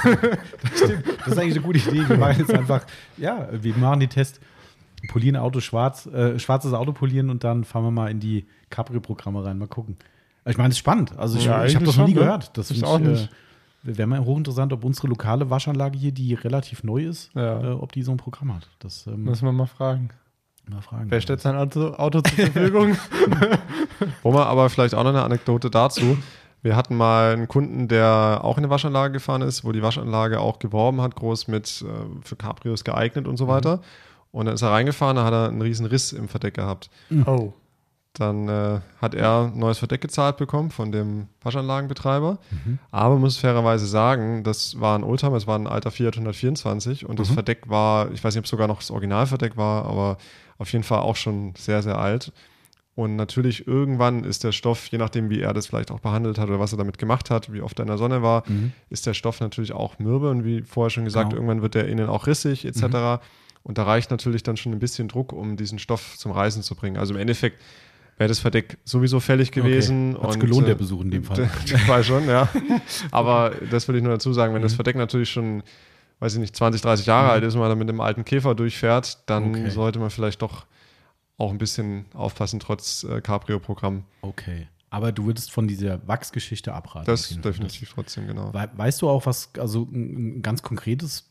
Das ist eigentlich eine gute Idee. Wir machen jetzt einfach, ja, wir machen die Test, polieren Auto schwarz, äh, schwarzes Auto polieren und dann fahren wir mal in die Cabrio-Programme rein. Mal gucken. Ich meine, es ist spannend. Also ich,
Ja,
ich habe das noch nie
ne?
gehört. Das
Ich
find
auch
äh,
nicht.
Wäre mal hochinteressant, ob unsere lokale Waschanlage hier, die relativ neu ist,
Ja.
äh, ob die so ein Programm hat. Das ähm,
Müssen wir mal fragen.
Mal fragen.
Wer stellt sein Auto, Auto zur Verfügung?
Wo man aber vielleicht auch noch eine Anekdote dazu. Wir hatten mal einen Kunden, der auch in eine Waschanlage gefahren ist, wo die Waschanlage auch geworben hat, groß mit äh, für Cabrios geeignet und so weiter. Und dann ist er reingefahren, da hat er einen riesen Riss im Verdeck gehabt.
Oh.
Dann äh, hat er ein neues Verdeck gezahlt bekommen von dem Waschanlagenbetreiber.
Mhm.
Aber muss fairerweise sagen, das war ein Oldtimer, es war ein alter Fiat 124 und das
Mhm.
Verdeck war, ich weiß nicht, ob es sogar noch das Originalverdeck war, aber auf jeden Fall auch schon sehr, sehr alt. Und natürlich irgendwann ist der Stoff, je nachdem, wie er das vielleicht auch behandelt hat oder was er damit gemacht hat, wie oft er in der Sonne war,
Mhm.
ist der Stoff natürlich auch mürbe und wie vorher schon gesagt,
Genau.
irgendwann wird der innen auch rissig etc.
Mhm.
Und da reicht natürlich dann schon ein bisschen Druck, um diesen Stoff zum Reißen zu bringen. Also im Endeffekt wäre das Verdeck sowieso fällig gewesen.
Hat's
und,
gelohnt, der
äh,
Besuch in dem Fall.
Fall schon, ja. Aber das will ich nur dazu sagen, wenn das
Mhm.
Verdeck natürlich schon, weiß ich nicht, 20, 30 Jahre
Mhm.
alt ist und man da mit einem alten Käfer durchfährt, dann
Okay.
sollte man vielleicht doch auch ein bisschen aufpassen, trotz äh, Cabrio-Programm.
Okay. Aber du würdest von dieser Wachsgeschichte abraten.
Das definitiv trotzdem, genau.
We weißt du auch was, also ein ganz konkretes,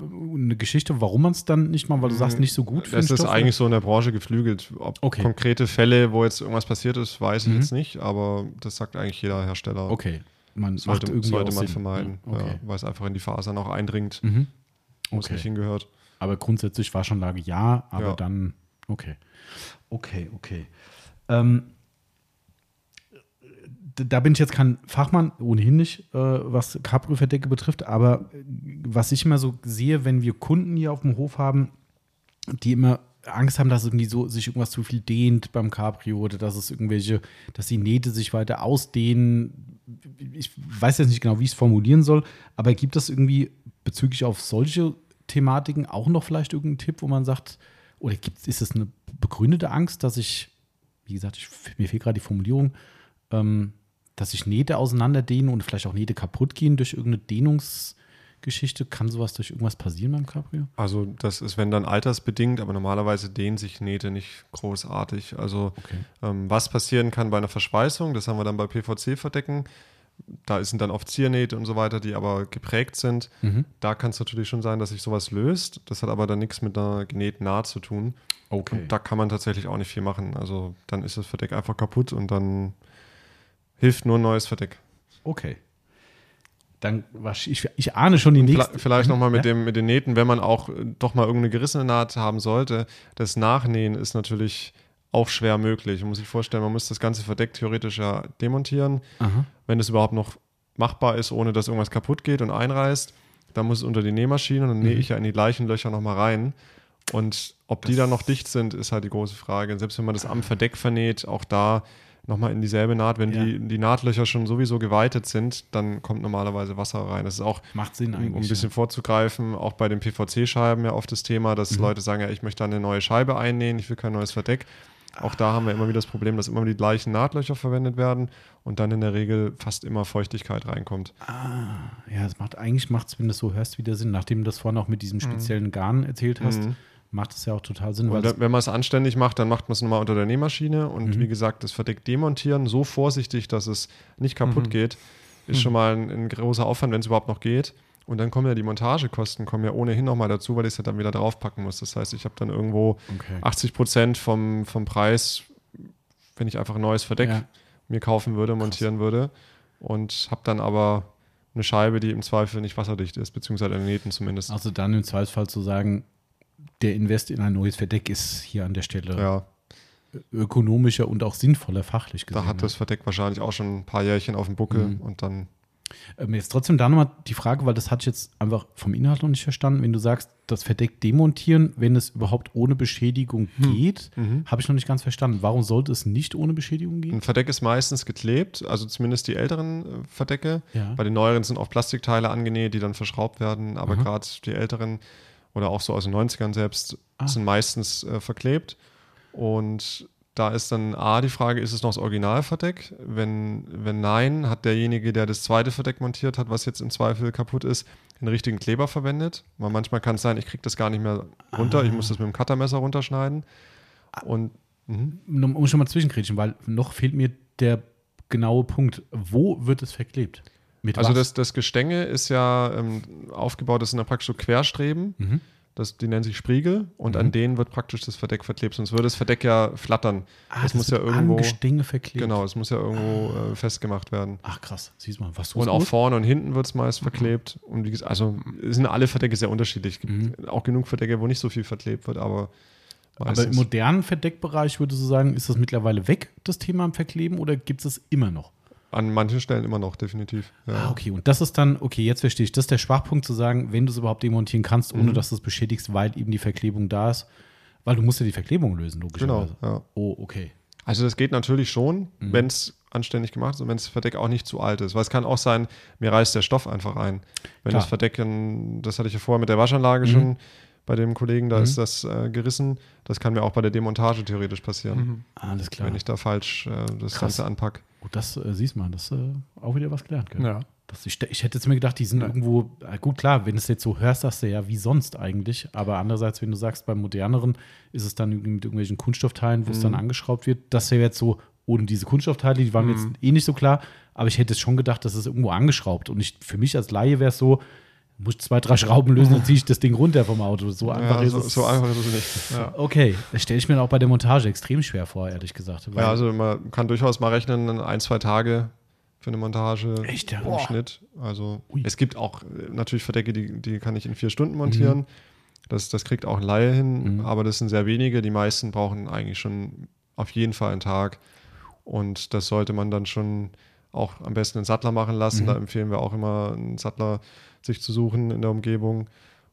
eine Geschichte, warum man es dann nicht mal, weil du sagst, nicht so gut für
Das ist
Stoff,
eigentlich so in der Branche geflügelt. Ob
Okay.
konkrete Fälle, wo jetzt irgendwas passiert ist, weiß ich
Mhm.
jetzt nicht, aber das sagt eigentlich jeder Hersteller.
Okay. Man macht
Sollte,
irgendwie
sollte man
Sinn.
vermeiden,
Ja, Okay.
ja, weil es einfach in die Fasern auch eindringt,
Mhm.
wo es nicht hingehört.
Aber grundsätzlich Waschanlage ja, aber
Ja.
dann, okay. Okay, okay. Ähm, da bin ich jetzt kein Fachmann, ohnehin nicht, äh, was Cabrio-Verdecke betrifft, aber äh, was ich immer so sehe, wenn wir Kunden hier auf dem Hof haben, die immer Angst haben, dass irgendwie so sich irgendwas zu viel dehnt beim Cabrio oder dass es irgendwelche, dass die Nähte sich weiter ausdehnen. Ich weiß jetzt nicht genau, wie ich es formulieren soll, aber gibt es irgendwie bezüglich auf solche Thematiken auch noch vielleicht irgendeinen Tipp, wo man sagt, oder gibt, ist es eine begründete Angst, dass ich, wie gesagt, ich, mir fehlt gerade die Formulierung, ähm, dass sich Nähte auseinanderdehnen und vielleicht auch Nähte kaputt gehen durch irgendeine Dehnungsgeschichte? Kann sowas durch irgendwas passieren beim Cabrio?
Also das ist, wenn dann altersbedingt, aber normalerweise dehnen sich Nähte nicht großartig. Also
Okay.
ähm, was passieren kann bei einer Verschweißung, das haben wir dann bei PVC-Verdecken. Da sind dann oft Ziernähte und so weiter, die aber geprägt sind.
Mhm.
Da kann es natürlich schon sein, dass sich sowas löst. Das hat aber dann nichts mit einer genähten Naht zu tun.
Okay.
Und da kann man tatsächlich auch nicht viel machen. Also dann ist das Verdeck einfach kaputt und dann hilft nur ein neues Verdeck.
Okay. Dann ich, ich, ahne schon die nächste.
Vielleicht nochmal mit,
Ja?
dem, mit den Nähten, wenn man auch äh, doch mal irgendeine gerissene Naht haben sollte. Das Nachnähen ist natürlich auch schwer möglich. Man muss sich vorstellen, man muss das ganze Verdeck theoretisch ja demontieren.
Aha.
Wenn es überhaupt noch machbar ist, ohne dass irgendwas kaputt geht und einreißt, dann muss es unter die Nähmaschine und dann nähe
Mhm.
ich ja in die gleichen Löcher nochmal rein. Und ob die
Das-
dann noch dicht sind, ist halt die große Frage. Selbst wenn man das am Verdeck vernäht, auch da nochmal in dieselbe Naht, wenn
Ja.
die, die Nahtlöcher schon sowieso geweitet sind, dann kommt normalerweise Wasser rein. Das ist auch
Macht Sinn
um,
eigentlich.
um ein bisschen vorzugreifen, auch bei den PVC-Scheiben ja oft das Thema, dass
Mhm.
Leute sagen, ja, ich möchte da eine neue Scheibe einnähen, ich will kein neues Verdeck. Auch da haben wir immer wieder das Problem, dass immer die gleichen Nahtlöcher verwendet werden und dann in der Regel fast immer Feuchtigkeit reinkommt.
Ah, ja, das macht eigentlich macht es, wenn du das so hörst, wieder Sinn. Nachdem du das vorhin auch mit diesem speziellen Garn erzählt hast,
Mhm.
Macht es ja auch total Sinn.
Und
Weil
wenn man es anständig macht, dann macht man es nochmal unter der Nähmaschine und wie gesagt, das Verdeck demontieren so vorsichtig, dass es nicht kaputt geht, ist schon mal ein, ein großer Aufwand, wenn es überhaupt noch geht. Und dann kommen ja die Montagekosten, kommen ja ohnehin nochmal dazu, weil ich es ja dann wieder draufpacken muss. Das heißt, ich habe dann irgendwo
Okay.
80 Prozent vom, vom Preis, wenn ich einfach ein neues Verdeck
Ja.
mir kaufen würde, montieren würde. Und habe dann aber eine Scheibe, die im Zweifel nicht wasserdicht ist, beziehungsweise an den Nähten zumindest.
Also dann im Zweifelsfall zu sagen, der Invest in ein neues Verdeck ist hier an der Stelle
ja,
ökonomischer und auch sinnvoller fachlich gesehen.
da hat
ne?
das Verdeck wahrscheinlich auch schon ein paar Jährchen auf dem Buckel und dann
Ähm, jetzt trotzdem da nochmal die Frage, weil das hatte ich jetzt einfach vom Inhalt noch nicht verstanden. Wenn du sagst, das Verdeck demontieren, wenn es überhaupt ohne Beschädigung
Hm.
geht,
Mhm.
habe ich noch nicht ganz verstanden. Warum sollte es nicht ohne Beschädigung gehen?
Ein Verdeck ist meistens geklebt, also zumindest die älteren äh, Verdecke.
Ja.
Bei den neueren sind auch Plastikteile angenäht, die dann verschraubt werden, aber gerade die älteren oder auch so aus den 90ern selbst
Ah.
sind meistens äh, verklebt. Und da ist dann A die Frage, ist es noch das Originalverdeck? Wenn, wenn nein, hat derjenige, der das zweite Verdeck montiert hat, was jetzt im Zweifel kaputt ist, einen richtigen Kleber verwendet. Weil manchmal kann es sein, ich kriege das gar nicht mehr runter, ich muss das mit dem Cuttermesser runterschneiden. Und mhm.
Um schon mal zwischenkretschen, weil noch fehlt mir der genaue Punkt. Wo wird es verklebt? Mit
Also
was?
das, das Gestänge ist ja ähm, aufgebaut, das sind ja praktisch so Querstreben.
Mhm.
Das, die nennen sich Spriegel und an denen wird praktisch das Verdeck verklebt, sonst würde das Verdeck ja flattern.
Ah,
das, muss ja irgendwo.
An Gestänge verklebt.
Genau, es muss ja irgendwo äh, festgemacht werden.
Ach krass, siehst du mal, was
Und auch vorne und hinten wird es meist verklebt. Und wie gesagt, also es sind alle Verdecke sehr unterschiedlich. Es gibt auch genug Verdecke, wo nicht so viel verklebt wird, aber
Aber im
meistens.
modernen Verdeckbereich würdest du sagen, ist das mittlerweile weg, das Thema am Verkleben, oder gibt es immer noch?
An manchen Stellen immer noch, definitiv. Ja.
Ah, okay. Und das ist dann, okay, jetzt verstehe ich, das ist der Schwachpunkt zu sagen, wenn du es überhaupt demontieren kannst,
Mhm.
ohne dass du es beschädigst, weil eben die Verklebung da ist. Weil du musst ja die Verklebung lösen, logischerweise.
Genau, ja.
Oh, okay.
Also das geht natürlich schon,
Mhm.
wenn es anständig gemacht ist und wenn das Verdeck auch nicht zu alt ist. Weil es kann auch sein, mir reißt der Stoff einfach ein. Wenn
Klar.
das Verdeck, das hatte ich ja vorher mit der Waschanlage
Mhm.
schon bei dem Kollegen, da ist das äh, gerissen. Das kann mir auch bei der Demontage theoretisch passieren,
Alles klar.
wenn ich da falsch äh, das
Krass.
Ganze anpacke.
Gut, das äh, siehst man, das äh, auch wieder was gelernt. Gell?
Ja.
Das, ich, ich hätte jetzt mir gedacht, die sind irgendwo, äh, gut klar, wenn du es jetzt so hörst, sagst du ja, wie sonst eigentlich. Aber andererseits, wenn du sagst, beim moderneren ist es dann mit irgendwelchen Kunststoffteilen, wo es
Mhm.
dann angeschraubt wird. Das wäre jetzt so, ohne diese Kunststoffteile, die waren mir
Mhm.
jetzt eh nicht so klar. Aber ich hätte es schon gedacht, das ist irgendwo angeschraubt. Und ich, für mich als Laie wäre es so, muss ich zwei, drei Schrauben lösen, dann ziehe ich das Ding runter vom Auto. So einfach
Ja,
ist
so,
es.
so einfach ist es nicht. Ja.
Okay, das stelle ich mir auch bei der Montage extrem schwer vor, ehrlich gesagt.
Ja, also man kann durchaus mal rechnen, ein, zwei Tage für eine Montage
Echt, ja?
im
Boah.
Schnitt. Also
Ui.
es gibt auch äh, natürlich Verdecke, die, die kann ich in vier Stunden montieren. Das, das kriegt auch ein Laie hin,
Mhm.
aber das sind sehr wenige. Die meisten brauchen eigentlich schon auf jeden Fall einen Tag. Und das sollte man dann schon auch am besten einen Sattler machen lassen.
Mhm.
Da empfehlen wir auch immer, einen Sattler sich zu suchen in der Umgebung.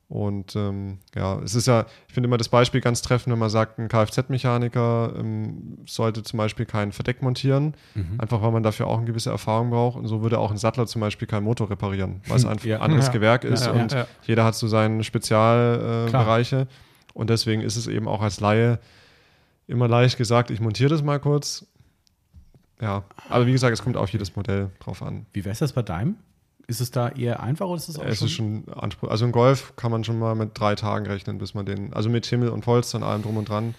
Und ähm, ja, es ist ja, ich finde immer das Beispiel ganz treffend, wenn man sagt, ein Kfz-Mechaniker ähm, sollte zum Beispiel kein Verdeck montieren,
Mhm.
einfach weil man dafür auch eine gewisse Erfahrung braucht. Und so würde auch ein Sattler zum Beispiel keinen Motor reparieren, weil es einfach
Ja.
ein anderes
Ja.
Gewerk ist
Ja,
und jeder hat so seine Spezialbereiche. Äh, und deswegen ist es eben auch als Laie immer leicht gesagt, ich montiere das mal kurz. Ja, aber wie gesagt, es kommt auf jedes Modell drauf an.
Wie wäre es das bei deinem? Ist es da eher einfach oder ist es auch
Es
schon?
ist schon Anspruch. Also ein Golf kann man schon mal mit drei Tagen rechnen, bis man den, also mit Himmel und Polster und allem drum und dran,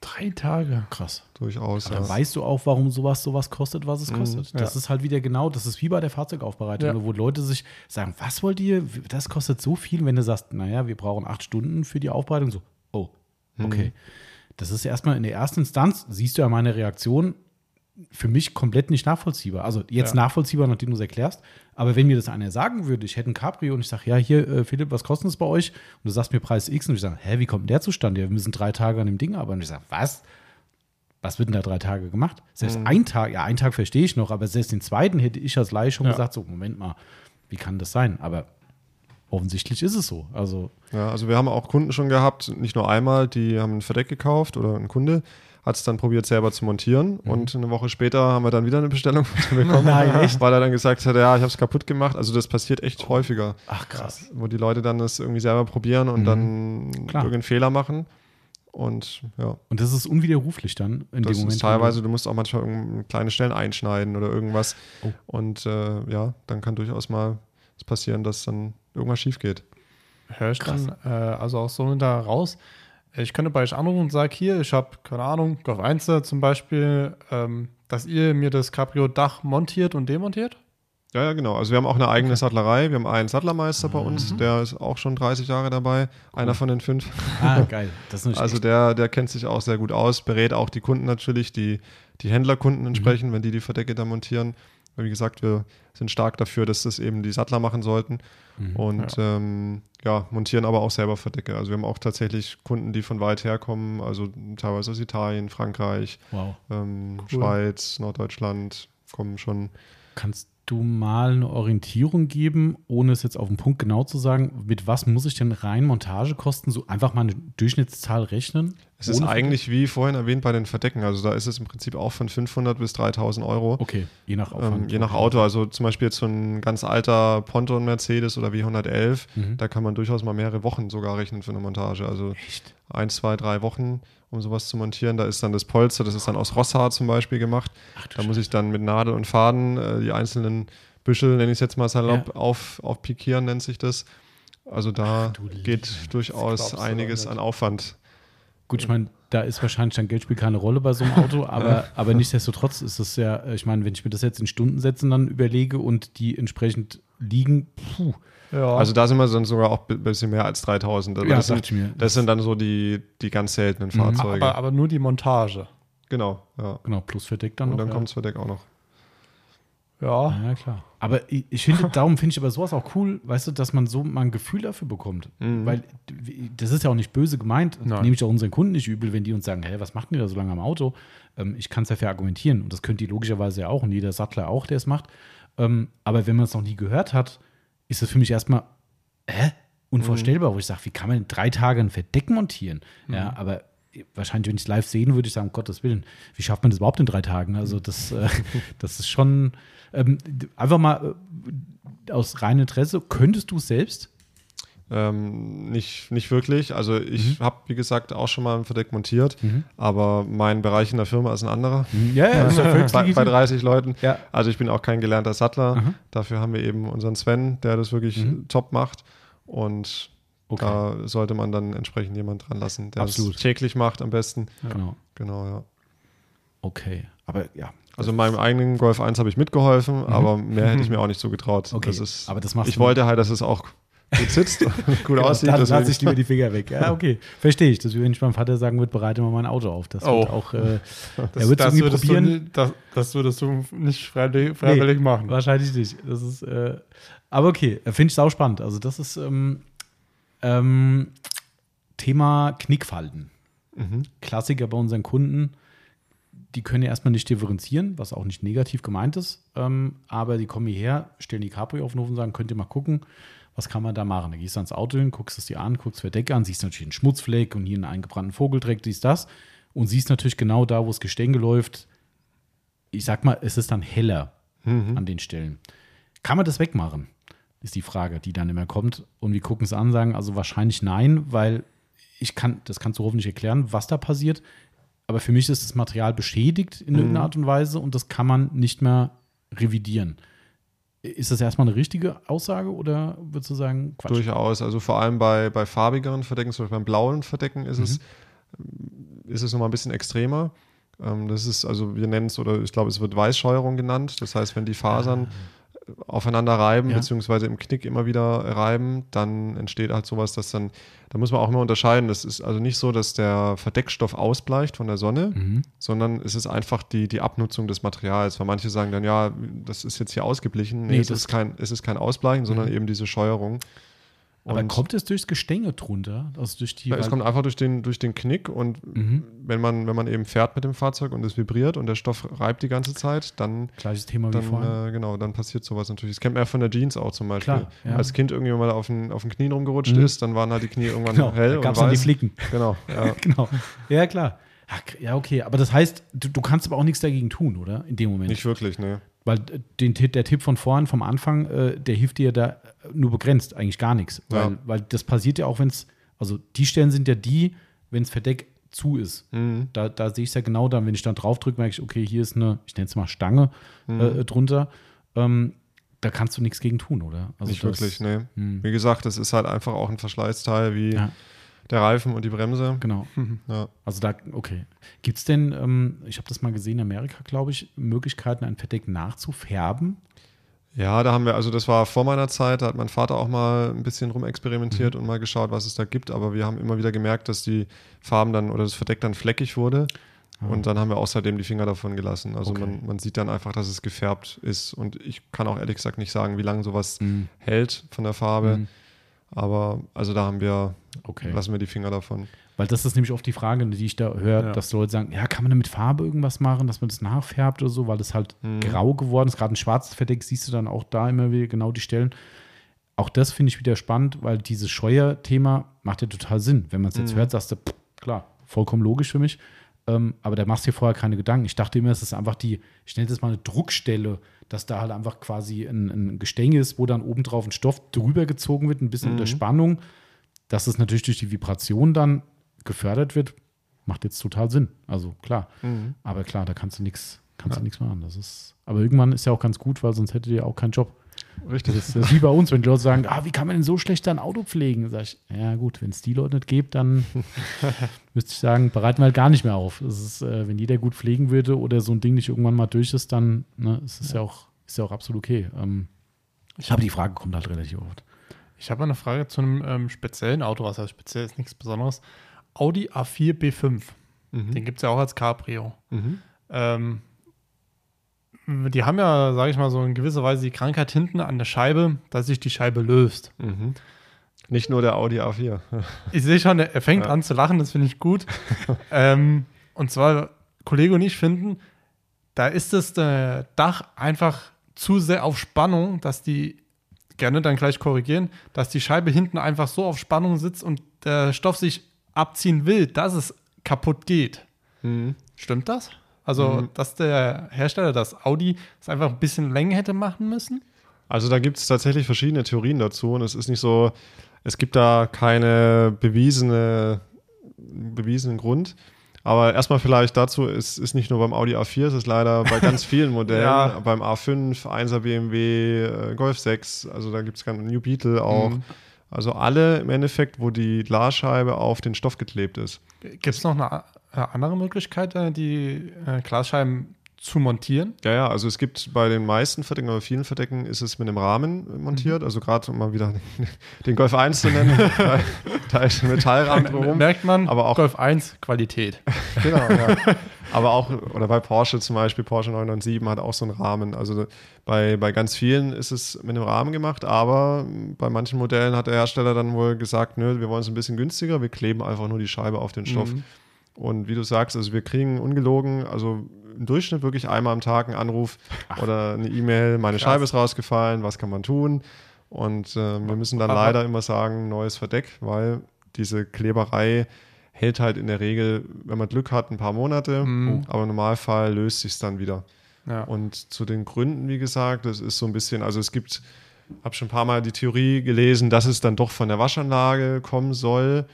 Drei Tage.
krass.
durchaus.
Aber dann
Ja.
weißt du auch, warum sowas sowas kostet, was es
Mhm,
kostet. Das
ja.
ist halt wieder genau, das ist wie bei der Fahrzeugaufbereitung,
Ja.
wo Leute sich sagen, was wollt ihr, das kostet so viel, wenn du sagst, naja, wir brauchen acht Stunden für die Aufbereitung, so, oh, okay. Das ist erstmal in der ersten Instanz, siehst du ja meine Reaktion, für mich komplett nicht nachvollziehbar. Also jetzt nachvollziehbar, nachdem du es erklärst. Aber wenn mir das einer sagen würde, ich hätte ein Cabrio und ich sage, ja, hier, äh, Philipp, was kostet es bei euch? Und du sagst mir Preis X und ich sage, hä, wie kommt der zustande? Ja, wir müssen drei Tage an dem Ding arbeiten. Und ich sage, was? Was wird denn da drei Tage gemacht? Selbst ein Tag, ja, einen Tag verstehe ich noch, aber selbst den zweiten hätte ich als Laie schon
Ja.
gesagt, so, Moment mal, wie kann das sein? Aber offensichtlich ist es so. Also,
Ja, also wir haben auch Kunden schon gehabt, nicht nur einmal, die haben ein Verdeck gekauft oder ein Kunde hat es dann probiert selber zu montieren und eine Woche später haben wir dann wieder eine Bestellung bekommen,
Nein, echt?
weil er dann gesagt hat, ja, ich habe es kaputt gemacht. Also das passiert echt häufiger,
ach krass.
wo die Leute dann das irgendwie selber probieren und dann
Klar.
irgendeinen Fehler machen Und ja,
Und das ist unwiderruflich dann in
das
dem Moment.
ist teilweise, du musst auch manchmal kleine Stellen einschneiden oder irgendwas.
Oh.
Und äh, ja, dann kann durchaus mal es passieren, dass dann irgendwas schief geht.
Höre ich dann äh, also auch so da raus. Ich könnte bei euch anrufen und sage hier, ich habe, keine Ahnung, Golf 1 zum Beispiel, ähm, dass ihr mir das Cabrio-Dach montiert und demontiert?
Ja, ja, genau. Also wir haben auch eine eigene Sattlerei. Wir haben einen Sattlermeister bei uns, der ist auch schon 30 Jahre dabei. Einer von den fünf.
Ah, geil. Das ist natürlich
Also
echt-
der, der kennt sich auch sehr gut aus, berät auch die Kunden natürlich, die, die Händlerkunden
Mhm.
entsprechend, wenn die die Verdecke da montieren. Wie gesagt, wir sind stark dafür, dass das eben die Sattler machen sollten
Mhm.
und ja. Ähm, ja, montieren aber auch selber Verdecke. Also wir haben auch tatsächlich Kunden, die von weit herkommen, also teilweise aus Italien, Frankreich,
wow.
ähm,
Cool.
Schweiz, Norddeutschland, kommen schon.
Kannst du mal eine Orientierung geben, ohne es jetzt auf den Punkt genau zu sagen, mit was muss ich denn rein Montagekosten so einfach mal eine Durchschnittszahl rechnen?
Es ist eigentlich wie vorhin erwähnt bei den Verdecken. Also da ist es im Prinzip auch von 500 bis 3000 Euro.
Okay, je nach Aufwand.
Ähm, je nach Auto, also zum Beispiel jetzt so ein ganz alter Ponton Mercedes oder W111,
Mhm.
da kann man durchaus mal mehrere Wochen sogar rechnen für eine Montage. Also
Echt?
ein, zwei, drei Wochen, um sowas zu montieren. Da ist dann das Polster, das ist dann aus Rosshaar zum Beispiel gemacht.
Ach,
Da muss ich dann mit Nadel und Faden äh, die einzelnen Büschel, nenne ich es jetzt mal salopp,
Ja.
auf, auf pikieren nennt sich das. Also da
du
geht durchaus einiges an Aufwand.
Gut, ich meine, da ist wahrscheinlich dann Geld spielt keine Rolle bei so einem Auto, aber, aber nichtsdestotrotz ist es ja, äh, ich meine, wenn ich mir das jetzt in Stundensätzen dann überlege und die entsprechend liegen, puh,
Ja.
Also da sind wir dann sogar auch ein bisschen mehr als 3000. Aber
Ja,
das, sind,
ich mir.
das sind dann so die, die ganz seltenen
Mhm.
Fahrzeuge.
aber, aber nur die Montage.
genau, ja.
genau, plus verdeckt dann
Und
noch.
dann
ja.
kommt das Verdeck auch noch.
Ja.
Ja, klar. Aber ich, ich finde, darum finde ich aber sowas auch cool, weißt du, dass man so mal ein Gefühl dafür bekommt.
Mhm.
Weil das ist ja auch nicht böse gemeint. Nehme ich auch unseren Kunden nicht übel, wenn die uns sagen, hey, was macht ihr da so lange am Auto? Ähm, ich kann es dafür argumentieren. Und das könnt ihr logischerweise ja auch und jeder Sattler auch, der es macht. Ähm, aber wenn man es noch nie gehört hat, ist das für mich erstmal, hä? Unvorstellbar, wo ich sage, wie kann man in drei Tage ein Verdeck montieren? Ja, aber wahrscheinlich, wenn ich es live sehen würde, ich sagen, um Gottes Willen, wie schafft man das überhaupt in drei Tagen? Also das, äh, das ist schon ähm, einfach mal äh, aus reinem Interesse, könntest du es selbst?
Ähm, nicht, nicht wirklich. Also ich
Mhm.
habe, wie gesagt, auch schon mal ein Verdeck montiert, aber mein Bereich in der Firma ist ein anderer.
Ja, ja, ist ja völlig
bei, bei
legitim.
30 Leuten.
Ja.
Also ich bin auch kein gelernter Sattler.
Aha.
Dafür haben wir eben unseren Sven, der das wirklich
Mhm.
top macht. Und
Okay.
da sollte man dann entsprechend jemand dran lassen, der es täglich macht am besten.
Genau.
Genau, ja.
Okay. Aber ja.
Also in meinem eigenen Golf 1 habe ich mitgeholfen, aber mehr hätte ich mir auch nicht so getraut.
Mhm. Okay,
das ist,
aber das machst
ich wollte halt, dass es auch gut sitzt und gut
Genau,
aussieht.
dann lasse ich lieber die Finger weg. Ja, okay. Verstehe ich. Das wenn ich meinem Vater sagen würde, bereite mal mein Auto auf. Das
Oh.
wird auch, äh,
Das,
er wird es irgendwie probieren.
Du, das, das würdest du nicht freiwillig, freiwillig machen.
Wahrscheinlich nicht. Das ist, äh, aber okay, finde ich sau spannend. Also das ist ähm, ähm, Thema Knickfalten.
Mhm.
Klassiker bei unseren Kunden. Die können ja erstmal nicht differenzieren, was auch nicht negativ gemeint ist. Ähm, aber die kommen hierher, stellen die Cabrio auf den Hof und sagen, könnt ihr mal gucken, was kann man da machen. Da gehst du ans Auto hin, guckst es dir an, guckst Verdeck an, siehst natürlich einen Schmutzfleck und hier einen eingebrannten Vogeldreck, dies, das. Und siehst natürlich genau da, wo das Gestänge läuft. Ich sag mal, es ist dann heller
Mhm.
an den Stellen. Kann man das wegmachen? Ist die Frage, die dann immer kommt. Und wir gucken es an, sagen also wahrscheinlich nein, weil ich kann, das kannst du hoffentlich erklären, was da passiert. Aber für mich ist das Material beschädigt in irgendeiner Art und Weise und das kann man nicht mehr revidieren. Ist das erstmal eine richtige Aussage oder würdest du sagen, Quatsch?
Durchaus. Also vor allem bei, bei farbigeren Verdecken, zum Beispiel beim blauen Verdecken ist es, ist es nochmal ein bisschen extremer. Ähm, das ist, also wir nennen es, oder ich glaube, es wird Weißscheuerung genannt. Das heißt, wenn die Fasern aufeinander reiben,
Ja.
beziehungsweise im Knick immer wieder reiben, dann entsteht halt sowas, dass dann, da muss man auch immer unterscheiden. Das ist also nicht so, dass der Verdeckstoff ausbleicht von der Sonne,
Mhm.
sondern es ist einfach die, die Abnutzung des Materials. Weil manche sagen dann, ja, das ist jetzt hier ausgeblichen. Nee,
Nee,
es, ist kein, es ist kein Ausbleichen, sondern eben diese Scheuerung.
Aber
Und-
kommt es durchs Gestänge drunter? Also durch die,
es kommt einfach durch den, durch den Knick und
Mhm.
wenn, man, wenn man eben fährt mit dem Fahrzeug und es vibriert und der Stoff reibt die ganze Zeit, dann,
gleiches Thema wie vorhin.
dann, äh, genau, dann passiert sowas natürlich. Das kennt man ja von der Jeans auch zum Beispiel.
Klar, ja.
Als Kind irgendwie mal auf den, auf den Knien rumgerutscht
Mhm.
ist, dann waren halt die Knie irgendwann
Genau,
hell
da gab es dann die. Flicken.
Genau, ja.
genau. Ja, klar. Ja, okay. Aber das heißt, du, du kannst aber auch nichts dagegen tun, oder? In dem Moment.
Nicht wirklich, ne.
Weil den, der Tipp von vorhin, vom Anfang, äh, der hilft dir da nur begrenzt, eigentlich gar nichts. Weil,
Ja.
weil das passiert ja auch, wenn es, also die Stellen sind ja die, wenn das Verdeck zu ist. Mhm. Da, da sehe ich es ja genau dann, wenn ich dann drauf drücke, merke ich, okay, hier ist eine, ich nenne es mal Stange mhm. äh, drunter. Ähm, da kannst du nichts gegen tun, oder?
Also Nicht das, wirklich, nee. Mh. Wie gesagt, das ist halt einfach auch ein Verschleißteil wie ja. Der Reifen und die Bremse.
Genau. Ja. Also da, okay. Gibt es denn, ähm, ich habe das mal gesehen in Amerika, glaube ich, Möglichkeiten, ein Verdeck nachzufärben?
Ja, da haben wir, also das war vor meiner Zeit, da hat mein Vater auch mal ein bisschen rumexperimentiert mhm. und mal geschaut, was es da gibt, aber wir haben immer wieder gemerkt, dass die Farben dann oder das Verdeck dann fleckig wurde. Mhm. Und dann haben wir außerdem die Finger davon gelassen. Also okay. man, man, sieht dann einfach, dass es gefärbt ist. Und ich kann auch ehrlich gesagt nicht sagen, wie lange sowas mhm. hält von der Farbe. Mhm. Aber also da haben wir, okay. lassen wir die Finger davon.
Weil das ist nämlich oft die Frage, die ich da höre, ja. dass Leute sagen, ja, kann man da mit Farbe irgendwas machen, dass man das nachfärbt oder so, weil das halt mhm. grau geworden ist. Gerade ein schwarzes Verdeck siehst du dann auch da immer wieder genau die Stellen. Auch das finde ich wieder spannend, weil dieses Scheuer-Thema macht ja total Sinn. Wenn man es jetzt mhm. hört, sagst du, pff, klar, vollkommen logisch für mich. Ähm, aber da machst du dir vorher keine Gedanken. Ich dachte immer, es ist einfach die, ich nenne das mal eine Druckstelle, dass da halt einfach quasi ein, ein Gestänge ist, wo dann obendrauf ein Stoff drüber gezogen wird, ein bisschen mhm. unter Spannung. Dass es natürlich durch die Vibration dann gefördert wird, macht jetzt total Sinn. Also klar. Mhm. Aber klar, da kannst du nichts kannst ja. du nichts machen. Das ist, aber irgendwann ist ja auch ganz gut, weil sonst hättet ihr auch keinen Job. Richtig. Das ist, wie bei uns, wenn die Leute sagen, ah, wie kann man denn so schlecht ein Auto pflegen? Sag ich, ja gut, wenn es die Leute nicht gibt, dann müsste ich sagen, bereiten wir halt gar nicht mehr auf. Das ist, äh, wenn jeder gut pflegen würde oder so ein Ding nicht irgendwann mal durch ist, dann ne, ist es ja. ja. auch, ist ja auch absolut okay. Ähm, ich habe die Frage kommt halt relativ oft.
Ich habe eine Frage zu einem ähm, speziellen Auto, was heißt speziell ist nichts Besonderes. Audi A4 B5. Mhm. Den gibt es ja auch als Cabrio. Mhm. Ähm, die haben ja, sage ich mal, so in gewisser Weise die Krankheit hinten an der Scheibe, dass sich die Scheibe löst. Mhm.
Nicht nur der Audi A4.
ich sehe schon, er fängt ja. an zu lachen, das finde ich gut. ähm, und zwar, Kollege und ich finden, da ist das äh, Dach einfach zu sehr auf Spannung, dass die, gerne dann gleich korrigieren, dass die Scheibe hinten einfach so auf Spannung sitzt und der Stoff sich abziehen will, dass es kaputt geht. Mhm. Stimmt das? Also, mhm. dass der Hersteller, das Audi, es einfach ein bisschen länger hätte machen müssen?
Also, da gibt es tatsächlich verschiedene Theorien dazu und es ist nicht so, es gibt da keine bewiesene, bewiesenen Grund. Aber erstmal vielleicht dazu, es ist nicht nur beim Audi A4, es ist leider bei ganz vielen Modellen, ja. beim A5, 1er BMW, Golf 6, also da gibt es keinen New Beetle auch. Mhm. Also alle im Endeffekt, wo die Glasscheibe auf den Stoff geklebt ist.
Gibt es noch eine andere Möglichkeit, äh, die äh, Glasscheiben zu montieren?
Ja, ja, also es gibt bei den meisten Verdecken oder vielen Verdecken ist es mit einem Rahmen montiert. Mhm. Also gerade um mal wieder den Golf 1 zu nennen, da, da ist ein Metallrahmen
drum. Merkt man, aber auch Golf 1 Qualität.
genau, ja. Aber auch, oder bei Porsche zum Beispiel, Porsche 997 hat auch so einen Rahmen. Also bei, bei ganz vielen ist es mit einem Rahmen gemacht, aber bei manchen Modellen hat der Hersteller dann wohl gesagt, nö, wir wollen es ein bisschen günstiger, wir kleben einfach nur die Scheibe auf den Stoff. Mhm. Und wie du sagst, also wir kriegen ungelogen, also im Durchschnitt wirklich einmal am Tag einen Anruf Ach, oder eine E-Mail, meine krass. Scheibe ist rausgefallen, was kann man tun? Und äh, wir müssen dann leider immer sagen, neues Verdeck, weil diese Kleberei hält halt in der Regel, wenn man Glück hat, ein paar Monate, mhm. aber im Normalfall löst sich es dann wieder. Ja. Und zu den Gründen, wie gesagt, das ist so ein bisschen, also es gibt, habe schon ein paar Mal die Theorie gelesen, dass es dann doch von der Waschanlage kommen soll.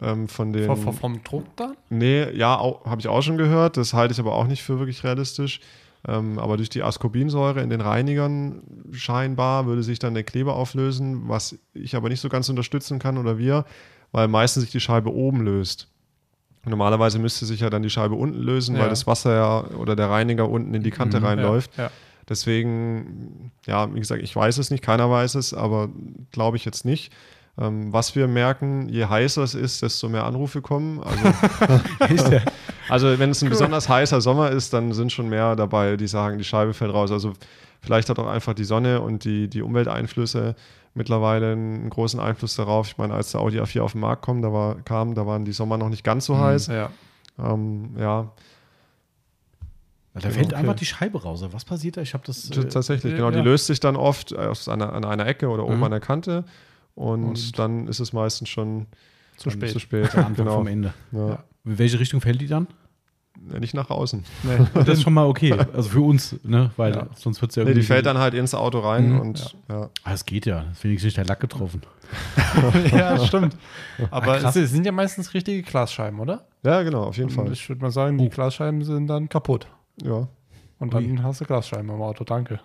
Ähm, von den,
vom, vom Druck dann?
Nee, ja, habe ich auch schon gehört. Das halte ich aber auch nicht für wirklich realistisch. Ähm, aber durch die Ascorbinsäure in den Reinigern scheinbar würde sich dann der Kleber auflösen, was ich aber nicht so ganz unterstützen kann oder wir, weil meistens sich die Scheibe oben löst. Normalerweise müsste sich ja dann die Scheibe unten lösen, ja. weil das Wasser ja oder der Reiniger unten in die Kante mhm, reinläuft. Ja, ja. Deswegen, ja, wie gesagt, ich weiß es nicht, keiner weiß es, aber glaube ich jetzt nicht. Ähm, was wir merken, je heißer es ist, desto mehr Anrufe kommen. Also, also wenn es ein besonders heißer Sommer ist, dann sind schon mehr dabei, die sagen, die Scheibe fällt raus. Also vielleicht hat auch einfach die Sonne und die, die Umwelteinflüsse mittlerweile einen großen Einfluss darauf. Ich meine, als der Audi A4 auf den Markt kam, da, war, kam, da waren die Sommer noch nicht ganz so mhm, heiß. Ja. Ähm, ja.
Da fällt okay. einfach die Scheibe raus. Was passiert da? Ich habe das.
Äh, Tatsächlich, genau. Ja. Die löst sich dann oft aus einer, an einer Ecke oder oben mhm. an der Kante. Und, und, dann ist es meistens schon
zu spät. Zu spät. Der
Anfang
genau. vom Ende. Ja. Ja. In welche Richtung fällt die dann?
Ja, nicht nach außen.
Nee. Das ist schon mal okay. Also für uns, ne? Weil ja. sonst wird es ja
irgendwie. Nee, die fällt dann halt ins Auto rein mhm. und ja.
Ah, es geht ja. Deswegen ist nicht der Lack getroffen.
ja, stimmt. Aber ah, es sind ja meistens richtige Glasscheiben, oder?
Ja, genau, auf jeden
Und
Fall.
ich würde mal sagen, die Glasscheiben sind dann kaputt.
Ja.
Und dann hast du Glasscheiben im Auto, danke.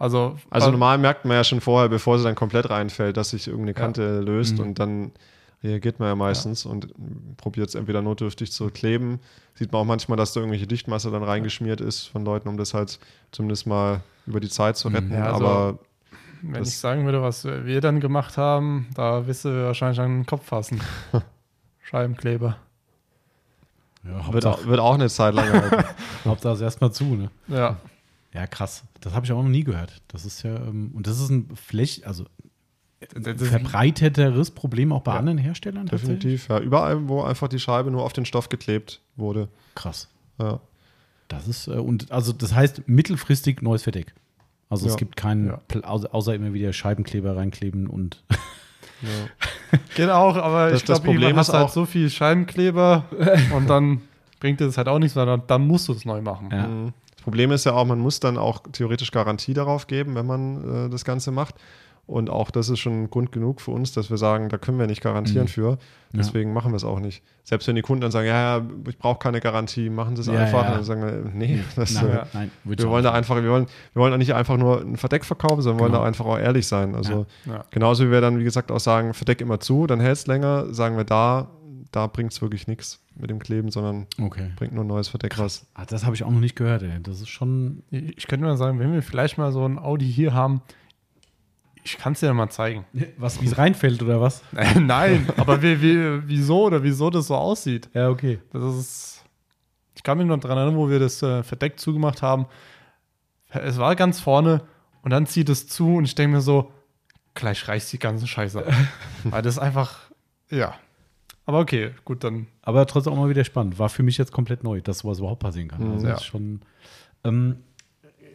Also,
Also
weil-
normal merkt man ja schon vorher, bevor sie dann komplett reinfällt, dass sich irgendeine Kante löst
Mhm.
und dann reagiert man ja meistens und probiert es entweder notdürftig zu kleben. Sieht man auch manchmal, dass da irgendwelche Dichtmasse dann reingeschmiert ist von Leuten, um das halt zumindest mal über die Zeit zu retten.
Ja, also-
Aber
wenn ich sagen würde, was wir dann gemacht haben, da wirst du wahrscheinlich an den Kopf fassen. Scheibenkleber.
Ja,
wird auch, wird auch eine Zeit lang halten.
Hauptsache erstmal zu, ne?
Ja.
Ja, krass. Das habe ich auch noch nie gehört. Das ist ja, ähm, und das ist ein Fläch, also verbreiteteres Problem auch bei
Ja,
anderen Herstellern tatsächlich?
Definitiv. Ja, überall, wo einfach die Scheibe nur auf den Stoff geklebt wurde.
Krass.
Ja.
Das ist, äh, und also das heißt mittelfristig neues Verdeck. Also es
Ja.
gibt keinen,
Ja.
Außer, immer wieder Scheibenkleber reinkleben und
Ja.
Geht auch, aber
Das-
ich
das
glaube,
Problem
irgendwann hast
ist
du halt
auch-
so viel Scheibenkleber und dann bringt dir das halt auch nichts, weil dann, dann musst du es neu machen.
Ja.
Mhm. Das Problem ist ja auch, man muss dann auch theoretisch Garantie darauf geben, wenn man äh, das Ganze macht. Und auch das ist schon Grund genug für uns, dass wir sagen, da können wir nicht garantieren
Mhm.
für. Deswegen machen wir es auch nicht. Selbst wenn die Kunden dann sagen, ja, ja ich brauche keine Garantie, machen Sie es
Ja,
einfach.
ja.
dann sagen wir, nee, das,
nein,
äh,
Ja.
nein,
wir wollen da einfach, wir wollen, wir wollen auch nicht einfach nur ein Verdeck verkaufen, sondern wollen
Genau.
da einfach auch ehrlich sein. Also
Ja.
genauso wie wir dann, wie gesagt, auch sagen, Verdeck immer zu, dann hält es länger, sagen wir da, da bringt es wirklich nichts mit dem Kleben, sondern
Okay.
bringt nur ein neues Verdeck was.
Ah, das habe ich auch noch nicht gehört, ey. Das ist schon.
Ich ich könnte mal sagen, wenn wir vielleicht mal so ein Audi hier haben, ich kann es dir mal zeigen.
Was, wie es reinfällt oder was?
Nein, aber wie, wie, wieso oder wieso das so aussieht.
Ja, okay.
Das ist. Ich kann mich noch daran erinnern, wo wir das äh, Verdeck zugemacht haben. Es war ganz vorne und dann zieht es zu und ich denke mir so, gleich reißt die ganze Scheiße ab. Weil das einfach, ja. Aber okay, gut, dann.
Aber trotzdem auch mal wieder spannend. War für mich jetzt komplett neu, dass sowas überhaupt passieren kann.
Mhm.
Also
Ja.
ist schon. Ähm,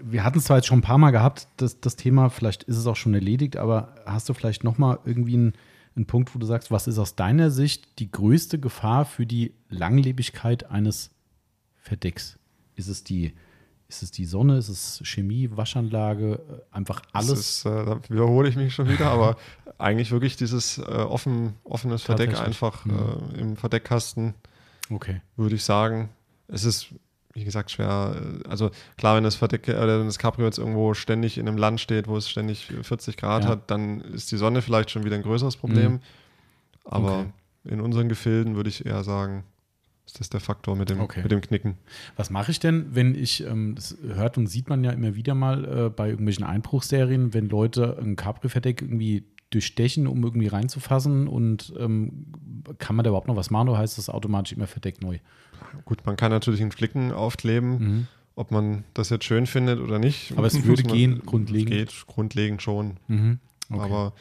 wir hatten es zwar jetzt schon ein paar Mal gehabt, das, das Thema, vielleicht ist es auch schon erledigt, aber hast du vielleicht noch mal irgendwie einen, einen Punkt, wo du sagst, was ist aus deiner Sicht die größte Gefahr für die Langlebigkeit eines Verdecks? Ist es die, ist es die Sonne, ist es Chemie, Waschanlage, äh, einfach alles?
Ist, äh, da wiederhole ich mich schon wieder, aber eigentlich wirklich dieses äh, offen, offenes Verdeck einfach
Mhm.
äh, im Verdeckkasten,
Okay.
würde ich sagen. Es ist, wie gesagt, schwer. äh, Also klar, wenn das Verdeck äh, wenn das Cabrio jetzt irgendwo ständig in einem Land steht, wo es ständig 40 Grad
Ja.
hat, dann ist die Sonne vielleicht schon wieder ein größeres Problem.
Mhm.
Aber
Okay.
in unseren Gefilden würde ich eher sagen, ist das der Faktor mit dem,
Okay.
mit dem Knicken.
Was mache ich denn, wenn ich, ähm, das hört und sieht man ja immer wieder mal äh, bei irgendwelchen Einbruchserien, wenn Leute ein Capri-Verdeck irgendwie durchstechen, um irgendwie reinzufassen und ähm, kann man da überhaupt noch was machen oder heißt das automatisch immer Verdeck neu?
Gut, man kann natürlich einen Flicken aufkleben,
Mhm.
ob man das jetzt schön findet oder nicht.
Aber es würde gehen, grundlegend.
Geht grundlegend schon.
Mhm. Okay.
Aber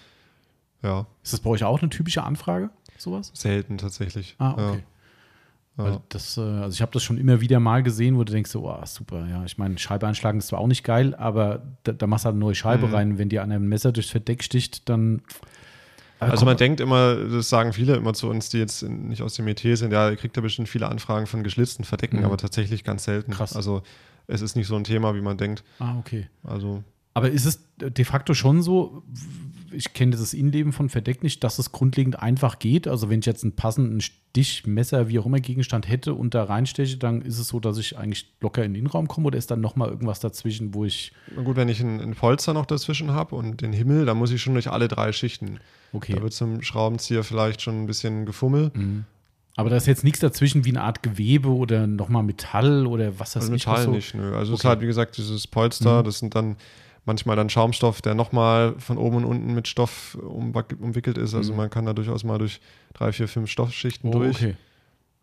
ja,
ist das bei euch auch eine typische Anfrage, sowas?
selten tatsächlich.
Ah, okay.
Ja.
Weil
Ja.
das, äh, also ich habe das schon immer wieder mal gesehen, wo du denkst, so, oh, super, ja. Ich meine, Scheibe einschlagen ist zwar auch nicht geil, aber da, da machst du halt eine neue Scheibe
Mhm.
rein. Wenn dir einer ein Messer durchs Verdeck sticht, dann.
Also man denkt immer, das sagen viele immer zu uns, die jetzt nicht aus dem Metier sind, ja, ihr kriegt ja bestimmt viele Anfragen von geschlitzten Verdecken,
Mhm.
aber tatsächlich ganz selten.
Krass.
Also es ist nicht so ein Thema, wie man denkt.
Ah, okay.
Also
Aber ist es de facto schon so, ich kenne das Innenleben von Verdeck nicht, dass es grundlegend einfach geht? Also wenn ich jetzt einen passenden Stich, Messer, wie auch immer Gegenstand hätte und da reinsteche, dann ist es so, dass ich eigentlich locker in den Innenraum komme oder ist dann nochmal irgendwas dazwischen, wo ich,
na gut, wenn ich ein, ein Polster noch dazwischen habe und den Himmel, dann muss ich schon durch alle drei Schichten.
okay.
Da wird zum Schraubenzieher vielleicht schon ein bisschen gefummel.
Mhm. Aber da ist jetzt nichts dazwischen wie eine Art Gewebe oder nochmal Metall oder was weiß
Also
ich.
Metall
so.
nicht, nö. Also es ist halt, wie gesagt, dieses Polster,
Mhm.
das sind dann manchmal dann Schaumstoff, der nochmal von oben und unten mit Stoff umwickelt ist. Also
Mhm.
man kann da durchaus mal durch drei, vier, fünf Stoffschichten
Oh,
durch.
okay.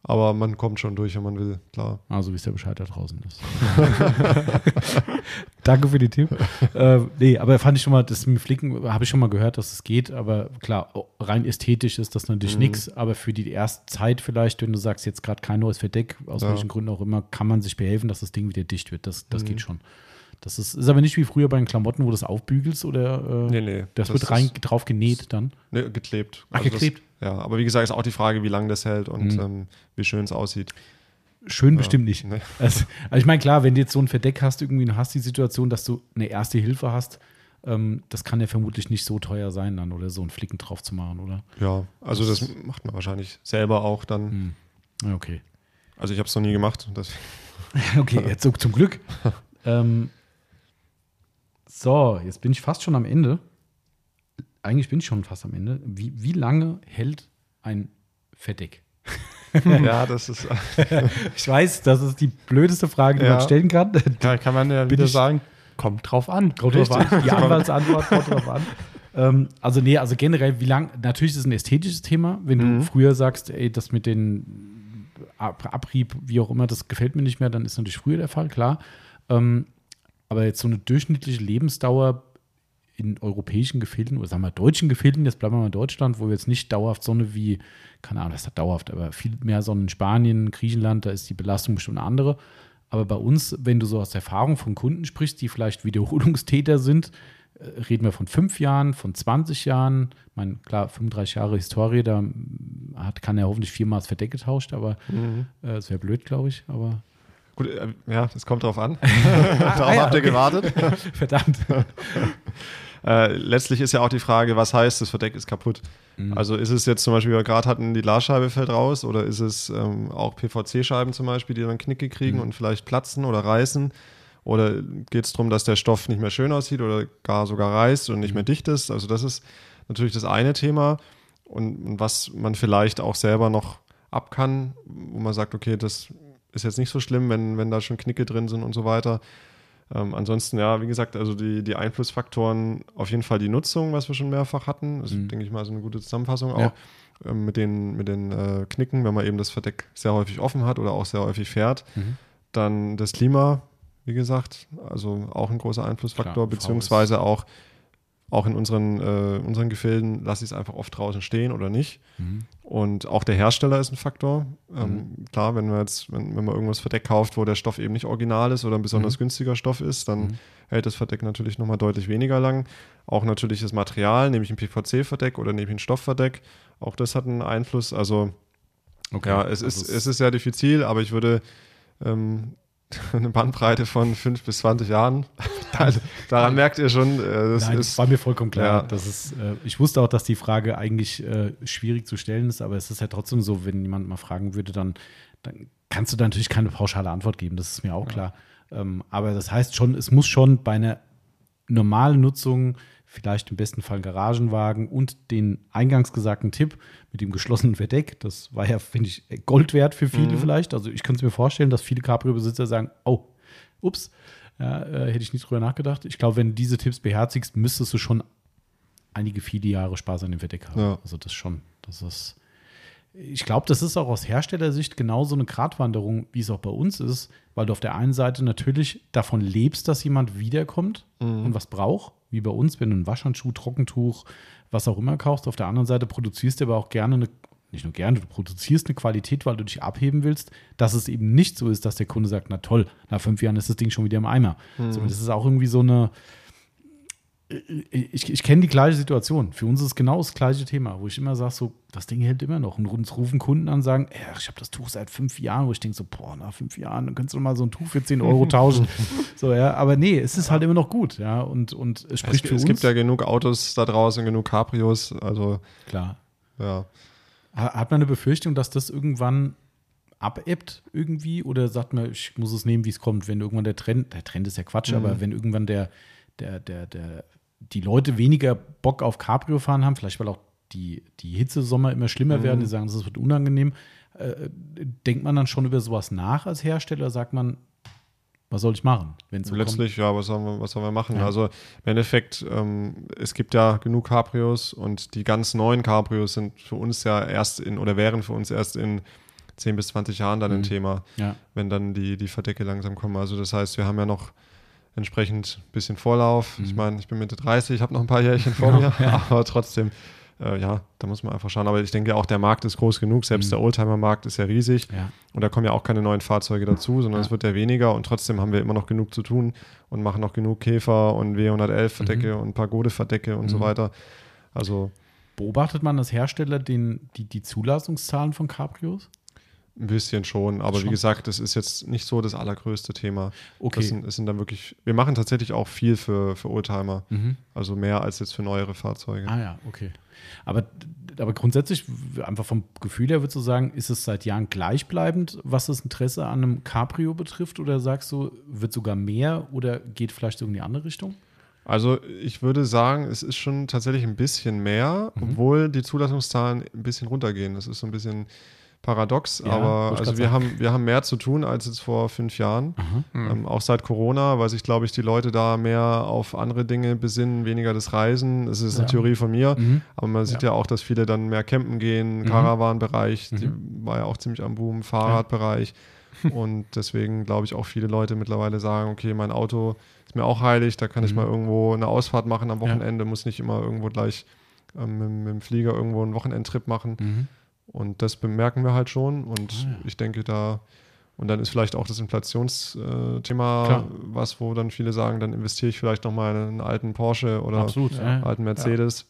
Aber man kommt schon durch, wenn man will, klar.
Also wisst ihr Bescheid da draußen ist. Danke für die Tipp. äh, nee, aber fand ich schon mal, das mit Flicken habe ich schon mal gehört, dass es geht, aber klar, rein ästhetisch ist das natürlich
Mhm.
nichts, aber für die erste Zeit vielleicht, wenn du sagst, jetzt gerade kein neues Verdeck, aus
Ja.
welchen Gründen auch immer, kann man sich behelfen, dass das Ding wieder dicht wird. Das, das
Mhm.
geht schon. Das ist, ist aber nicht wie früher bei den Klamotten, wo du das aufbügelst oder äh,
Nee, nee.
das, wird rein drauf genäht dann.
Nee, geklebt.
Ach,
Also
geklebt.
Das, ja, aber wie gesagt, ist auch die Frage, wie lange das hält und
Mhm.
ähm, wie schön es aussieht.
Schön
Ja.
bestimmt nicht.
Nee.
Also, also ich meine, klar, wenn du jetzt so ein Verdeck hast, irgendwie du hast die Situation, dass du eine erste Hilfe hast, ähm, das kann ja vermutlich nicht so teuer sein dann oder so einen Flicken drauf zu machen, oder?
Ja, also
Das-
das macht man wahrscheinlich selber auch dann.
Hm. Okay.
Also ich habe es noch nie gemacht.
okay, jetzt so, zum Glück. ähm, so, jetzt bin ich fast schon am Ende. Eigentlich bin ich schon fast am Ende. Wie, wie lange hält ein Verdeck?
ja, das ist.
ich weiß, das ist die blödeste Frage, die ja. man stellen kann.
Da kann man ja wieder sagen, kommt drauf an.
Kommt drauf an. Die Anwaltsantwort kommt drauf an. Ähm, also, nee, also generell, wie lang, natürlich ist es ein ästhetisches Thema, wenn mhm. du früher sagst, ey, das mit den Abrieb, wie auch immer, das gefällt mir nicht mehr, dann ist natürlich früher der Fall, klar. Ähm, aber jetzt so eine durchschnittliche Lebensdauer in europäischen Gefilden oder sagen wir deutschen Gefilden, jetzt bleiben wir mal in Deutschland, wo wir jetzt nicht dauerhaft Sonne wie, keine Ahnung, das ist dauerhaft, aber viel mehr Sonne in Spanien, Griechenland, da ist die Belastung bestimmt eine andere. Aber bei uns, wenn du so aus Erfahrung von Kunden sprichst, die vielleicht Wiederholungstäter sind, äh, reden wir von fünf Jahren, von 20 Jahren. Ich meine, klar, 35 Jahre Historie, da hat, kann er hoffentlich viermal das Verdeck getauscht, aber mhm. äh, das wäre blöd, glaube ich. Aber
Gut, äh, ja, das kommt drauf an. Darauf ah, ja, habt ihr okay. gewartet.
Verdammt.
Äh, letztlich ist ja auch die Frage, was heißt, das Verdeck ist kaputt? Mhm. Also ist es jetzt zum Beispiel, wie wir gerade hatten, die Glasscheibe fällt raus oder ist es ähm, auch PVC-Scheiben zum Beispiel, die dann Knicke kriegen mhm. und vielleicht platzen oder reißen? Oder geht es darum, dass der Stoff nicht mehr schön aussieht oder gar sogar reißt und nicht mhm. mehr dicht ist? Also das ist natürlich das eine Thema und, und was man vielleicht auch selber noch ab kann, wo man sagt, okay, das ist jetzt nicht so schlimm, wenn, wenn da schon Knicke drin sind und so weiter. Ähm, ansonsten, ja, wie gesagt, also die, die Einflussfaktoren, auf jeden Fall die Nutzung, was wir schon mehrfach hatten. Das ist, mhm. denke ich mal, so eine gute Zusammenfassung auch. Ähm, mit den, mit den äh, Knicken, wenn man eben das Verdeck sehr häufig offen hat oder auch sehr häufig fährt. Mhm. Dann das Klima, wie gesagt, also auch ein großer Einflussfaktor, Klar, beziehungsweise auch auch in unseren, äh, unseren Gefilden lasse ich es einfach oft draußen stehen oder nicht. Mhm. Und auch der Hersteller ist ein Faktor. Ähm, mhm. Klar, wenn man jetzt, wenn, wenn man irgendwas Verdeck kauft, wo der Stoff eben nicht original ist oder ein besonders mhm. günstiger Stoff ist, dann mhm. hält das Verdeck natürlich nochmal deutlich weniger lang. Auch natürlich das Material, nämlich ein PVC-Verdeck oder nämlich ein Stoffverdeck, auch das hat einen Einfluss. Also okay. ja, es, also ist, es ist sehr diffizil, aber ich würde ähm, eine Bandbreite von 5 bis 20 Jahren. Daran merkt ihr schon, äh,
das Nein, ist, war mir vollkommen klar. Ja. Das ist, äh, ich wusste auch, dass die Frage eigentlich äh, schwierig zu stellen ist, aber es ist ja trotzdem so, wenn jemand mal fragen würde, dann, dann kannst du da natürlich keine pauschale Antwort geben, das ist mir auch klar. Ähm, aber das heißt schon, es muss schon bei einer normalen Nutzung vielleicht im besten Fall Garagenwagen und den eingangs gesagten Tipp mit dem geschlossenen Verdeck. Das war ja, finde ich, Gold wert für viele mhm. vielleicht. Also ich könnte es mir vorstellen, dass viele Cabrio-Besitzer sagen, oh, ups, ja, äh, hätte ich nicht drüber nachgedacht. Ich glaube, wenn du diese Tipps beherzigst, müsstest du schon einige viele Jahre Spaß an dem Verdeck haben. Ja. Also das schon. Das ist. Ich glaube, das ist auch aus Herstellersicht genauso eine Gratwanderung, wie es auch bei uns ist, weil du auf der einen Seite natürlich davon lebst, dass jemand wiederkommt mhm. und was braucht wie bei uns, wenn du einen Waschhandschuh, Trockentuch, was auch immer kaufst. Auf der anderen Seite produzierst du aber auch gerne eine, nicht nur gerne, du produzierst eine Qualität, weil du dich abheben willst, dass es eben nicht so ist, dass der Kunde sagt, na toll, nach fünf Jahren ist das Ding schon wieder im Eimer. Mhm. So, das ist auch irgendwie so eine, ich, ich kenne die gleiche Situation. Für uns ist es genau das gleiche Thema, wo ich immer sage, so, das Ding hält immer noch. Und uns rufen Kunden an und sagen, ich habe das Tuch seit fünf Jahren, wo ich denke so, boah, nach fünf Jahren, dann könntest du mal so ein Tuch für 10 Euro tauschen. so, ja, aber nee, es ist halt immer noch gut, ja, und, und es spricht
es,
für
es uns. Es gibt ja genug Autos da draußen, genug Cabrios, also.
Klar.
Ja.
Hat man eine Befürchtung, dass das irgendwann abebbt irgendwie oder sagt man, ich muss es nehmen, wie es kommt, wenn irgendwann der Trend, der Trend ist ja Quatsch, mhm. aber wenn irgendwann der, der, der, der die Leute weniger Bock auf Cabrio fahren haben, vielleicht weil auch die, die Hitzesommer immer schlimmer mhm. werden, die sagen, das wird unangenehm. Äh, denkt man dann schon über sowas nach als Hersteller? Sagt man, was soll ich machen?
So Letztlich, kommt? ja, was sollen wir, was sollen wir machen? Ja. Also im Endeffekt, ähm, es gibt ja genug Cabrios und die ganz neuen Cabrios sind für uns ja erst in oder wären für uns erst in 10 bis 20 Jahren dann mhm. ein Thema,
ja.
wenn dann die, die Verdecke langsam kommen. Also das heißt, wir haben ja noch entsprechend ein bisschen Vorlauf. Mhm. Ich meine, ich bin Mitte 30, ich habe noch ein paar Jährchen vor genau, mir, ja. aber trotzdem, äh, ja, da muss man einfach schauen. Aber ich denke auch, der Markt ist groß genug, selbst mhm. der Oldtimer-Markt ist ja riesig
ja.
und da kommen ja auch keine neuen Fahrzeuge dazu, sondern ja. es wird ja weniger und trotzdem haben wir immer noch genug zu tun und machen noch genug Käfer und W111-Verdecke mhm. und Pagode-Verdecke und so mhm. weiter. Also
Beobachtet man als Hersteller den, die, die Zulassungszahlen von Cabrios?
Ein bisschen schon, aber
Schon.
wie gesagt, das ist jetzt nicht so das allergrößte Thema.
Okay.
Das sind, das sind dann wirklich, wir machen tatsächlich auch viel für, für Oldtimer.
Mhm.
Also mehr als jetzt für neuere Fahrzeuge.
Ah ja, okay. Aber, aber grundsätzlich, einfach vom Gefühl her, würdest du sagen, ist es seit Jahren gleichbleibend, was das Interesse an einem Cabrio betrifft? Oder sagst du, wird sogar mehr oder geht vielleicht in die andere Richtung?
Also ich würde sagen, es ist schon tatsächlich ein bisschen mehr,
Mhm.
obwohl die Zulassungszahlen ein bisschen runtergehen. Das ist so ein bisschen paradox,
Ja,
aber
ich
also wir
sagen.
haben, wir haben mehr zu tun als jetzt vor fünf Jahren. Ähm, auch seit Corona, weil sich, glaube ich, die Leute da mehr auf andere Dinge besinnen, weniger das Reisen. Das ist eine
Ja.
Theorie von mir,
Mhm.
aber man sieht ja. auch, dass viele dann mehr campen gehen,
Mhm.
Caravan-Bereich,
Mhm.
war ja auch ziemlich am Boom, Fahrradbereich. Und deswegen glaube ich auch viele Leute mittlerweile sagen, okay, mein Auto ist mir auch heilig, da kann ich
Mhm.
mal irgendwo eine Ausfahrt machen am
Ja.
Wochenende, muss nicht immer irgendwo gleich ähm, mit, mit dem Flieger irgendwo einen Wochenendtrip machen. Und das bemerken wir halt schon. Und
Ah, ja.
ich denke da, und dann ist vielleicht auch das Inflationsthema
Klar.
was, wo dann viele sagen, dann investiere ich vielleicht nochmal in einen alten Porsche oder
Absolut.
Ja.
Ja.
einen alten Mercedes.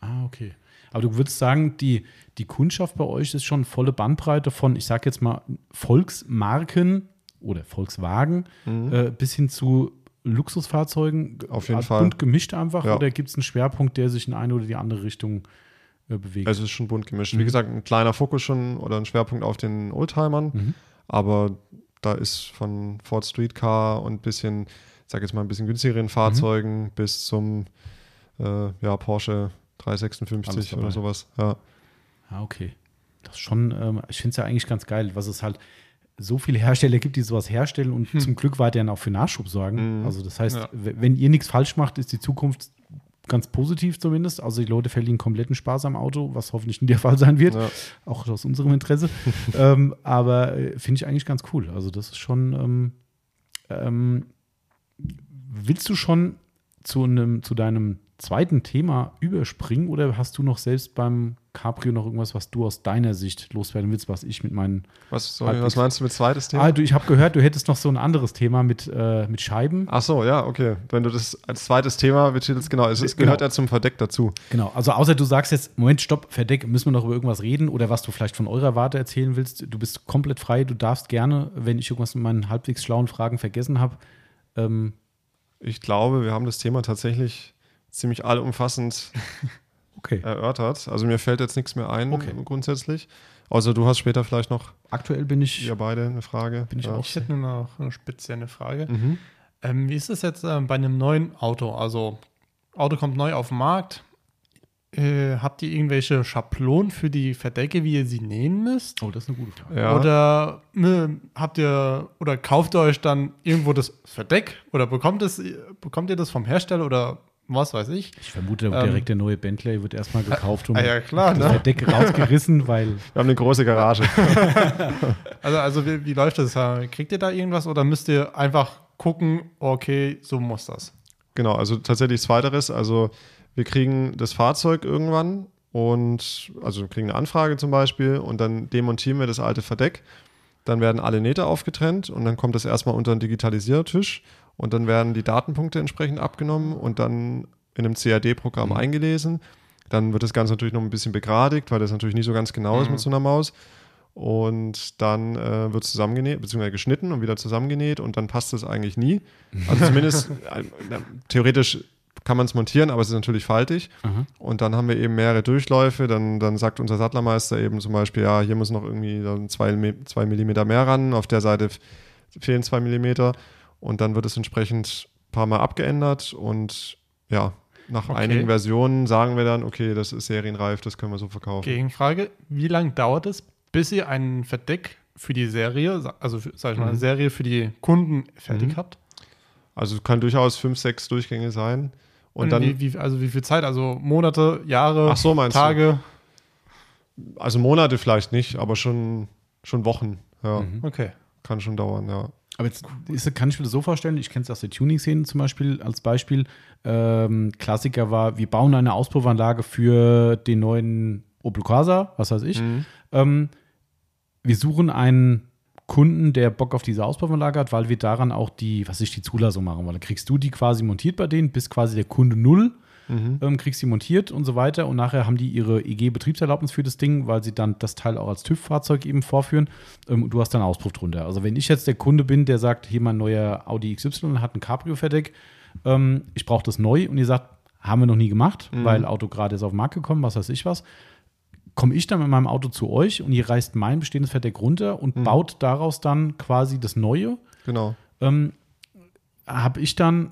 Ah, okay. Aber du würdest sagen, die, die Kundschaft bei euch ist schon volle Bandbreite von, ich sag jetzt mal, Volksmarken oder Volkswagen
Mhm.
äh, bis hin zu Luxusfahrzeugen.
Auf jeden
Äh,
Fall.
Bunt gemischt einfach
Ja.
oder gibt es einen Schwerpunkt, der sich in eine oder die andere Richtung äh, bewegt?
Also es ist schon bunt gemischt.
Mhm.
Wie gesagt, ein kleiner Fokus schon oder ein Schwerpunkt auf den Oldtimern,
Mhm.
aber da ist von Ford Streetcar und bisschen, ich sag jetzt mal ein bisschen günstigeren Fahrzeugen
Mhm.
bis zum äh, ja, Porsche
Alles
356
dabei.
oder sowas. Ja.
Ah, okay. Das ist schon, ähm, ich finde es ja eigentlich ganz geil, was es halt so viele Hersteller gibt, die sowas herstellen und zum Glück weiterhin auch für Nachschub sorgen.
Mhm.
Also das heißt,
Ja.
wenn ihr nichts falsch macht, ist die Zukunft ganz positiv zumindest. Also die Leute verlieren kompletten Spaß am Auto, was hoffentlich nicht der Fall sein wird,
Ja.
auch aus unserem Interesse. ähm, aber äh, finde ich eigentlich ganz cool. Also das ist schon, ähm, ähm, willst du schon zu, einem, zu deinem zweiten Thema überspringen oder hast du noch selbst beim Cabrio noch irgendwas, was du aus deiner Sicht loswerden willst, was ich mit meinen.
Was, sorry, was meinst du mit zweites Thema?
Ah, du, ich habe gehört, du hättest noch so ein anderes Thema mit, äh, mit Scheiben.
Ach so, ja, okay. Wenn du das als zweites Thema betitelst, genau, es, es
Genau.
gehört ja zum Verdeck dazu.
Genau, also außer du sagst jetzt, Moment, stopp, Verdeck, müssen wir noch über irgendwas reden oder was du vielleicht von eurer Warte erzählen willst. Du bist komplett frei, du darfst gerne, wenn ich irgendwas mit meinen halbwegs schlauen Fragen vergessen habe. Ähm,
Ich glaube, wir haben das Thema tatsächlich ziemlich allumfassend
okay.
erörtert. Also mir fällt jetzt nichts mehr ein
Okay.
grundsätzlich. Außer du hast später vielleicht noch,
Aktuell bin ich.
ihr beide, eine Frage.
Bin ich
ja.
auch.
Ich hätte nur noch eine spezielle Frage.
Mhm.
Ähm, wie ist es jetzt ähm, bei einem neuen Auto? Also, Auto kommt neu auf den Markt. Äh, habt ihr irgendwelche Schablonen für die Verdecke, wie ihr sie nähen müsst?
Oh, das ist eine gute Frage.
Ja.
Oder ne, habt ihr oder kauft ihr euch dann irgendwo das Verdeck oder bekommt es bekommt ihr das vom Hersteller oder was weiß ich?
Ich vermute,
Ähm,
direkt der neue Bentley wird erstmal gekauft und
Ah, ja klar,
das
ne?
Verdeck rausgerissen, weil
Wir haben eine große Garage.
Also also wie, wie läuft das? Kriegt ihr da irgendwas oder müsst ihr einfach gucken, okay, so muss das?
genau, also tatsächlich zweiteres. Also wir kriegen das Fahrzeug irgendwann und also wir kriegen eine Anfrage zum Beispiel und dann demontieren wir das alte Verdeck. Dann werden alle Nähte aufgetrennt und dann kommt das erstmal unter einen Digitalisiertisch und dann werden die Datenpunkte entsprechend abgenommen und dann in einem CAD-Programm eingelesen. Dann wird das Ganze natürlich noch ein bisschen begradigt, weil das natürlich nicht so ganz genau ist mit so einer Maus. Und dann äh, wird zusammengenäht, beziehungsweise geschnitten und wieder zusammengenäht und dann passt es eigentlich nie. Also zumindest äh, theoretisch kann man es montieren, aber es ist natürlich faltig.
Aha.
Und dann haben wir eben mehrere Durchläufe. Dann, dann sagt unser Sattlermeister eben zum Beispiel, ja, hier muss noch irgendwie zwei, zwei Millimeter mehr ran, auf der Seite fehlen zwei Millimeter. Und dann wird es entsprechend ein paar Mal abgeändert und ja, nach
Okay.
einigen Versionen sagen wir dann, okay, das ist serienreif, das können wir so verkaufen.
Gegenfrage: Wie lange dauert es, bis ihr ein Verdeck für die Serie, also für, sag ich mal, eine
Mhm.
Serie für die Kunden fertig
Mhm.
habt?
Also es kann durchaus fünf, sechs Durchgänge sein. Und dann,
wie, wie, also wie viel Zeit? Also Monate, Jahre,
so, meinst du?
Tage?
also Monate vielleicht nicht, aber schon, schon Wochen. Ja,
Mhm.
Okay.
kann schon dauern, ja.
Aber jetzt ist, kann ich mir das so vorstellen, ich kenne es aus der Tuning-Szene zum Beispiel als Beispiel. Ähm, Klassiker war, wir bauen eine Auspuffanlage für den neuen Opel Corsa, was weiß ich. Ähm, wir suchen einen Kunden, der Bock auf diese Auspuffanlage hat, weil wir daran auch die, was ich, die Zulassung machen wollen. Dann kriegst du die quasi montiert bei denen, bist quasi der Kunde Null
Mhm.
ähm, kriegst die montiert und so weiter. Und nachher haben die ihre EG-Betriebserlaubnis für das Ding, weil sie dann das Teil auch als TÜV-Fahrzeug eben vorführen. Ähm, und du hast dann Auspuff drunter. Also wenn ich jetzt der Kunde bin, der sagt, hier mein neuer Audi XY hat ein Cabrio-Verdeck, ähm, ich brauche das neu und ihr sagt, haben wir noch nie gemacht,
Mhm.
weil Auto gerade ist auf den Markt gekommen, was weiß ich was. Komme ich dann mit meinem Auto zu euch und ihr reißt mein bestehendes Verdeck runter und
Mhm.
baut daraus dann quasi das Neue
Genau.
ähm, habe ich dann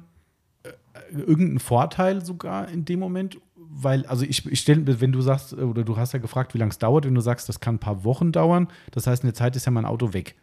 irgendeinen Vorteil sogar in dem Moment? Weil, also ich, ich stelle, wenn du sagst, äh, oder du hast ja gefragt, wie lange es dauert, wenn du sagst, das kann ein paar Wochen dauern, das heißt, in der Zeit ist ja mein Auto weg.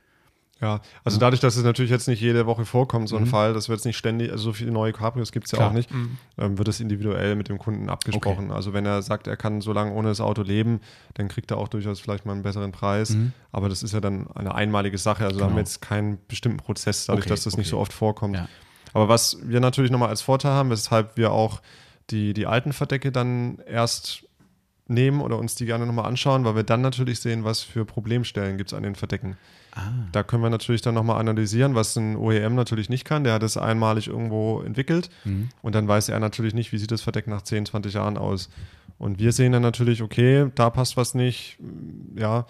Ja, also dadurch, dass es natürlich jetzt nicht jede Woche vorkommt, so ein Fall, das wird jetzt nicht ständig, also so viele neue Cabrios gibt es ja
Klar.
auch nicht, ähm, wird es individuell mit dem Kunden abgesprochen. Also wenn er sagt, er kann so lange ohne das Auto leben, dann kriegt er auch durchaus vielleicht mal einen besseren Preis. Aber das ist ja dann eine einmalige Sache. Also da haben
Genau.
wir jetzt keinen bestimmten Prozess, dadurch,
Okay,
dass das nicht
okay.
so oft vorkommt.
Ja.
Aber was wir natürlich nochmal als Vorteil haben, weshalb wir auch die, die alten Verdecke dann erst nehmen oder uns die gerne nochmal anschauen, weil wir dann natürlich sehen, was für Problemstellen gibt es an den Verdecken. Da können wir natürlich dann nochmal analysieren, was ein OEM natürlich nicht kann. Der hat es einmalig irgendwo entwickelt und dann weiß er natürlich nicht, wie sieht das Verdeck nach 10, 20 Jahren aus. Und wir sehen dann natürlich, okay, da passt was nicht. Ja,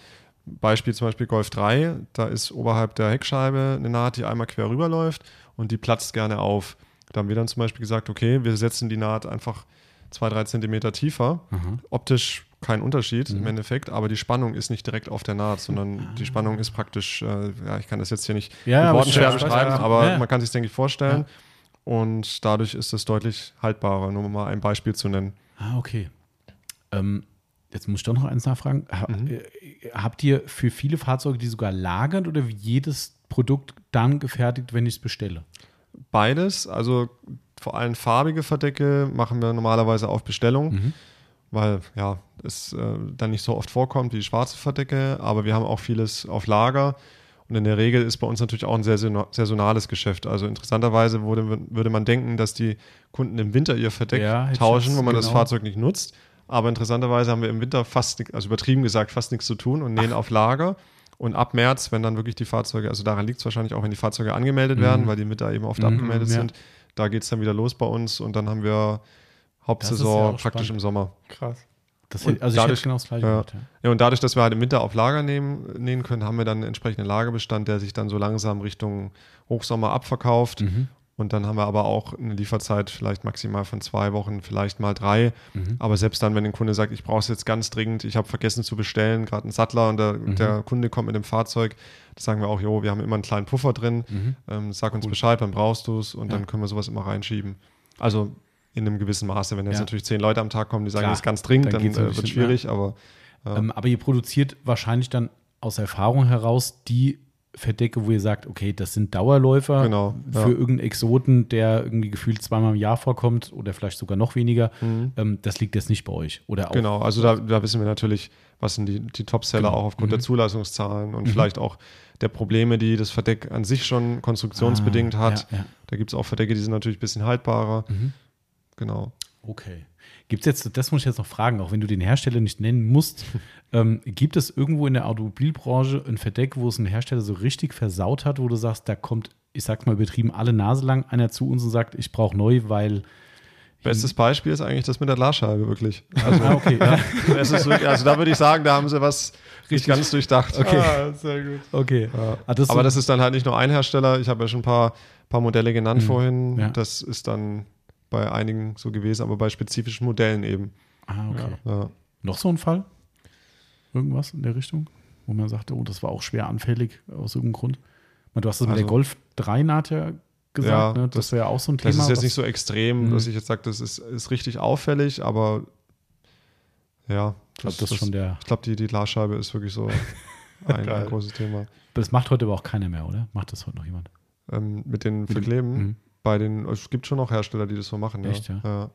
Beispiel zum Beispiel Golf 3, da ist oberhalb der Heckscheibe eine Naht, die einmal quer rüberläuft und die platzt gerne auf. Da haben wir dann zum Beispiel gesagt, okay, wir setzen die Naht einfach zwei, drei Zentimeter tiefer. Optisch kein Unterschied im Endeffekt, aber die Spannung ist nicht direkt auf der Naht, sondern die Spannung ist praktisch, äh, ja, ich kann das jetzt hier nicht
Ja,
mit Worten schwer beschreiben,
ja.
aber
Ja.
man kann sich denke ich, vorstellen. Und dadurch ist es deutlich haltbarer, nur um mal ein Beispiel zu nennen.
Ah, okay. Ähm, jetzt muss ich doch noch eins nachfragen. Ha,
Mhm.
äh, habt ihr für viele Fahrzeuge die sogar lagern oder wie jedes Produkt dann gefertigt, wenn ich es bestelle?
Beides, also vor allem farbige Verdecke machen wir normalerweise auf Bestellung, weil ja, es äh, dann nicht so oft vorkommt wie schwarze Verdecke, aber wir haben auch vieles auf Lager. Und in der Regel ist bei uns natürlich auch ein sehr saison- saisonales Geschäft. Also interessanterweise würde, würde man denken, dass die Kunden im Winter ihr Verdeck
Ja,
tauschen, wo man das
genau.
Fahrzeug nicht nutzt. Aber interessanterweise haben wir im Winter fast, also übertrieben gesagt, fast nichts zu tun und nähen auf Lager. Und ab März, wenn dann wirklich die Fahrzeuge, also daran liegt es wahrscheinlich auch, wenn die Fahrzeuge angemeldet werden, weil die mit da eben oft
Mhm,
abgemeldet
ja.
sind, da geht es dann wieder los bei uns und dann haben wir Hauptsaison
ja
praktisch
spannend.
im Sommer.
Krass.
Das,
Und
also ich
dadurch-
hätte genau das gleiche
Ja.
gemacht, ja.
Ja, und dadurch, dass wir halt im Winter auf Lager nehmen, nähen können, haben wir dann einen entsprechenden Lagerbestand, der sich dann so langsam Richtung Hochsommer abverkauft.
Mhm.
Und dann haben wir aber auch eine Lieferzeit vielleicht maximal von zwei Wochen, vielleicht mal drei.
Mhm.
Aber selbst dann, wenn ein Kunde sagt, ich brauche es jetzt ganz dringend, ich habe vergessen zu bestellen, gerade einen Sattler und der,
Mhm.
der Kunde kommt mit dem Fahrzeug, da sagen wir auch, jo, wir haben immer einen kleinen Puffer drin,
Mhm.
ähm, sag uns Bescheid, wann brauchst du es und
Ja.
dann können wir sowas immer reinschieben. Also in einem gewissen Maße. Wenn jetzt
Ja.
natürlich zehn Leute am Tag kommen, die sagen,
Klar,
das ist ganz dringend,
dann
dann, äh, wird
mehr.
schwierig, aber Ja.
Ähm, aber ihr produziert wahrscheinlich dann aus Erfahrung heraus die Verdecke, wo ihr sagt, okay, das sind Dauerläufer
Genau,
für
ja.
irgendeinen Exoten, der irgendwie gefühlt zweimal im Jahr vorkommt oder vielleicht sogar noch weniger. Ähm, das liegt jetzt nicht bei euch. Oder auch.
Mhm. Genau, also da, da wissen wir natürlich, was sind die, die Topseller
Genau.
auch aufgrund
Mhm.
der Zulassungszahlen und vielleicht auch der Probleme, die das Verdeck an sich schon konstruktionsbedingt
Ah,
hat.
Ja, ja.
Da gibt es auch Verdecke, die sind natürlich ein bisschen haltbarer.
Mhm.
Genau.
Okay. Gibt es jetzt, das muss ich jetzt noch fragen, auch wenn du den Hersteller nicht nennen musst, ähm, gibt es irgendwo in der Automobilbranche ein Verdeck, wo es ein Hersteller so richtig versaut hat, wo du sagst, da kommt, ich sag's mal übertrieben, alle Nase lang einer zu uns und sagt, ich brauche neu, weil.
Bestes Beispiel ist eigentlich das mit der Glasscheibe, wirklich.
Also, ah, okay, ja.
Es ist wirklich, also da würde ich sagen, da haben sie was nicht ganz durchdacht.
Okay.
Ah, sehr gut.
okay.
Ja.
Ah, das
Aber
so-
das ist dann halt nicht nur ein Hersteller. Ich habe ja schon ein paar, paar Modelle genannt vorhin.
Mhm. Ja.
Das ist dann bei einigen so gewesen, aber bei spezifischen Modellen eben.
Ah, okay.
Ja.
Noch so ein Fall? Irgendwas in der Richtung? Wo man sagte, oh, das war auch schwer anfällig aus irgendeinem Grund. Du hast das mit der
Also-
Golf 3 Naht ja gesagt,
Ja,
ne? das,
das-
wäre ja auch so ein Thema.
Das ist jetzt nicht so extrem,
Mhm.
dass ich jetzt sage, das ist, ist richtig auffällig, aber ja,
Ich glaube, das ist schon der.
ich glaube, die, die Glasscheibe ist wirklich so ein, ein großes Thema.
Das macht heute aber auch keiner mehr, oder? Macht das heute noch jemand?
Ähm, mit den
dem-
Verkleben,
Mhm.
Bei den, es gibt schon noch Hersteller, die das so machen.
Echt, ja?
ja?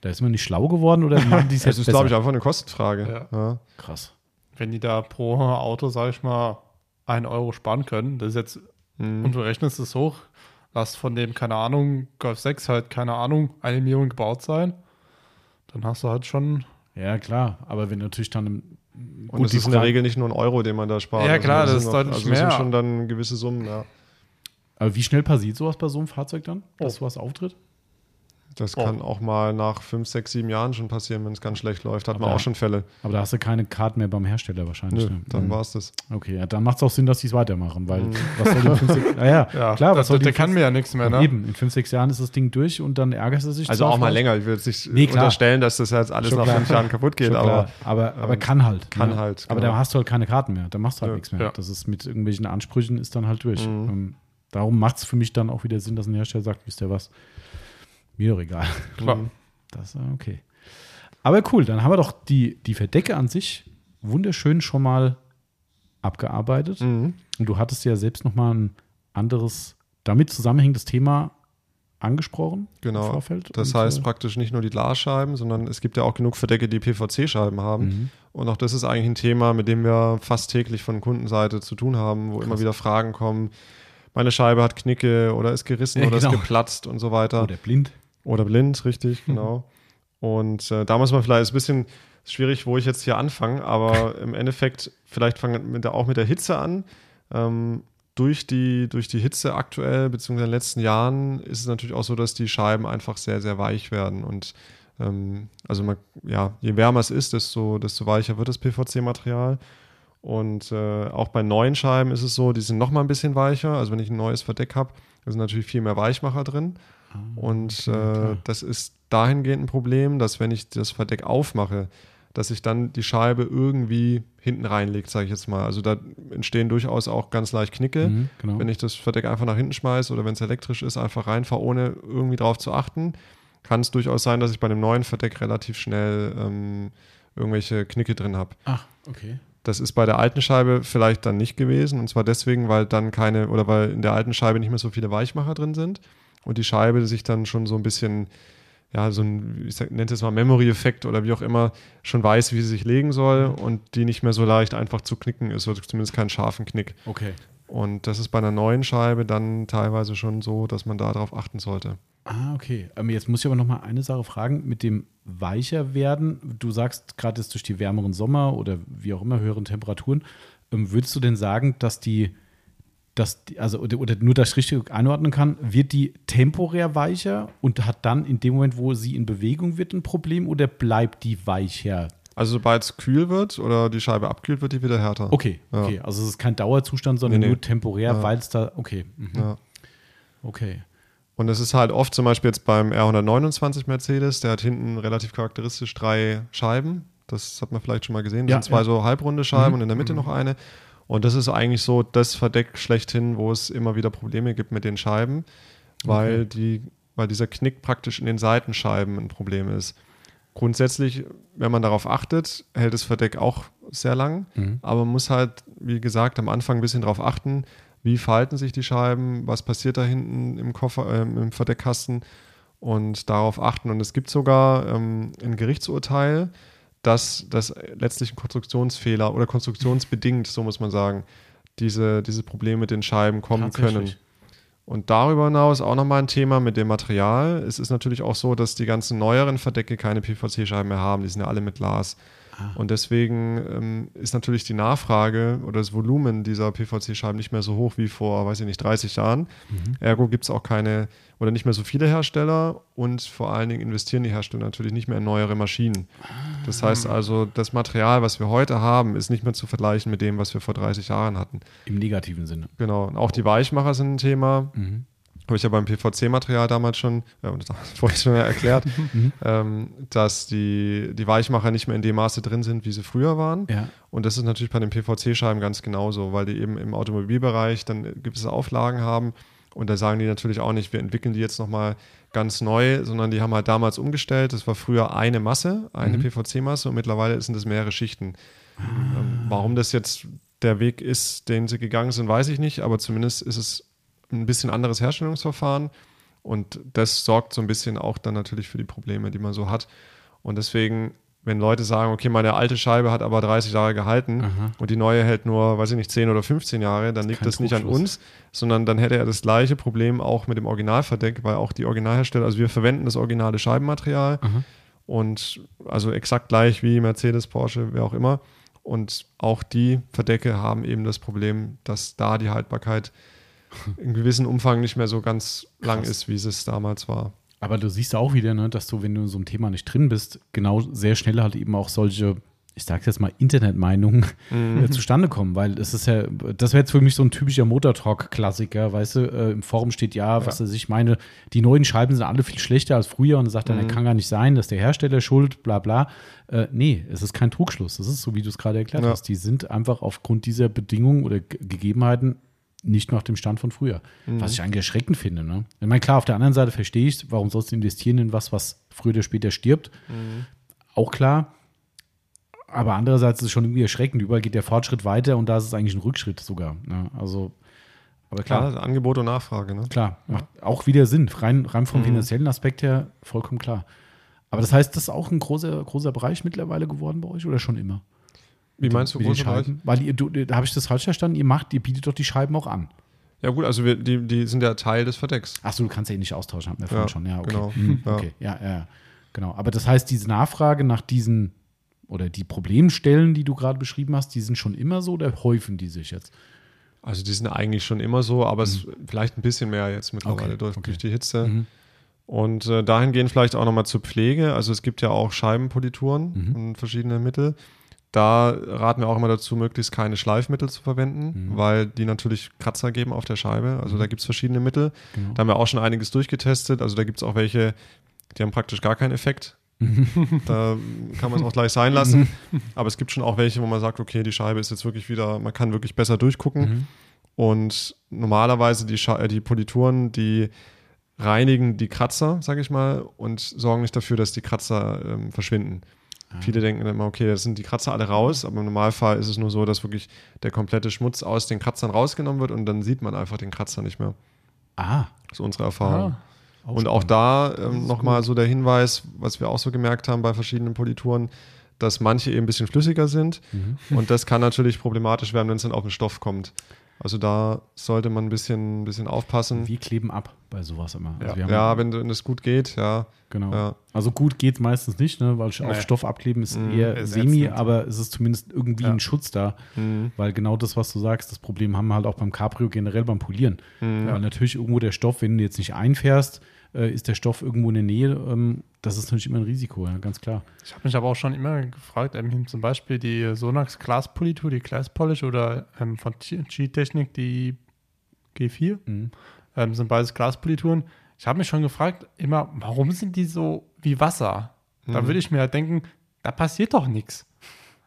Da ist man nicht schlau geworden oder machen die es
Es
jetzt
ist, glaube ich, einfach eine Kostenfrage.
Ja.
Ja.
Krass.
Wenn die da pro Auto, sag ich mal, einen Euro sparen können, das ist jetzt,
Mhm.
und du rechnest es hoch, lass von dem, keine Ahnung, Golf 6 halt, keine Ahnung, eine Million gebaut sein, dann hast du halt schon.
Ja, klar. Aber wenn natürlich dann. im-
Und das
die
ist in der Regel nicht nur ein Euro, den man da spart.
Ja, klar, das
sind
ist
noch-
deutlich
also das
mehr.
sind schon dann gewisse Summen, ja.
Aber wie schnell passiert sowas bei so einem Fahrzeug dann, dass
Oh.
sowas auftritt?
Das kann auch mal nach fünf, sechs, sieben Jahren schon passieren, wenn es ganz schlecht läuft. Hat
Aber
man auch schon Fälle.
Aber da hast du keine Karten mehr beim Hersteller wahrscheinlich.
Nö,
ne?
dann
Mhm.
war es das.
Okay, ja, dann macht es auch Sinn, dass die es weitermachen, weil
Mhm.
was soll die in fünf, sechs, ja, ja,
Ja,
klar, was
das,
soll die
der kann
fünf-
mir ja nichts mehr, ne?
Eben, in fünf, sechs Jahren ist das Ding durch und dann ärgert er sich.
Also auch mal länger. Ich jetzt nicht
Nee, klar.
unterstellen, dass das jetzt alles
Schon
nach
klar.
fünf Jahren kaputt geht, aber
aber, aber
ähm,
kann halt.
kann
ne?
halt,
Aber
genau.
da hast du halt keine Karten mehr. Da machst du halt
Ja,
nichts mehr.
ja.
Das ist mit irgendwelchen Ansprüchen ist dann halt durch.
Mhm.
Darum macht es für mich dann auch wieder Sinn, dass ein Hersteller sagt, wisst ihr was? Mir doch egal.
Klar.
Mhm.
Das ist okay. Aber cool, dann haben wir doch die, die Verdecke an sich wunderschön schon mal abgearbeitet.
Mhm.
Und du hattest ja selbst noch mal ein anderes, damit zusammenhängendes Thema angesprochen im
Genau.
Vorfeld.
Das heißt
äh,
praktisch nicht nur die Glasscheiben, sondern es gibt ja auch genug Verdecke, die PVC-Scheiben haben.
Mhm.
Und auch das ist eigentlich ein Thema, mit dem wir fast täglich von Kundenseite zu tun haben, wo immer wieder Fragen kommen. Meine Scheibe hat Knicke oder ist gerissen
Ja,
oder
genau.
ist geplatzt und so weiter.
Oder blind.
Oder blind, richtig, genau. Und äh, da muss man vielleicht, ist ein bisschen schwierig, wo ich jetzt hier anfange, aber im Endeffekt, vielleicht fangen wir auch mit der Hitze an. Ähm, durch, die, durch die Hitze aktuell, beziehungsweise in den letzten Jahren, ist es natürlich auch so, dass die Scheiben einfach sehr, sehr weich werden. Und ähm, also man, ja, je wärmer es ist, desto, desto weicher wird das PVC-Material. Und äh, auch bei neuen Scheiben ist es so, die sind noch mal ein bisschen weicher. Also wenn ich ein neues Verdeck habe, da sind natürlich viel mehr Weichmacher drin. Und
okay,
äh, das ist dahingehend ein Problem, dass wenn ich das Verdeck aufmache, dass sich dann die Scheibe irgendwie hinten reinlegt, sage ich jetzt mal. Also da entstehen durchaus auch ganz leicht Knicke.
Mhm, genau.
Wenn ich das Verdeck einfach nach hinten schmeiße oder wenn es elektrisch ist, einfach reinfahre, ohne irgendwie drauf zu achten, kann es durchaus sein, dass ich bei einem neuen Verdeck relativ schnell ähm, irgendwelche Knicke drin habe.
Ach, okay.
Das ist bei der alten Scheibe vielleicht dann nicht gewesen. Und zwar deswegen, weil dann keine, oder weil in der alten Scheibe nicht mehr so viele Weichmacher drin sind und die Scheibe sich dann schon so ein bisschen, ja, so ein, ich nenne es mal Memory-Effekt oder wie auch immer, schon weiß, wie sie sich legen soll und die nicht mehr so leicht einfach zu knicken ist, oder zumindest keinen scharfen Knick.
Okay.
Und das ist bei einer neuen Scheibe dann teilweise schon so, dass man darauf achten sollte.
Ah, okay. Ähm, jetzt muss ich aber noch mal eine Sache fragen mit dem weicher werden. Du sagst gerade jetzt durch die wärmeren Sommer oder wie auch immer höheren Temperaturen, ähm, würdest du denn sagen, dass die, dass die, also oder, oder nur, ich richtig einordnen kann, wird die temporär weicher und hat dann in dem Moment, wo sie in Bewegung wird, ein Problem oder bleibt die weicher?
Also sobald es kühl wird oder die Scheibe abkühlt, wird die wieder härter.
Okay,
Ja.
okay. Also es ist kein Dauerzustand, sondern
Nee, nee.
nur temporär,
Ja.
weil es da. Okay. Mhm.
Ja.
Okay.
Und es ist halt oft zum Beispiel jetzt beim R129 Mercedes, der hat hinten relativ charakteristisch drei Scheiben. Das hat man vielleicht schon mal gesehen. Das
Ja,
sind zwei
ja.
so halbrunde Scheiben
Mhm.
und in der Mitte noch eine. Und das ist eigentlich so das Verdeck schlechthin, wo es immer wieder Probleme gibt mit den Scheiben, weil,
Okay.
die, weil dieser Knick praktisch in den Seitenscheiben ein Problem ist. Grundsätzlich, wenn man darauf achtet, hält das Verdeck auch sehr lang,
Mhm.
aber man muss halt, wie gesagt, am Anfang ein bisschen darauf achten, wie verhalten sich die Scheiben, was passiert da hinten im Koffer, ähm, im Verdeckkasten und darauf achten. Und es gibt sogar ähm, ein Gerichtsurteil, dass das letztlich ein Konstruktionsfehler oder konstruktionsbedingt, so muss man sagen, diese, diese Probleme mit den Scheiben kommen können. Und darüber hinaus auch nochmal ein Thema mit dem Material. Es ist natürlich auch so, dass die ganzen neueren Verdecke keine PVC-Scheiben mehr haben. Die sind ja alle mit Glas.
Ah.
Und deswegen ähm, ist natürlich die Nachfrage oder das Volumen dieser PVC-Scheiben nicht mehr so hoch wie vor, weiß ich nicht, 30 Jahren.
Mhm.
Ergo gibt es auch keine oder nicht mehr so viele Hersteller und vor allen Dingen investieren die Hersteller natürlich nicht mehr in neuere Maschinen. Das heißt also, das Material, was wir heute haben, ist nicht mehr zu vergleichen mit dem, was wir vor 30 Jahren hatten.
Im negativen Sinne.
Genau. Und auch die Weichmacher sind ein Thema.
Mhm.
Habe ich ja beim PVC-Material damals schon, äh, das vorhin schon erklärt,
Mhm.
ähm, dass die, die Weichmacher nicht mehr in dem Maße drin sind, wie sie früher waren.
Ja.
Und das ist natürlich bei den PVC-Scheiben ganz genauso, weil die eben im Automobilbereich dann gewisse Auflagen haben. Und da sagen die natürlich auch nicht, wir entwickeln die jetzt nochmal ganz neu, sondern die haben halt damals umgestellt. Das war früher eine Masse, eine
Mhm.
PVC-Masse und mittlerweile sind es mehrere Schichten. Ähm, warum das jetzt der Weg ist, den sie gegangen sind, weiß ich nicht, aber zumindest ist es ein bisschen anderes Herstellungsverfahren und das sorgt so ein bisschen auch dann natürlich für die Probleme, die man so hat. Und deswegen, wenn Leute sagen, okay, meine alte Scheibe hat aber 30 Jahre gehalten
Aha.
und die neue hält nur, weiß ich nicht, 10 oder 15 Jahre, dann liegt
kein
das nicht an uns, sondern dann hätte er das gleiche Problem auch mit dem Originalverdeck, weil auch die Originalhersteller, also wir verwenden das originale Scheibenmaterial
Aha.
und also exakt gleich wie Mercedes, Porsche, wer auch immer. Und auch die Verdecke haben eben das Problem, dass da die Haltbarkeit in gewissem Umfang nicht mehr so ganz lang
Krass.
ist, wie es damals war.
Aber du siehst auch wieder, ne, dass du, wenn du in so einem Thema nicht drin bist, genau sehr schnell halt eben auch solche, ich sag jetzt mal, Internetmeinungen mhm. zustande kommen, weil es ist ja, das wäre jetzt für mich so ein typischer Motortalk-Klassiker, weißt du, äh, im Forum steht ja, ja. was er sich meine, die neuen Scheiben sind alle viel schlechter als früher und er sagt dann, mhm. kann gar nicht sein, dass der Hersteller schuld, bla bla. Äh, nee, es ist kein Trugschluss. Das ist so, wie du es gerade erklärt ja. hast. Die sind einfach aufgrund dieser Bedingungen oder G Gegebenheiten nicht nach dem Stand von früher. Mhm. Was ich eigentlich erschreckend finde. Ne? Ich meine, klar, auf der anderen Seite verstehe ich, warum sollst du investieren in was, was früher oder später stirbt. Mhm. Auch klar. Aber andererseits ist es schon irgendwie erschreckend. Überall geht der Fortschritt weiter und da ist es eigentlich ein Rückschritt sogar. Ne? Also, aber klar.
Ja, Angebot und Nachfrage. Ne?
Klar, macht auch wieder Sinn. Rein, rein vom mhm. finanziellen Aspekt her vollkommen klar. Aber das heißt, das ist auch ein großer, großer Bereich mittlerweile geworden bei euch oder schon immer?
Wie meinst du
große Scheiben? Weil ihr, du, da habe ich das falsch verstanden, ihr macht, ihr bietet doch die Scheiben auch an.
Ja gut, also wir, die, die sind ja Teil des Verdecks.
Achso, du kannst ja eh nicht austauschen, haben wir vorhin schon. Ja, okay. Genau. Hm, okay, ja. ja, ja, genau. Aber das heißt, diese Nachfrage nach diesen oder die Problemstellen, die du gerade beschrieben hast, die sind schon immer so oder häufen die sich jetzt?
Also die sind eigentlich schon immer so, aber mhm. es vielleicht ein bisschen mehr jetzt mittlerweile okay, durch, okay. durch, die Hitze. Mhm. Und äh, dahingehend vielleicht auch nochmal zur Pflege. Also es gibt ja auch Scheibenpolituren mhm. und verschiedene Mittel. Da raten wir auch immer dazu, möglichst keine Schleifmittel zu verwenden, mhm. weil die natürlich Kratzer geben auf der Scheibe. Also mhm. da gibt es verschiedene Mittel. Genau. Da haben wir auch schon einiges durchgetestet. Also da gibt es auch welche, die haben praktisch gar keinen Effekt. Mhm. da kann man es auch gleich sein lassen. Mhm. Aber es gibt schon auch welche, wo man sagt, okay, die Scheibe ist jetzt wirklich wieder, man kann wirklich besser durchgucken. Mhm. Und normalerweise die, Scha die Polituren, die reinigen die Kratzer, sage ich mal, und sorgen nicht dafür, dass die Kratzer ähm, verschwinden. Viele denken immer, okay, das sind die Kratzer alle raus, aber im Normalfall ist es nur so, dass wirklich der komplette Schmutz aus den Kratzern rausgenommen wird und dann sieht man einfach den Kratzer nicht mehr.
Ah.
Das ist unsere Erfahrung. Ah. Auch und auch da ähm, nochmal so der Hinweis, was wir auch so gemerkt haben bei verschiedenen Polituren, dass manche eben ein bisschen flüssiger sind. Mhm. Und das kann natürlich problematisch werden, wenn es dann auf den Stoff kommt. Also da sollte man ein bisschen, ein bisschen aufpassen.
Wir kleben ab bei sowas immer.
Ja,
also
ja wenn, wenn es gut geht, ja.
Genau.
Ja.
Also gut geht es meistens nicht, ne? weil auf Stoff abkleben ist mhm, eher ist semi, aber es ist zumindest irgendwie ja. ein Schutz da. Mhm. Weil genau das, was du sagst, das Problem haben wir halt auch beim Cabrio generell beim Polieren. Mhm. Weil natürlich irgendwo der Stoff, wenn du jetzt nicht einfährst, äh, ist der Stoff irgendwo in der Nähe. Ähm, das ist natürlich immer ein Risiko, ja, ganz klar.
Ich habe mich aber auch schon immer gefragt, ähm, zum Beispiel die Sonax Glaspolitur, die Glass Polish oder ähm, von G-Technik die G4, mhm. ähm, sind beides Glaspolituren. Ich habe mich schon gefragt, immer, warum sind die so wie Wasser? Da mhm. würde ich mir halt denken, da passiert doch nichts.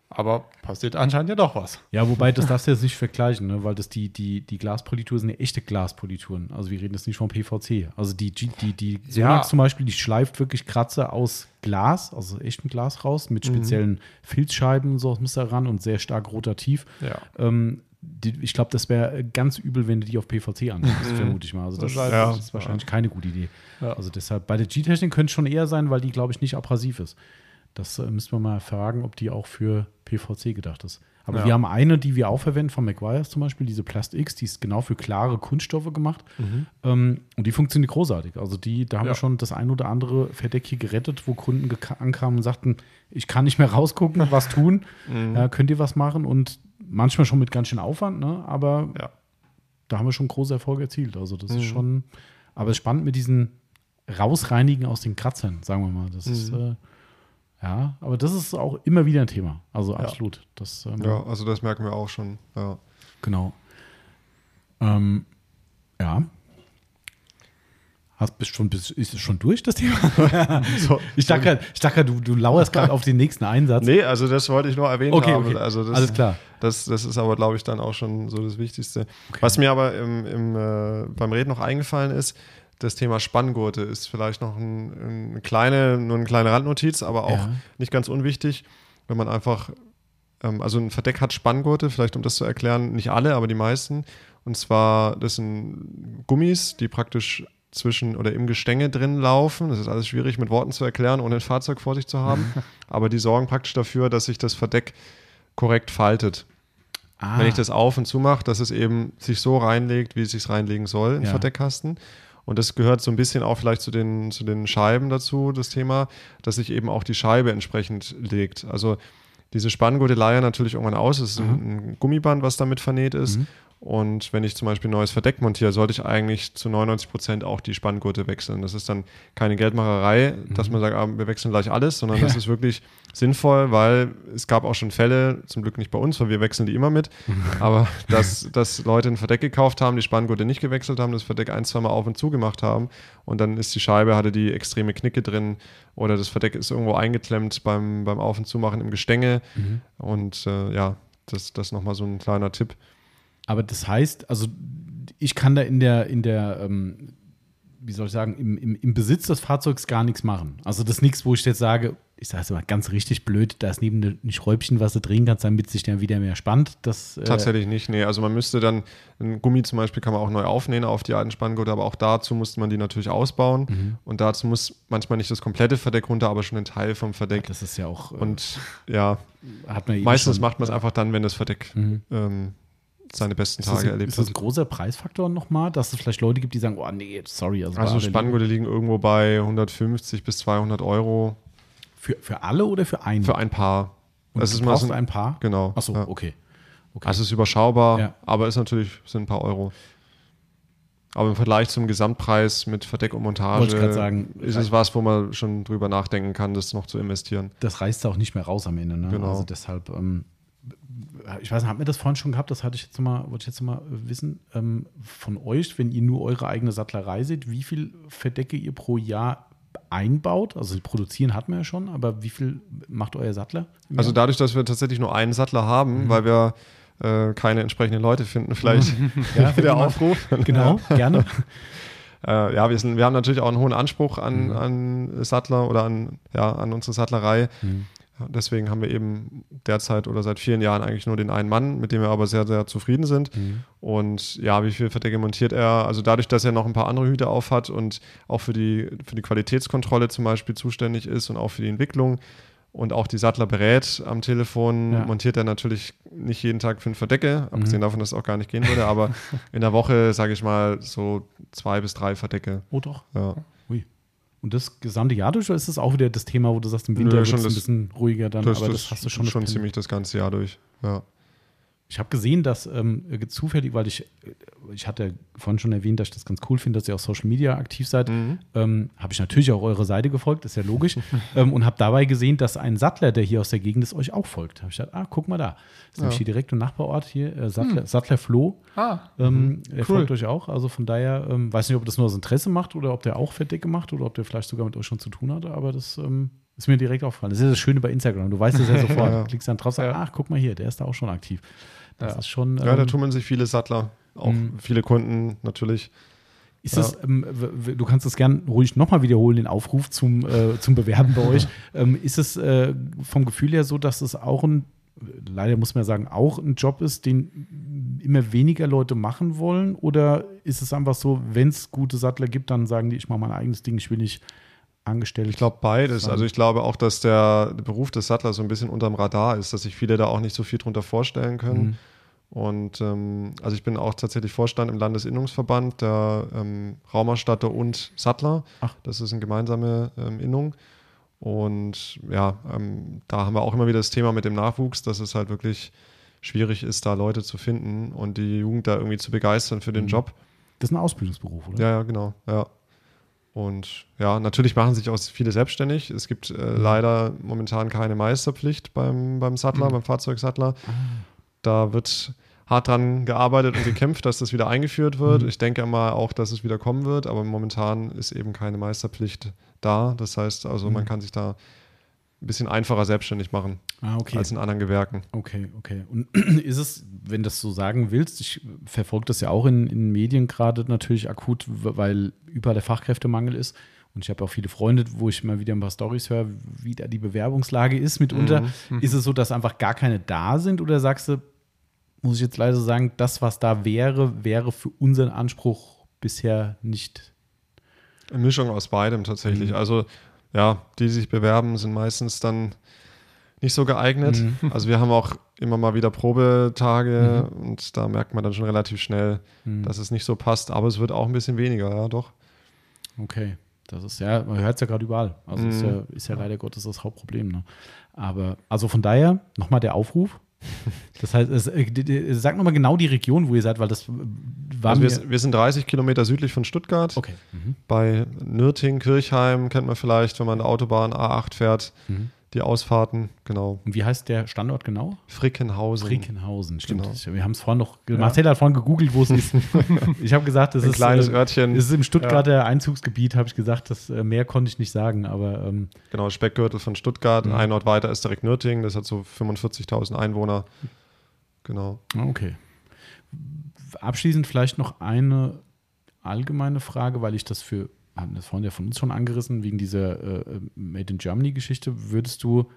Aber passiert anscheinend ja doch was.
Ja, wobei das darfst du jetzt nicht vergleichen, ne? weil das die, die, die Glaspolituren sind ja echte Glaspolituren. Also wir reden jetzt nicht von PVC. Also die, die, die, Sonax ja. zum Beispiel, die schleift wirklich Kratzer aus Glas, also echtem Glas raus, mit mhm. speziellen mhm. Filzscheiben so muss da ran und sehr stark rotativ.
Ja.
Ähm, die, ich glaube, das wäre ganz übel, wenn du die auf PVC anwendest, mhm. vermute ich mal. Also das, ja. das ist wahrscheinlich keine gute Idee. Also deshalb, bei der G-Technik könnte es schon eher sein, weil die, glaube ich, nicht abrasiv ist. Das äh, müssen wir mal fragen, ob die auch für PVC gedacht ist. Aber ja. wir haben eine, die wir auch verwenden, von McGuire's zum Beispiel, diese Plast X, die ist genau für klare Kunststoffe gemacht. Mhm. Ähm, und die funktioniert großartig. Also die, da haben ja. wir schon das ein oder andere Verdeck hier gerettet, wo Kunden ankamen und sagten, ich kann nicht mehr rausgucken, was tun. Mhm. Ja, könnt ihr was machen? Und manchmal schon mit ganz schön Aufwand, ne? aber ja. da haben wir schon große Erfolge erzielt. Also das mhm. ist schon, aber es ist spannend mit diesen Rausreinigen aus den Kratzern, sagen wir mal. Das ist mhm. äh, ja, aber das ist auch immer wieder ein Thema. Also ja. absolut. Das,
ähm, ja, also das merken wir auch schon. Ja.
Genau. Ähm, ja. Hast, bist schon, bist, ist es schon durch, das Thema? so, ich dachte, ich dachte du, du lauerst gerade auf den nächsten Einsatz.
Nee, also das wollte ich nur erwähnen
okay,
haben.
Okay.
Also das,
Alles klar.
Das, das ist aber, glaube ich, dann auch schon so das Wichtigste. Okay. Was mir aber im, im, äh, beim Reden noch eingefallen ist, das Thema Spanngurte ist vielleicht noch ein, ein kleine, nur eine kleine Randnotiz, aber auch ja. nicht ganz unwichtig, wenn man einfach, ähm, also ein Verdeck hat Spanngurte, vielleicht um das zu erklären, nicht alle, aber die meisten. Und zwar, das sind Gummis, die praktisch zwischen oder im Gestänge drin laufen. Das ist alles schwierig mit Worten zu erklären, ohne ein Fahrzeug vor sich zu haben. aber die sorgen praktisch dafür, dass sich das Verdeck korrekt faltet. Ah. Wenn ich das auf und zu mache, dass es eben sich so reinlegt, wie es sich reinlegen soll, im ja. Verdeckkasten. Und das gehört so ein bisschen auch vielleicht zu den, zu den Scheiben dazu, das Thema, dass sich eben auch die Scheibe entsprechend legt. Also diese Spanngurte leiern natürlich irgendwann aus. Es ist mhm. ein, Gummiband, was damit vernäht ist. Mhm. Und wenn ich zum Beispiel ein neues Verdeck montiere, sollte ich eigentlich zu 99 Prozent auch die Spanngurte wechseln. Das ist dann keine Geldmacherei, mhm. dass man sagt, ah, wir wechseln gleich alles, sondern ja. das ist wirklich sinnvoll, weil es gab auch schon Fälle, zum Glück nicht bei uns, weil wir wechseln die immer mit, aber dass, dass Leute ein Verdeck gekauft haben, die Spanngurte nicht gewechselt haben, das Verdeck ein, zwei Mal auf und zu gemacht haben und dann ist die Scheibe, hatte die extreme Knicke drin oder das Verdeck ist irgendwo eingeklemmt beim, beim Auf- und Zumachen im Gestänge mhm. und äh, ja, das, das nochmal so ein kleiner Tipp.
Aber das heißt, also ich kann da in der, in der, ähm, wie soll ich sagen, im, im, im, Besitz des Fahrzeugs gar nichts machen. Also das ist nichts, wo ich jetzt sage, ich sage es immer ganz richtig blöd, da ist neben ein Schräubchen, was du drehen kannst, damit sich dann wieder mehr spannt. Das,
äh Tatsächlich nicht, nee. Also man müsste dann, ein Gummi zum Beispiel kann man auch neu aufnähen auf die alten Spanngurte, aber auch dazu musste man die natürlich ausbauen. Mhm. Und dazu muss manchmal nicht das komplette Verdeck runter, aber schon ein Teil vom Verdeck.
Ja, das ist ja auch.
Äh, Und ja, meistens schon, macht man es einfach dann, wenn das Verdeck mhm. ähm, seine besten Tage
ein,
erlebt
ist hat. Ist das ein großer Preisfaktor nochmal, dass es vielleicht Leute gibt, die sagen, oh nee, sorry.
Also, also Spanngurte liegen irgendwo bei 150 bis 200 Euro.
Für, für alle oder für einen?
Für ein Paar.
Und das ist mal so ein, ein Paar?
Genau.
Achso, ja. okay. okay.
Also es ist überschaubar, ja. aber ist natürlich sind ein paar Euro. Aber im Vergleich zum Gesamtpreis mit Verdeck und Montage
sagen,
ist es was, wo man schon drüber nachdenken kann, das noch zu investieren.
Das reißt auch nicht mehr raus am Ende. Ne?
Genau.
Also deshalb ähm, ich weiß nicht, haben wir das vorhin schon gehabt? Das hatte ich jetzt mal, wollte ich jetzt mal wissen ähm, von euch, wenn ihr nur eure eigene Sattlerei seht, wie viel Verdecke ihr pro Jahr einbaut? Also produzieren hat man ja schon, aber wie viel macht euer Sattler?
Also dadurch, dass wir tatsächlich nur einen Sattler haben, mhm. weil wir äh, keine entsprechenden Leute finden, vielleicht
ja, der Aufruf. Genau, gerne.
Äh, ja, wir, sind, wir haben natürlich auch einen hohen Anspruch an, mhm. an Sattler oder an, ja, an unsere Sattlerei. Mhm. Deswegen haben wir eben derzeit oder seit vielen Jahren eigentlich nur den einen Mann, mit dem wir aber sehr, sehr zufrieden sind. Mhm. Und ja, wie viel Verdecke montiert er? Also dadurch, dass er noch ein paar andere Hüte auf hat und auch für die, für die Qualitätskontrolle zum Beispiel zuständig ist und auch für die Entwicklung und auch die Sattler berät am Telefon, ja. montiert er natürlich nicht jeden Tag fünf Verdecke, abgesehen mhm. davon, dass es auch gar nicht gehen würde, aber in der Woche, sage ich mal, so zwei bis drei Verdecke.
Oh doch.
Ja.
Und das gesamte Jahr durch, oder ist das auch wieder das Thema, wo du sagst, im Winter wird es ein bisschen ruhiger dann?
Das, aber das, das hast du schon. Schon ziemlich das ganze Jahr durch, ja.
Ich habe gesehen, dass ähm, zufällig, weil ich, ich hatte vorhin schon erwähnt, dass ich das ganz cool finde, dass ihr auf Social Media aktiv seid, mhm. ähm, habe ich natürlich auch eure Seite gefolgt, ist ja logisch, ähm, und habe dabei gesehen, dass ein Sattler, der hier aus der Gegend ist, euch auch folgt. Habe ich gedacht, ah, guck mal da. Das ist ja. nämlich hier direkt im Nachbarort hier, äh, Sattler, mhm. Sattler Flo.
Ah.
Ähm, er cool. folgt euch auch. Also von daher, ähm, weiß nicht, ob das nur aus Interesse macht oder ob der auch Fettdecke macht oder ob der vielleicht sogar mit euch schon zu tun hatte, aber das ähm, ist mir direkt aufgefallen. Das ist das Schöne bei Instagram. Du weißt es ja sofort. ja. Du klickst dann drauf, sagst, ach, guck mal hier, der ist da auch schon aktiv. Das ja. ist schon.
Ähm, ja, da ähm, tummeln sich viele Sattler, auch mh. viele Kunden natürlich.
Ist ja. das, ähm, du kannst das gern ruhig nochmal wiederholen, den Aufruf zum, äh, zum Bewerben bei euch. Ähm, ist es äh, vom Gefühl her so, dass es auch ein, leider muss man ja sagen, auch ein Job ist, den immer weniger Leute machen wollen? Oder ist es einfach so, wenn es gute Sattler gibt, dann sagen die, ich mache mein eigenes Ding, ich will nicht angestellt?
Ich glaube beides. Also ich glaube auch, dass der Beruf des Sattlers so ein bisschen unterm Radar ist, dass sich viele da auch nicht so viel drunter vorstellen können. Mhm. Und ähm, also ich bin auch tatsächlich Vorstand im Landesinnungsverband der ähm, Raumerstatter und Sattler.
Ach.
Das ist eine gemeinsame ähm, Innung. Und ja, ähm, da haben wir auch immer wieder das Thema mit dem Nachwuchs, dass es halt wirklich schwierig ist, da Leute zu finden und die Jugend da irgendwie zu begeistern für den mhm. Job.
Das ist ein Ausbildungsberuf, oder?
Ja, ja, genau. Ja. Und ja, natürlich machen sich auch viele selbstständig. Es gibt äh, mhm. leider momentan keine Meisterpflicht beim, beim Sattler, mhm. beim Fahrzeugsattler. Ah. Da wird hart dran gearbeitet und gekämpft, dass das wieder eingeführt wird. Mhm. Ich denke mal auch, dass es wieder kommen wird, aber momentan ist eben keine Meisterpflicht da. Das heißt also, man mhm. kann sich da ein bisschen einfacher selbstständig machen
ah, okay.
als in anderen Gewerken.
Okay, okay. Und ist es, wenn du das so sagen willst, ich verfolge das ja auch in, in Medien gerade natürlich akut, weil überall der Fachkräftemangel ist. Und ich habe auch viele Freunde, wo ich mal wieder ein paar Storys höre, wie da die Bewerbungslage ist mitunter. Mhm. mhm. Ist es so, dass einfach gar keine da sind oder sagst du, muss ich jetzt leider sagen, das, was da wäre, wäre für unseren Anspruch bisher nicht.
Eine Mischung aus beidem tatsächlich. Mhm. Also ja, die, die sich bewerben, sind meistens dann nicht so geeignet. Mhm. Also wir haben auch immer mal wieder Probetage mhm. und da merkt man dann schon relativ schnell, mhm. dass es nicht so passt. Aber es wird auch ein bisschen weniger, ja, doch.
Okay. Das ist ja, man hört es ja gerade überall. Also ist, ja, mhm. ist ja leider Gottes das Hauptproblem. Ne? Aber also von daher nochmal der Aufruf. Das heißt, es, äh, sag nochmal genau die Region, wo ihr seid, weil das war
also wir, wir, sind 30 Kilometer südlich von Stuttgart.
Okay. Mhm.
Bei Nürting, Kirchheim kennt man vielleicht, wenn man Autobahn A8 fährt. Mhm die Ausfahrten, genau.
Und wie heißt der Standort genau?
Frickenhausen.
Frickenhausen, stimmt. Genau. Wir haben es vorhin noch, ja. Marcel hat vorhin gegoogelt, wo es ist. ich habe gesagt, es
ist ein kleines
äh,
Örtchen.
Es ist im Stuttgarter ja. Einzugsgebiet, habe ich gesagt. Das äh, mehr konnte ich nicht sagen, aber ähm,
genau Speckgürtel von Stuttgart. Mhm. Ein Ort weiter ist direkt Nürtingen. Das hat so 45.000 Einwohner. Genau.
Ah, okay. Abschließend vielleicht noch eine allgemeine Frage, weil ich das für haben das vorhin ja von uns schon angerissen, wegen dieser äh, Made in Germany-Geschichte. Würdest du,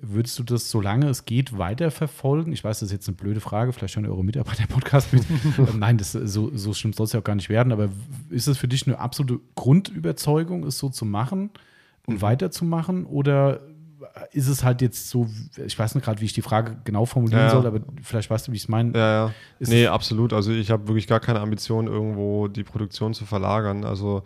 würdest du das, solange es geht, weiterverfolgen? Ich weiß, das ist jetzt eine blöde Frage, vielleicht schon eure Mitarbeiter-Podcast mit. Ähm, nein, das, so, so schlimm soll es ja auch gar nicht werden, aber ist es für dich eine absolute Grundüberzeugung, es so zu machen und mhm. weiterzumachen? Oder ist es halt jetzt so, ich weiß nicht gerade, wie ich die Frage genau formulieren ja, soll, aber vielleicht weißt du, wie ich es meine.
Ja, ja. Ist nee, absolut. Also ich habe wirklich gar keine Ambition, irgendwo die Produktion zu verlagern. Also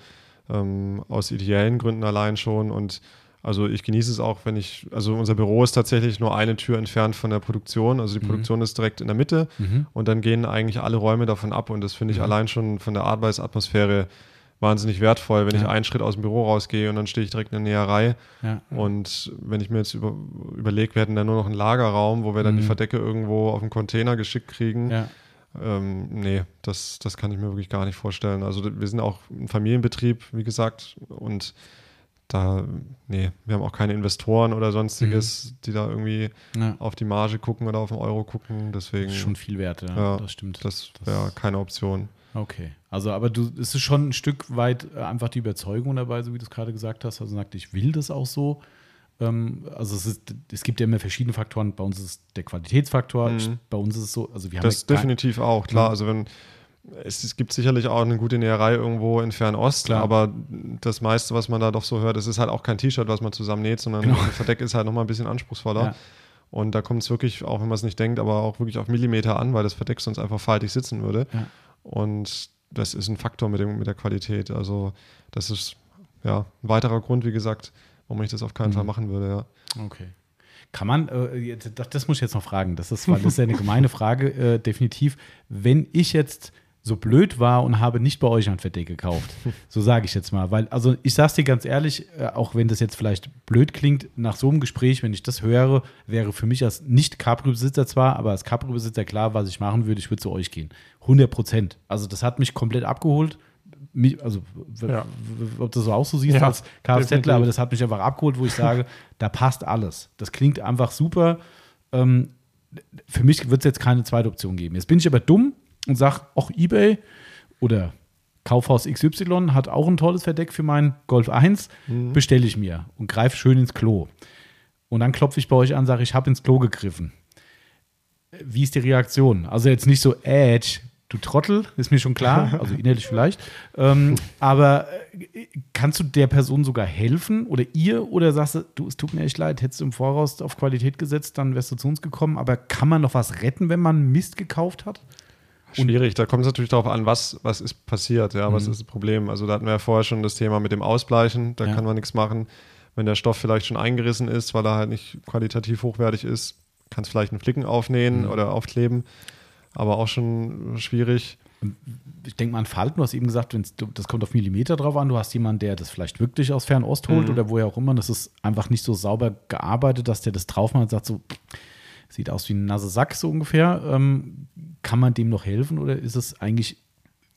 ähm, aus ideellen Gründen allein schon. Und also ich genieße es auch, wenn ich, also unser Büro ist tatsächlich nur eine Tür entfernt von der Produktion. Also die mhm. Produktion ist direkt in der Mitte mhm. und dann gehen eigentlich alle Räume davon ab. Und das finde ich mhm. allein schon von der Arbeitsatmosphäre wahnsinnig wertvoll, wenn ja. ich einen Schritt aus dem Büro rausgehe und dann stehe ich direkt in der Näherei. Ja. Und wenn ich mir jetzt über, überlege, wir hätten da nur noch einen Lagerraum, wo wir dann die mhm. Verdecke irgendwo auf den Container geschickt kriegen. Ja ähm, nee, das, das kann ich mir wirklich gar nicht vorstellen. Also wir sind auch ein Familienbetrieb, wie gesagt, und da, nee, wir haben auch keine Investoren oder sonstiges, mhm. die da irgendwie ja. auf die Marge gucken oder auf den Euro gucken. Deswegen. Das
ist schon viel wert, ja,
ja
das stimmt.
Das wäre keine Option.
Okay. Also, aber du, es ist schon ein Stück weit äh, einfach die Überzeugung dabei, so wie du es gerade gesagt hast. Also sagt, ich will das auch so. Ähm, also es, ist, es gibt ja immer verschiedene Faktoren. Bei uns ist der Qualitätsfaktor. Mhm. Bei uns ist es so, also wir haben
das ja definitiv auch klar. Also wenn es, es, gibt sicherlich auch eine gute Näherei irgendwo in Fernost, Klar. aber das meiste, was man da doch so hört, es ist halt auch kein T-Shirt, was man zusammennäht, sondern genau. ein Verdeck ist halt nochmal ein bisschen anspruchsvoller. Ja. Und da kommt es wirklich, auch wenn man es nicht denkt, aber auch wirklich auf Millimeter an, weil das Verdeck sonst einfach faltig sitzen würde. Ja. Und das ist ein Faktor mit, dem, mit der Qualität. Also das ist ja ein weiterer Grund, wie gesagt, warum ich das auf keinen mhm. Fall machen würde, ja.
Okay. Kann man, äh, das, das, muss ich jetzt noch fragen, das ist, weil das ist ja eine gemeine Frage, äh, definitiv. Wenn ich jetzt so blöd war und habe nicht bei euch ein Verdeck gekauft, so sage ich jetzt mal, weil, also ich sage es dir ganz ehrlich, äh, auch wenn das jetzt vielleicht blöd klingt, nach so einem Gespräch, wenn ich das höre, wäre für mich als Nicht-Cabrio-Besitzer zwar, aber als Cabrio-Besitzer klar, was ich machen würde, ich würde zu euch gehen. 100 Prozent. Also das hat mich komplett abgeholt also ja. ob du das auch so siehst ja, als Kfz, aber das hat mich einfach abgeholt, wo ich sage, da passt alles. Das klingt einfach super. Ähm, für mich wird es jetzt keine zweite Option geben. Jetzt bin ich aber dumm und sage, auch eBay oder Kaufhaus XY hat auch ein tolles Verdeck für meinen Golf 1, mhm. bestelle ich mir und greife schön ins Klo. Und dann klopfe ich bei euch an, sage, ich habe ins Klo gegriffen. Wie ist die Reaktion? Also jetzt nicht so, Edge, du Trottel, ist mir schon klar, also innerlich vielleicht. Ähm, aber äh, kannst du der Person sogar helfen oder ihr oder sagst du, du, es tut mir echt leid, hättest du im Voraus auf Qualität gesetzt, dann wärst du zu uns gekommen. Aber kann man noch was retten, wenn man Mist gekauft hat?
Schwierig, da kommt es natürlich darauf an, was, was ist passiert, ja, mhm. was ist das Problem. Also da hatten wir ja vorher schon das Thema mit dem Ausbleichen, da ja. kann man nichts machen. Wenn der Stoff vielleicht schon eingerissen ist, weil er halt nicht qualitativ hochwertig ist, kannst vielleicht einen Flicken aufnähen mhm. oder aufkleben aber auch schon schwierig.
Ich denke mal an Falten, du hast eben gesagt, das kommt auf Millimeter drauf an. Du hast jemanden, der das vielleicht wirklich aus Fernost holt mhm. oder woher auch immer. Das ist einfach nicht so sauber gearbeitet, dass der das drauf macht und sagt so, sieht aus wie ein nasse Sack so ungefähr. Ähm, kann man dem noch helfen oder ist es eigentlich,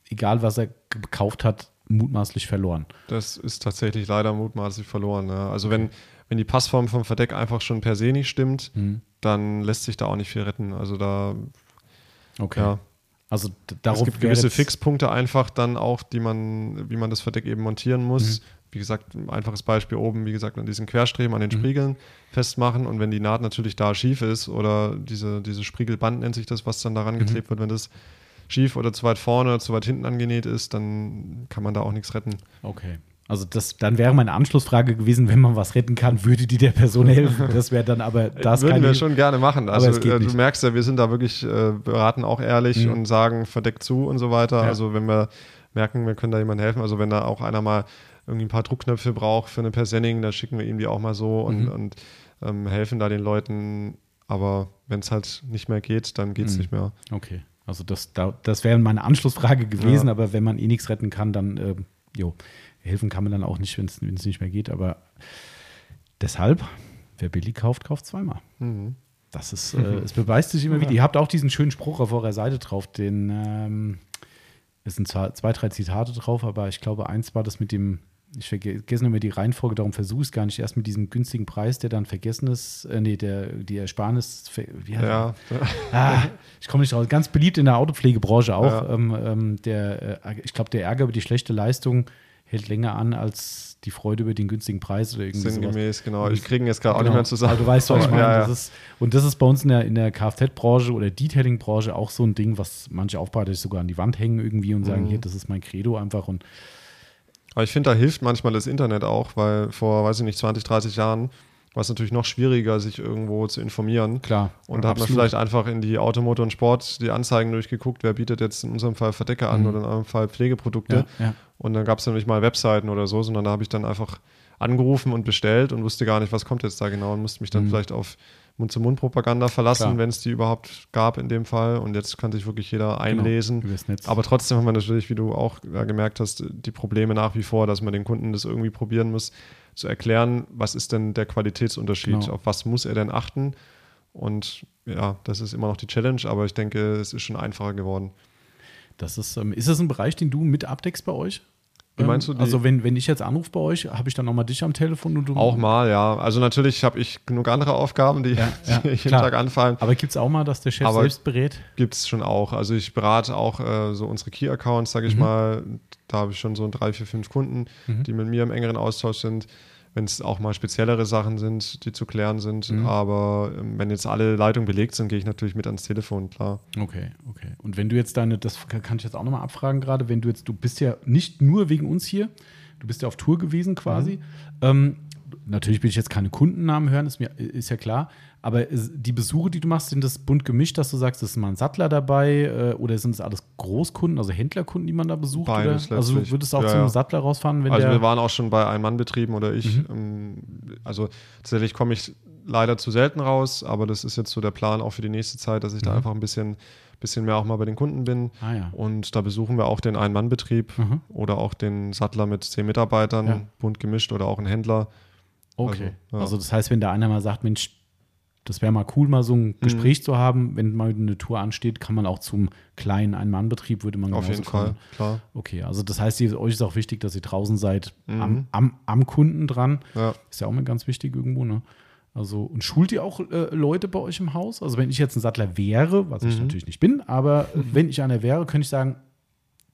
egal was er gekauft hat, mutmaßlich verloren?
Das ist tatsächlich leider mutmaßlich verloren. Ja. Also wenn, wenn die Passform vom Verdeck einfach schon per se nicht stimmt, mhm. dann lässt sich da auch nicht viel retten. Also da
Okay. Ja.
Also darauf es gibt gewisse Fixpunkte einfach dann auch, die man, wie man das Verdeck eben montieren muss. Mhm. Wie gesagt, ein einfaches Beispiel oben, wie gesagt, an diesen Querstreben, an den mhm. Spiegeln festmachen. Und wenn die Naht natürlich da schief ist oder diese, diese Spiegelband nennt sich das, was dann daran mhm. geklebt wird, wenn das schief oder zu weit vorne oder zu weit hinten angenäht ist, dann kann man da auch nichts retten.
Okay. Also das, dann wäre meine Anschlussfrage gewesen, wenn man was retten kann, würde die der Person helfen? Das wäre dann aber das
Würden wir schon gerne machen. Also äh, du merkst ja, wir sind da wirklich äh, beraten auch ehrlich mhm. und sagen verdeckt zu und so weiter. Ja. Also wenn wir merken, wir können da jemandem helfen, also wenn da auch einer mal irgendwie ein paar Druckknöpfe braucht für eine Persenning, dann schicken wir ihm die auch mal so und, mhm. und ähm, helfen da den Leuten Aber wenn es halt nicht mehr geht, dann geht es
Mhm.
nicht mehr.
Okay. Also das, da, das wäre meine Anschlussfrage gewesen,
Ja.
aber wenn man eh nichts retten kann, dann äh, jo, helfen kann man dann auch nicht, wenn es nicht mehr geht. Aber deshalb, wer billig kauft, kauft zweimal.
Mhm.
Das ist, äh, es beweist sich immer wieder. Ihr habt auch diesen schönen Spruch auf eurer Seite drauf, den ähm, es sind zwar zwei, drei Zitate drauf, aber ich glaube, eins war das mit dem, ich vergesse immer die Reihenfolge, darum versuche ich es gar nicht, erst mit diesem günstigen Preis, der dann vergessen ist, äh, nee, der, die Ersparnis, wie heißt
Ja,
Ah, ich komme nicht raus. Ganz beliebt in der Autopflegebranche auch.
Ja.
Ähm, ähm, der, äh, ich glaube, der Ärger über die schlechte Leistung hält länger an als die Freude über den günstigen Preis oder irgendwie sowas.
sinngemäß, genau.
Und-
Ich kriege jetzt gerade auch
Genau.
nicht mehr zusammen.
Aber du weißt, was ich meine.
ja,
Das
ja.
ist, und das ist bei uns in der, in der Kfz-Branche oder Detailing-Branche auch so ein Ding, was manche Aufbereiter sich sogar an die Wand hängen irgendwie und sagen,
Mhm.
hier, das ist mein Credo einfach. Und
Aber ich finde, da hilft manchmal das Internet auch, weil vor, weiß ich nicht, 20, 30 Jahren war es natürlich noch schwieriger, sich irgendwo zu informieren.
klar.
Und da hat man vielleicht einfach in die Automotor und Sport die Anzeigen durchgeguckt, wer bietet jetzt in unserem Fall Verdecke an
Mhm.
oder in eurem Fall Pflegeprodukte.
Ja, ja.
Und dann gab es ja nicht mal Webseiten oder so, sondern da habe ich dann einfach angerufen und bestellt und wusste gar nicht, was kommt jetzt da genau und musste mich dann
Mhm.
vielleicht auf Mund-zu-Mund-Propaganda verlassen, wenn es die überhaupt gab in dem Fall. Und jetzt kann sich wirklich jeder einlesen.
Genau, übers Netz.
Aber trotzdem haben wir natürlich, wie du auch äh, gemerkt hast, die Probleme nach wie vor, dass man den Kunden das irgendwie probieren muss, zu erklären, was ist denn der Qualitätsunterschied,
Genau.
auf was muss er denn achten. Und ja, das ist immer noch die Challenge, aber ich denke, es ist schon einfacher geworden.
Das ist, ähm, ist das ein Bereich, den du mit abdeckst bei euch?
Wie meinst
Ähm,
du die-
Also, wenn, wenn ich jetzt anrufe bei euch, habe ich dann nochmal dich am Telefon und du.
Auch mal, ja. Also natürlich habe ich genug andere Aufgaben, die,
Ja, ja,
die jeden
klar.
Tag anfallen.
Aber gibt es auch mal, dass der Chef
Aber-
selbst berät?
Gibt es schon auch. Also ich berate auch äh, so unsere Key-Accounts, sage ich
Mhm.
mal. Da habe ich schon so drei, vier, fünf Kunden,
Mhm.
die mit mir im engeren Austausch sind. Wenn es auch mal speziellere Sachen sind, die zu klären sind.
Mhm.
Aber ähm, wenn jetzt alle Leitungen belegt sind, gehe ich natürlich mit ans Telefon, klar.
Okay, okay. Und wenn du jetzt deine, das kann ich jetzt auch nochmal abfragen gerade, wenn du jetzt, du bist ja nicht nur wegen uns hier, du bist ja auf Tour gewesen quasi. Ähm, natürlich will ich jetzt keine Kundennamen hören, ist mir ist ja klar. Aber die Besuche, die du machst, sind das bunt gemischt, dass du sagst, es ist mal ein Sattler dabei äh, oder sind es alles Großkunden, also Händlerkunden, die man da besucht?
Beides
oder? Also du würdest auch
Ja,
zu einem. Sattler rausfahren, wenn
also wir waren auch schon bei Ein-Mann-Betrieben oder ich.
Mhm.
Ähm, also tatsächlich komme ich leider zu selten raus, aber das ist jetzt so der Plan auch für die nächste Zeit, dass ich da
Mhm.
einfach ein bisschen, bisschen mehr auch mal bei den Kunden bin.
ah ja.
Und da besuchen wir auch den Ein-Mann-Betrieb
Mhm.
oder auch den Sattler mit zehn Mitarbeitern,
Ja.
bunt gemischt oder auch einen Händler.
Okay.
Also,
Also,
ja.
das heißt, wenn da einer mal sagt, Mensch, das wäre mal cool, mal so
Mhm.
ein Gespräch zu haben, wenn mal eine Tour ansteht, kann man auch zum kleinen Ein-Mann-Betrieb, würde man
Auf jeden Fall,
kommen.
klar.
Okay, also das heißt, ihr, euch ist auch wichtig, dass ihr draußen seid,
Mhm.
am, am, am Kunden dran.
Ja.
Ist ja auch mal ganz wichtig irgendwo, ne? Also, und schult ihr auch äh, Leute bei euch im Haus? Also, wenn ich jetzt ein Sattler wäre, was ich
Mhm.
natürlich nicht bin, aber wenn ich einer wäre, könnte ich sagen,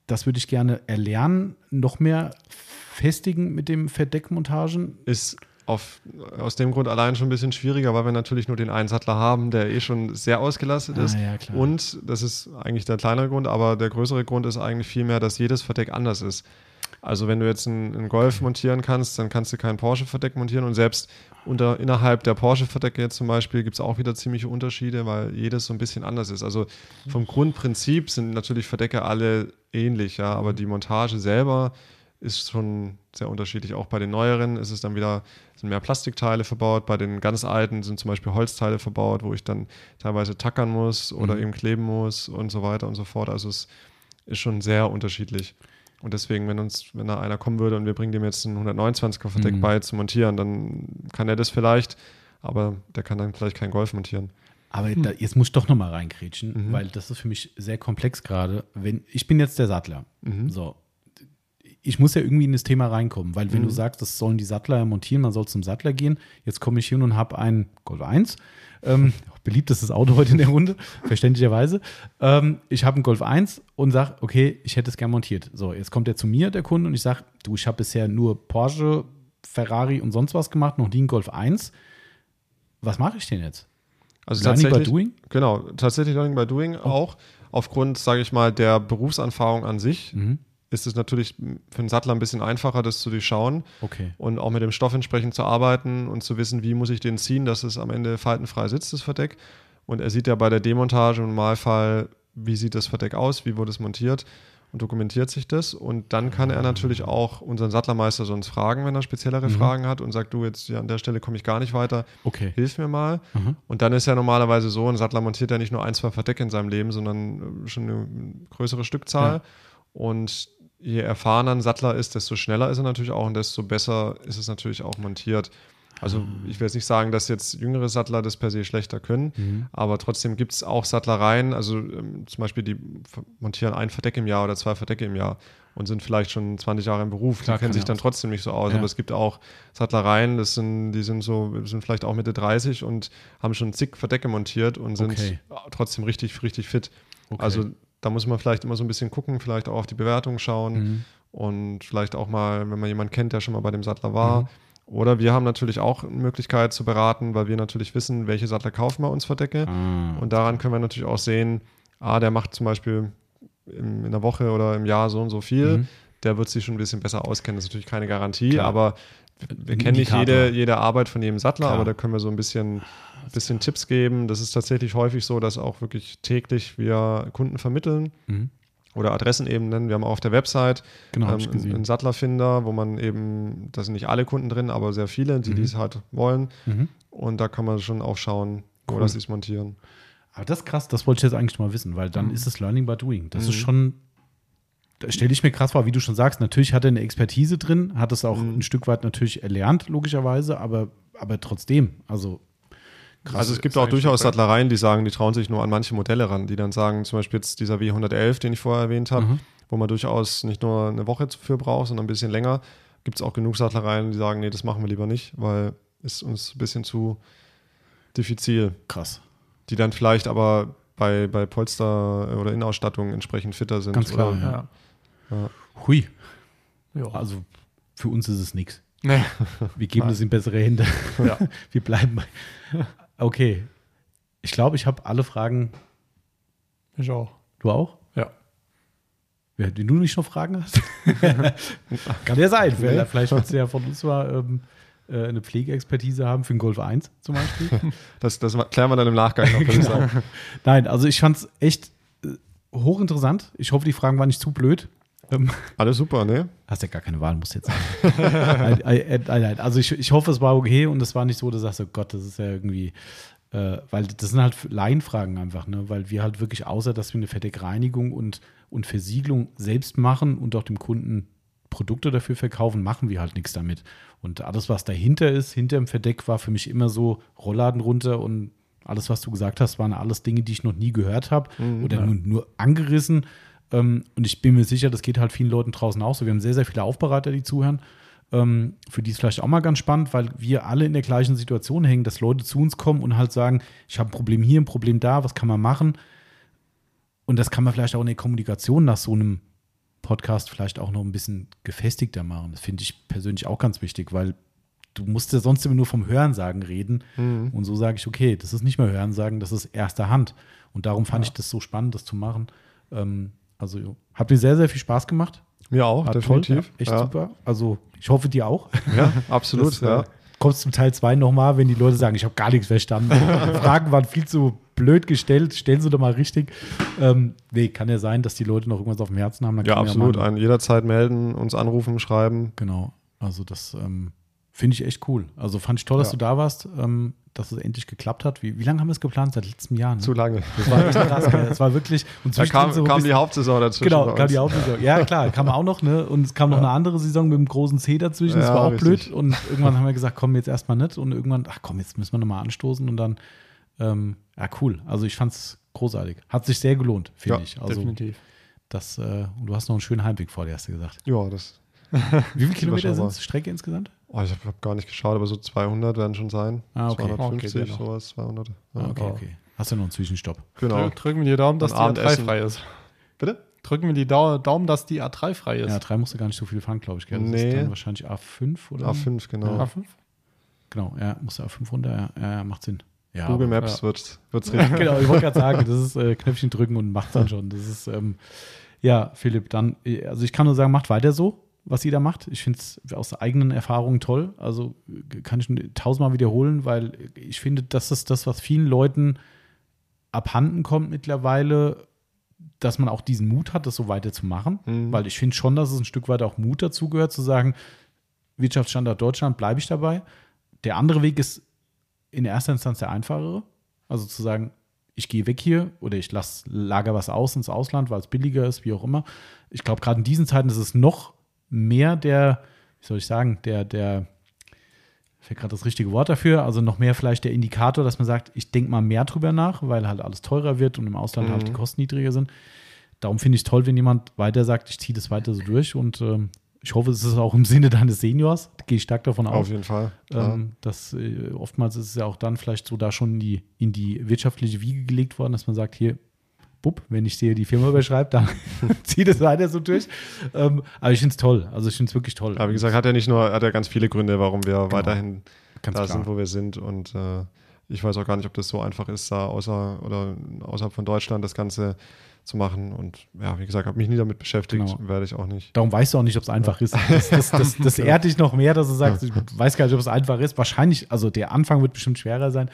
das würde ich gerne erlernen, noch mehr festigen mit dem Verdeckmontagen.
Ist auf, aus dem Grund allein schon ein bisschen schwieriger, weil wir natürlich nur den einen Sattler haben, der eh schon sehr ausgelastet ist.
Ah, ja, klar.
Und das ist eigentlich der kleinere Grund, aber der größere Grund ist eigentlich vielmehr, dass jedes Verdeck anders ist. Also wenn du jetzt einen, einen Golf montieren kannst, dann kannst du kein Porsche-Verdeck montieren und selbst unter, innerhalb der Porsche-Verdecke jetzt zum Beispiel gibt es auch wieder ziemliche Unterschiede, weil jedes so ein bisschen anders ist. Also vom Grundprinzip sind natürlich Verdecke alle ähnlich, ja, aber die Montage selber ist schon sehr unterschiedlich. Auch bei den neueren ist es dann wieder, sind mehr Plastikteile verbaut. Bei den ganz alten sind zum Beispiel Holzteile verbaut, wo ich dann teilweise tackern muss oder
Mhm.
eben kleben muss und so weiter und so fort. Also es ist schon sehr unterschiedlich. Und deswegen, wenn uns, wenn da einer kommen würde und wir bringen dem jetzt ein 129er Verdeck
Mhm.
bei zu montieren, dann kann er das vielleicht, aber der kann dann vielleicht kein Golf montieren.
Aber da, jetzt muss ich doch noch mal reingrätschen,
Mhm.
weil das ist für mich sehr komplex gerade. Wenn ich bin jetzt der Sattler,
Mhm.
so ich muss ja irgendwie in das Thema reinkommen, weil wenn
Mhm.
du sagst, das sollen die Sattler montieren, man soll zum Sattler gehen. Jetzt komme ich hin und habe ein Golf 1. Ähm, beliebtestes Auto heute in der Runde, verständlicherweise. Ähm, ich habe einen Golf 1 und sage, okay, ich hätte es gern montiert. So, jetzt kommt er zu mir, der Kunde, und ich sage, du, ich habe bisher nur Porsche, Ferrari und sonst was gemacht, noch nie einen Golf 1. Was mache ich denn jetzt?
Also
Learning by
tatsächlich,
doing?
genau, tatsächlich Learning by Doing
Oh.
auch. Aufgrund, sage ich mal, der Berufsanfahrung an sich
Mhm.
Ist es natürlich für einen Sattler ein bisschen einfacher, das zu durchschauen
Okay.
und auch mit dem Stoff entsprechend zu arbeiten und zu wissen, wie muss ich den ziehen, dass es am Ende faltenfrei sitzt, das Verdeck. Und er sieht ja bei der Demontage im Normalfall, wie sieht das Verdeck aus, wie wurde es montiert. und dokumentiert sich das. Und dann kann er natürlich auch unseren Sattlermeister sonst fragen, wenn er speziellere
Mhm.
Fragen hat und sagt, du, jetzt ja, an der Stelle komme ich gar nicht weiter,
Okay.
hilf mir mal.
Mhm.
Und dann ist ja normalerweise so, ein Sattler montiert ja nicht nur ein, zwei Verdecke in seinem Leben, sondern schon eine größere Stückzahl.
Ja.
Und je erfahrener ein Sattler ist, desto schneller ist er natürlich auch und desto besser ist es natürlich auch montiert. Also
Ah.
ich will jetzt nicht sagen, dass jetzt jüngere Sattler das per se schlechter können,
Mhm.
aber trotzdem gibt es auch Sattlereien, also ähm, zum Beispiel die montieren ein Verdeck im Jahr oder zwei Verdecke im Jahr und sind vielleicht schon 20 Jahre im Beruf.
Klar,
die kennen sich dann trotzdem nicht so aus,
Ja.
aber es gibt auch Sattlereien, das sind, die sind so, sind vielleicht auch Mitte 30 und haben schon zig Verdecke montiert und sind
Okay.
trotzdem richtig, richtig fit.
Okay.
Also da muss man vielleicht immer so ein bisschen gucken, vielleicht auch auf die Bewertung schauen
Mhm.
und vielleicht auch mal, wenn man jemanden kennt, der schon mal bei dem Sattler war.
Mhm.
Oder wir haben natürlich auch eine Möglichkeit zu beraten, weil wir natürlich wissen, welche Sattler kaufen wir uns Verdecke.
Ah.
Und daran können wir natürlich auch sehen, ah, der macht zum Beispiel im, in der Woche oder im Jahr so und so viel.
Mhm.
Der wird sich schon ein bisschen besser auskennen. Das ist natürlich keine Garantie,
Klar.
aber wir, wir kennen nicht jede, jede Arbeit von jedem Sattler,
Klar.
aber da können wir so ein bisschen, bisschen Tipps geben. Das ist tatsächlich häufig so, dass auch wirklich täglich wir Kunden vermitteln
Mhm.
oder Adressen eben nennen. Wir haben auch auf der Website
Genau,
ähm, einen, Sattlerfinder, wo man eben, da sind nicht alle Kunden drin, aber sehr viele, die
Mhm.
dies halt wollen.
Mhm.
Und da kann man schon auch schauen, wo
Cool.
das ist montieren.
Aber das ist krass, das wollte ich jetzt eigentlich mal wissen, weil dann ist es Learning by Doing. Das ist
Mhm.
schon, da stelle ich mir krass vor, wie du schon sagst, natürlich hat er eine Expertise drin, hat es auch
Mhm.
ein Stück weit natürlich erlernt, logischerweise, aber, aber trotzdem, also krass.
also es gibt auch durchaus
super.
Sattlereien, die sagen, die trauen sich nur an manche Modelle ran, die dann sagen, zum Beispiel jetzt dieser W111, den ich vorher erwähnt habe,
Mhm.
wo man durchaus nicht nur eine Woche für braucht, sondern ein bisschen länger, gibt es auch genug Sattlereien, die sagen, nee, das machen wir lieber nicht, weil ist uns ein bisschen zu diffizil.
krass.
Die dann vielleicht aber bei, bei Polster oder Innenausstattung entsprechend fitter sind.
Ganz klar,
oder,
ja.
Ja.
Hui,
Ja.
also für uns ist es nichts.
Nee.
Wir geben das in bessere Hände.
Ja.
Wir bleiben bei. Okay. Ich glaube, ich habe alle Fragen.
Ich auch.
Du auch?
Ja.
Wenn du nicht noch Fragen hast? Kann ja sein.
Nee.
Vielleicht willst du ja von uns mal ähm, äh, eine Pflegeexpertise haben für den Golf 1 zum Beispiel.
Das, das klären wir dann im Nachgang noch, würde ich
Genau.
sagen.
Nein, also ich fand es echt äh, hochinteressant. Ich hoffe, die Fragen waren nicht zu blöd. Ähm,
Alles super, ne?
hast ja gar keine Wahl, muss jetzt sagen. Also ich, ich hoffe, es war okay und es war nicht so, dass du sagst, oh Gott, das ist ja irgendwie, äh, weil das sind halt Laienfragen einfach, ne? Weil wir halt wirklich, außer dass wir eine Verdeckreinigung und, und Versiegelung selbst machen und auch dem Kunden Produkte dafür verkaufen, machen wir halt nichts damit. Und alles, was dahinter ist, hinter dem Verdeck, war für mich immer so Rollladen runter und alles, was du gesagt hast, waren alles Dinge, die ich noch nie gehört habe oder nur, nur angerissen. Ähm, und ich bin mir sicher, das geht halt vielen Leuten draußen auch so. Wir haben sehr, sehr viele Aufbereiter, die zuhören. Ähm, für die ist vielleicht auch mal ganz spannend, weil wir alle in der gleichen Situation hängen, dass Leute zu uns kommen und halt sagen, ich habe ein Problem hier, ein Problem da, was kann man machen? Und das kann man vielleicht auch in der Kommunikation nach so einem Podcast vielleicht auch noch ein bisschen gefestigter machen. Das finde ich persönlich auch ganz wichtig, weil du musst ja sonst immer nur vom Hörensagen reden. Und so sage ich, okay, das ist nicht mehr Hörensagen, das ist erster Hand. Und darum fand ich das so spannend, das zu machen. Ähm, also hat mir sehr, sehr viel Spaß gemacht.
Mir auch,
War
definitiv.
Toll, ja, echt
ja.
super. Also ich hoffe, dir auch.
Ja, absolut,
Das,
ja.
äh, Kommst zum Teil 2 nochmal, wenn die Leute sagen, ich habe gar nichts verstanden. Die Fragen waren viel zu blöd gestellt. Stellen sie doch mal richtig. Ähm, nee, kann ja sein, dass die Leute noch irgendwas auf dem Herzen haben.
Ja, absolut. Ein, jederzeit melden, uns anrufen, schreiben.
Genau. Also das ähm, finde ich echt cool. Also fand ich toll, dass
Ja.
du da warst, ähm, dass es endlich geklappt hat. Wie, wie lange haben wir es geplant? Seit letztem Jahr. Ne?
Zu lange.
Das war echt krass. gell? Das war wirklich. Und
Da kam,
so
kam
bisschen-
die Hauptsaison dazwischen.
Genau, kam die Hauptsaison. Ja, klar, kam auch noch, ne? Und es kam noch eine andere Saison mit dem großen C dazwischen. Das
Ja,
war auch
richtig.
blöd. Und irgendwann haben wir gesagt, komm, jetzt erstmal nicht. Und irgendwann, ach komm, jetzt müssen wir nochmal anstoßen. Und dann, ähm, ja, cool. Also ich fand's großartig. Hat sich sehr gelohnt, finde
Ja,
ich. Also
Definitiv.
das, äh, und du hast noch einen schönen Heimweg vor dir, hast du gesagt.
Ja, das.
Wie viele Kilometer sind es Strecke insgesamt?
Oh, ich habe hab gar nicht geschaut, aber so 200 werden schon sein.
Ah, okay.
250,
Okay, genau.
sowas, 200. Ja.
Ah, okay, okay. Hast du noch einen Zwischenstopp?
Genau.
Drück- Drücken wir die Daumen, dass
Und
die A3
Abendessen.
frei ist.
Bitte?
Drücken wir die Dau Daumen, dass die A3 frei ist.
Ja, drei musst du gar nicht so viel fahren, glaube ich. Gell? Das
Nee.
ist dann wahrscheinlich A5 oder?
A5, genau.
Ja.
A5?
Genau, ja, musst du A5 runter. Ja, ja macht Sinn. Ja,
Google
aber-
Maps
ja.
wird's, wird's richtig.
genau, ich wollte gerade sagen, das ist äh, Knöpfchen drücken und macht dann schon. Das ist, ähm, ja, Philipp, dann, äh, also ich kann nur sagen, macht weiter so, was ihr da macht. Ich finde es aus eigenen Erfahrungen toll. Also äh, kann ich tausendmal wiederholen, weil ich finde, das ist das, was vielen Leuten abhanden kommt mittlerweile, dass man auch diesen Mut hat, das so weiterzumachen,
Mhm.
weil ich finde schon, dass es ein Stück weit auch Mut dazu gehört, zu sagen, Wirtschaftsstandort Deutschland, bleibe ich dabei. Der andere Weg ist in erster Instanz der einfachere, also zu sagen, ich gehe weg hier oder ich lasse lager was aus ins Ausland, weil es billiger ist, wie auch immer. Ich glaube, gerade in diesen Zeiten ist es noch mehr der, wie soll ich sagen, der, der, fällt gerade das richtige Wort dafür, also noch mehr vielleicht der Indikator, dass man sagt, ich denke mal mehr drüber nach, weil halt alles teurer wird und im Ausland halt die Kosten niedriger sind. Darum finde ich es toll, wenn jemand weiter sagt, ich ziehe das weiter so durch und ähm, ich hoffe, es ist auch im Sinne deines Seniors, gehe ich stark davon aus.
Auf jeden Fall.
Ähm, dass äh, oftmals ist es ja auch dann vielleicht so da schon in die, in die wirtschaftliche Wiege gelegt worden, dass man sagt, hier, bupp, wenn ich sehe, die Firma überschreibt, dann zieht es weiter so durch. Ähm, aber ich finde es toll. Also ich finde es wirklich toll.
Aber wie gesagt, hat er nicht nur, hat er ganz viele Gründe, warum wir weiterhin
Ganz
da
klar.
sind, wo wir sind. Und äh, ich weiß auch gar nicht, ob das so einfach ist, da außer oder außerhalb von Deutschland das Ganze zu machen. Und ja, wie gesagt, habe mich nie damit beschäftigt,
Genau.
werde ich auch nicht.
Darum weißt du auch nicht, ob es einfach ist. Das, das, das, das ehrt dich noch mehr, dass du sagst, ich weiß gar nicht, ob es einfach ist. Wahrscheinlich, also der Anfang wird bestimmt schwerer sein,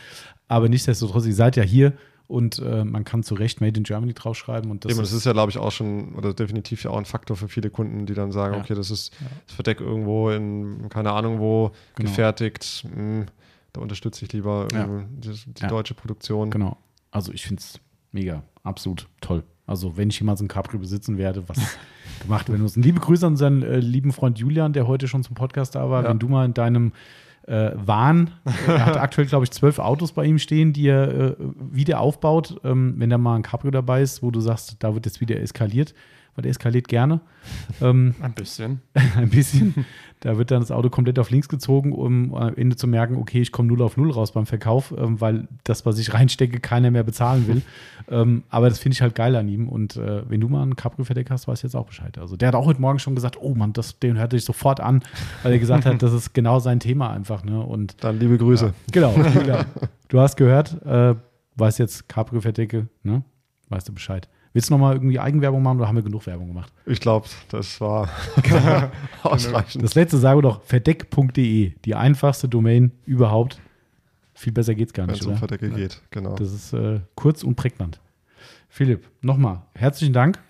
aber nichtsdestotrotz, ihr seid ja hier und äh, man kann zu Recht Made in Germany draufschreiben. Und das,
Eben, das ist ja, glaube ich, auch schon, oder definitiv ja auch ein Faktor für viele Kunden, die dann sagen,
Ja.
okay, das ist das Verdeck irgendwo in, keine Ahnung wo,
Genau.
gefertigt. Hm, da unterstütze ich lieber
Ja.
die, die deutsche Produktion.
Genau. Also ich finde es mega, absolut toll. Also wenn ich jemals ein Cabrio besitzen werde, was gemacht werden muss. Und liebe Grüße an unseren äh, lieben Freund Julian, der heute schon zum Podcast da war. Wenn du mal in deinem äh, Wahn, er hat aktuell, glaube ich, zwölf Autos bei ihm stehen, die er äh, wieder aufbaut. Ähm, wenn da mal ein Cabrio dabei ist, wo du sagst, da wird jetzt wieder eskaliert, weil der eskaliert gerne. Ähm,
Ein bisschen.
ein bisschen. Da wird dann das Auto komplett auf links gezogen, um am Ende zu merken, okay, ich komme null auf null raus beim Verkauf, ähm, weil das, was ich reinstecke, keiner mehr bezahlen will. ähm, aber das finde ich halt geil an ihm. Und äh, wenn du mal einen Cabrio-Verdeck hast, weißt du jetzt auch Bescheid. Also der hat auch heute Morgen schon gesagt, oh Mann, das, den hörte ich sofort an, weil er gesagt hat, das ist genau sein Thema einfach. Ne? Und
Dann liebe Grüße.
genau, Julian, du hast gehört, äh, weißt jetzt Cabrio-Verdecke, ne? weißt du Bescheid. Willst du noch mal irgendwie Eigenwerbung machen oder haben wir genug Werbung gemacht?
Ich glaube, das war ausreichend.
Das letzte sage doch verdeck.de, die einfachste Domain überhaupt. Viel besser geht's gar
Wenn
nicht,
es um geht, genau.
Das ist äh, kurz und prägnant. Philipp, nochmal herzlichen Dank.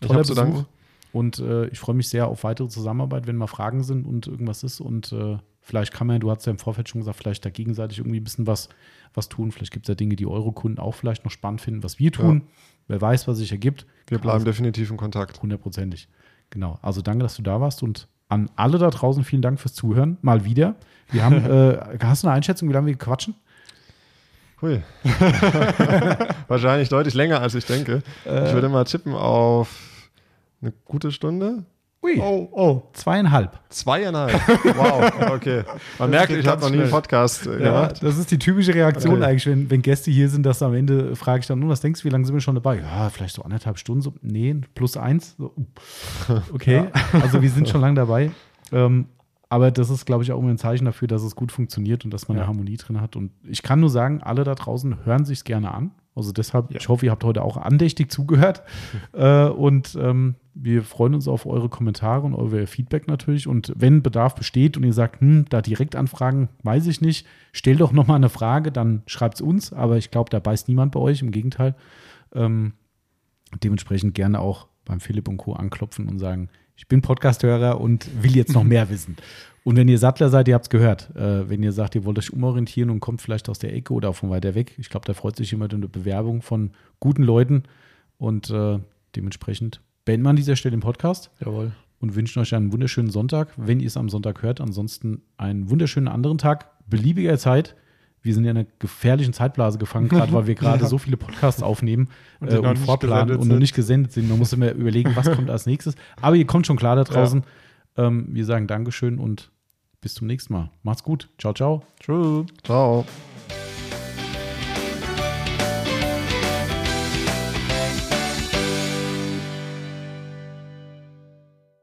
Ich
Toller
hab zu danken.
Und äh, ich freue mich sehr auf weitere Zusammenarbeit, wenn mal Fragen sind und irgendwas ist. Und äh, vielleicht kann man, du hast ja im Vorfeld schon gesagt, vielleicht da gegenseitig irgendwie ein bisschen was, was tun. Vielleicht gibt es ja Dinge, die eure Kunden auch vielleicht noch spannend finden, was wir tun. Wer weiß, was sich ergibt.
Wir bleiben definitiv in Kontakt.
Hundertprozentig. Genau. Also danke, dass du da warst und an alle da draußen vielen Dank fürs Zuhören. Mal wieder. Wir haben, äh, hast du eine Einschätzung, wie lange wir quatschen?
Hui. Wahrscheinlich deutlich länger, als ich denke.
Äh.
ich würde mal tippen auf eine gute Stunde.
Ui,
Oh, oh.
zweieinhalb.
Zweieinhalb. Wow, okay. Man merkt,
geht
ich habe noch nie einen. Podcast äh,
Ja,
gemacht.
das ist die typische Reaktion
Okay.
eigentlich, wenn, wenn Gäste hier sind, dass am Ende frage ich dann, nun, was denkst du, wie lange sind wir schon dabei? Ja, vielleicht so anderthalb Stunden, so, nee, plus eins. So, uh. okay, also wir sind schon lange dabei. Ähm, aber das ist, glaube ich, auch immer ein Zeichen dafür, dass es gut funktioniert und dass man
Ja.
eine Harmonie drin hat. Und ich kann nur sagen, alle da draußen hören sich gerne an. Also deshalb, ich hoffe, ihr habt heute auch andächtig zugehört. äh, und ähm, wir freuen uns auf eure Kommentare und euer Feedback natürlich. Und wenn Bedarf besteht und ihr sagt, hm, da direkt anfragen, weiß ich nicht, stellt doch nochmal eine Frage, dann schreibt es uns. Aber ich glaube, da beißt niemand bei euch, im Gegenteil. Ähm, dementsprechend gerne auch beim Philipp und Co. anklopfen und sagen, ich bin Podcasthörer und will jetzt noch mehr wissen. Und wenn ihr Sattler seid, ihr habt es gehört. Äh, wenn ihr sagt, ihr wollt euch umorientieren und kommt vielleicht aus der Ecke oder von weiter weg, ich glaube, da freut sich jemand über eine Bewerbung von guten Leuten. Und äh, dementsprechend beenden wir an dieser Stelle den Podcast
Jawohl.
und wünschen euch einen wunderschönen Sonntag, wenn ihr es am Sonntag hört. Ansonsten einen wunderschönen anderen Tag, beliebiger Zeit. Wir sind ja in einer gefährlichen Zeitblase gefangen, gerade weil wir gerade so viele Podcasts aufnehmen
Und
äh,
noch
und
nicht
vorplanen
gesendet
und noch
sind.
nicht gesendet sind. Man muss immer überlegen, was kommt als nächstes. Aber ihr kommt schon klar da draußen. Ähm, wir sagen Dankeschön und bis zum nächsten Mal. Macht's gut. Ciao, ciao.
Tschüss.
Ciao.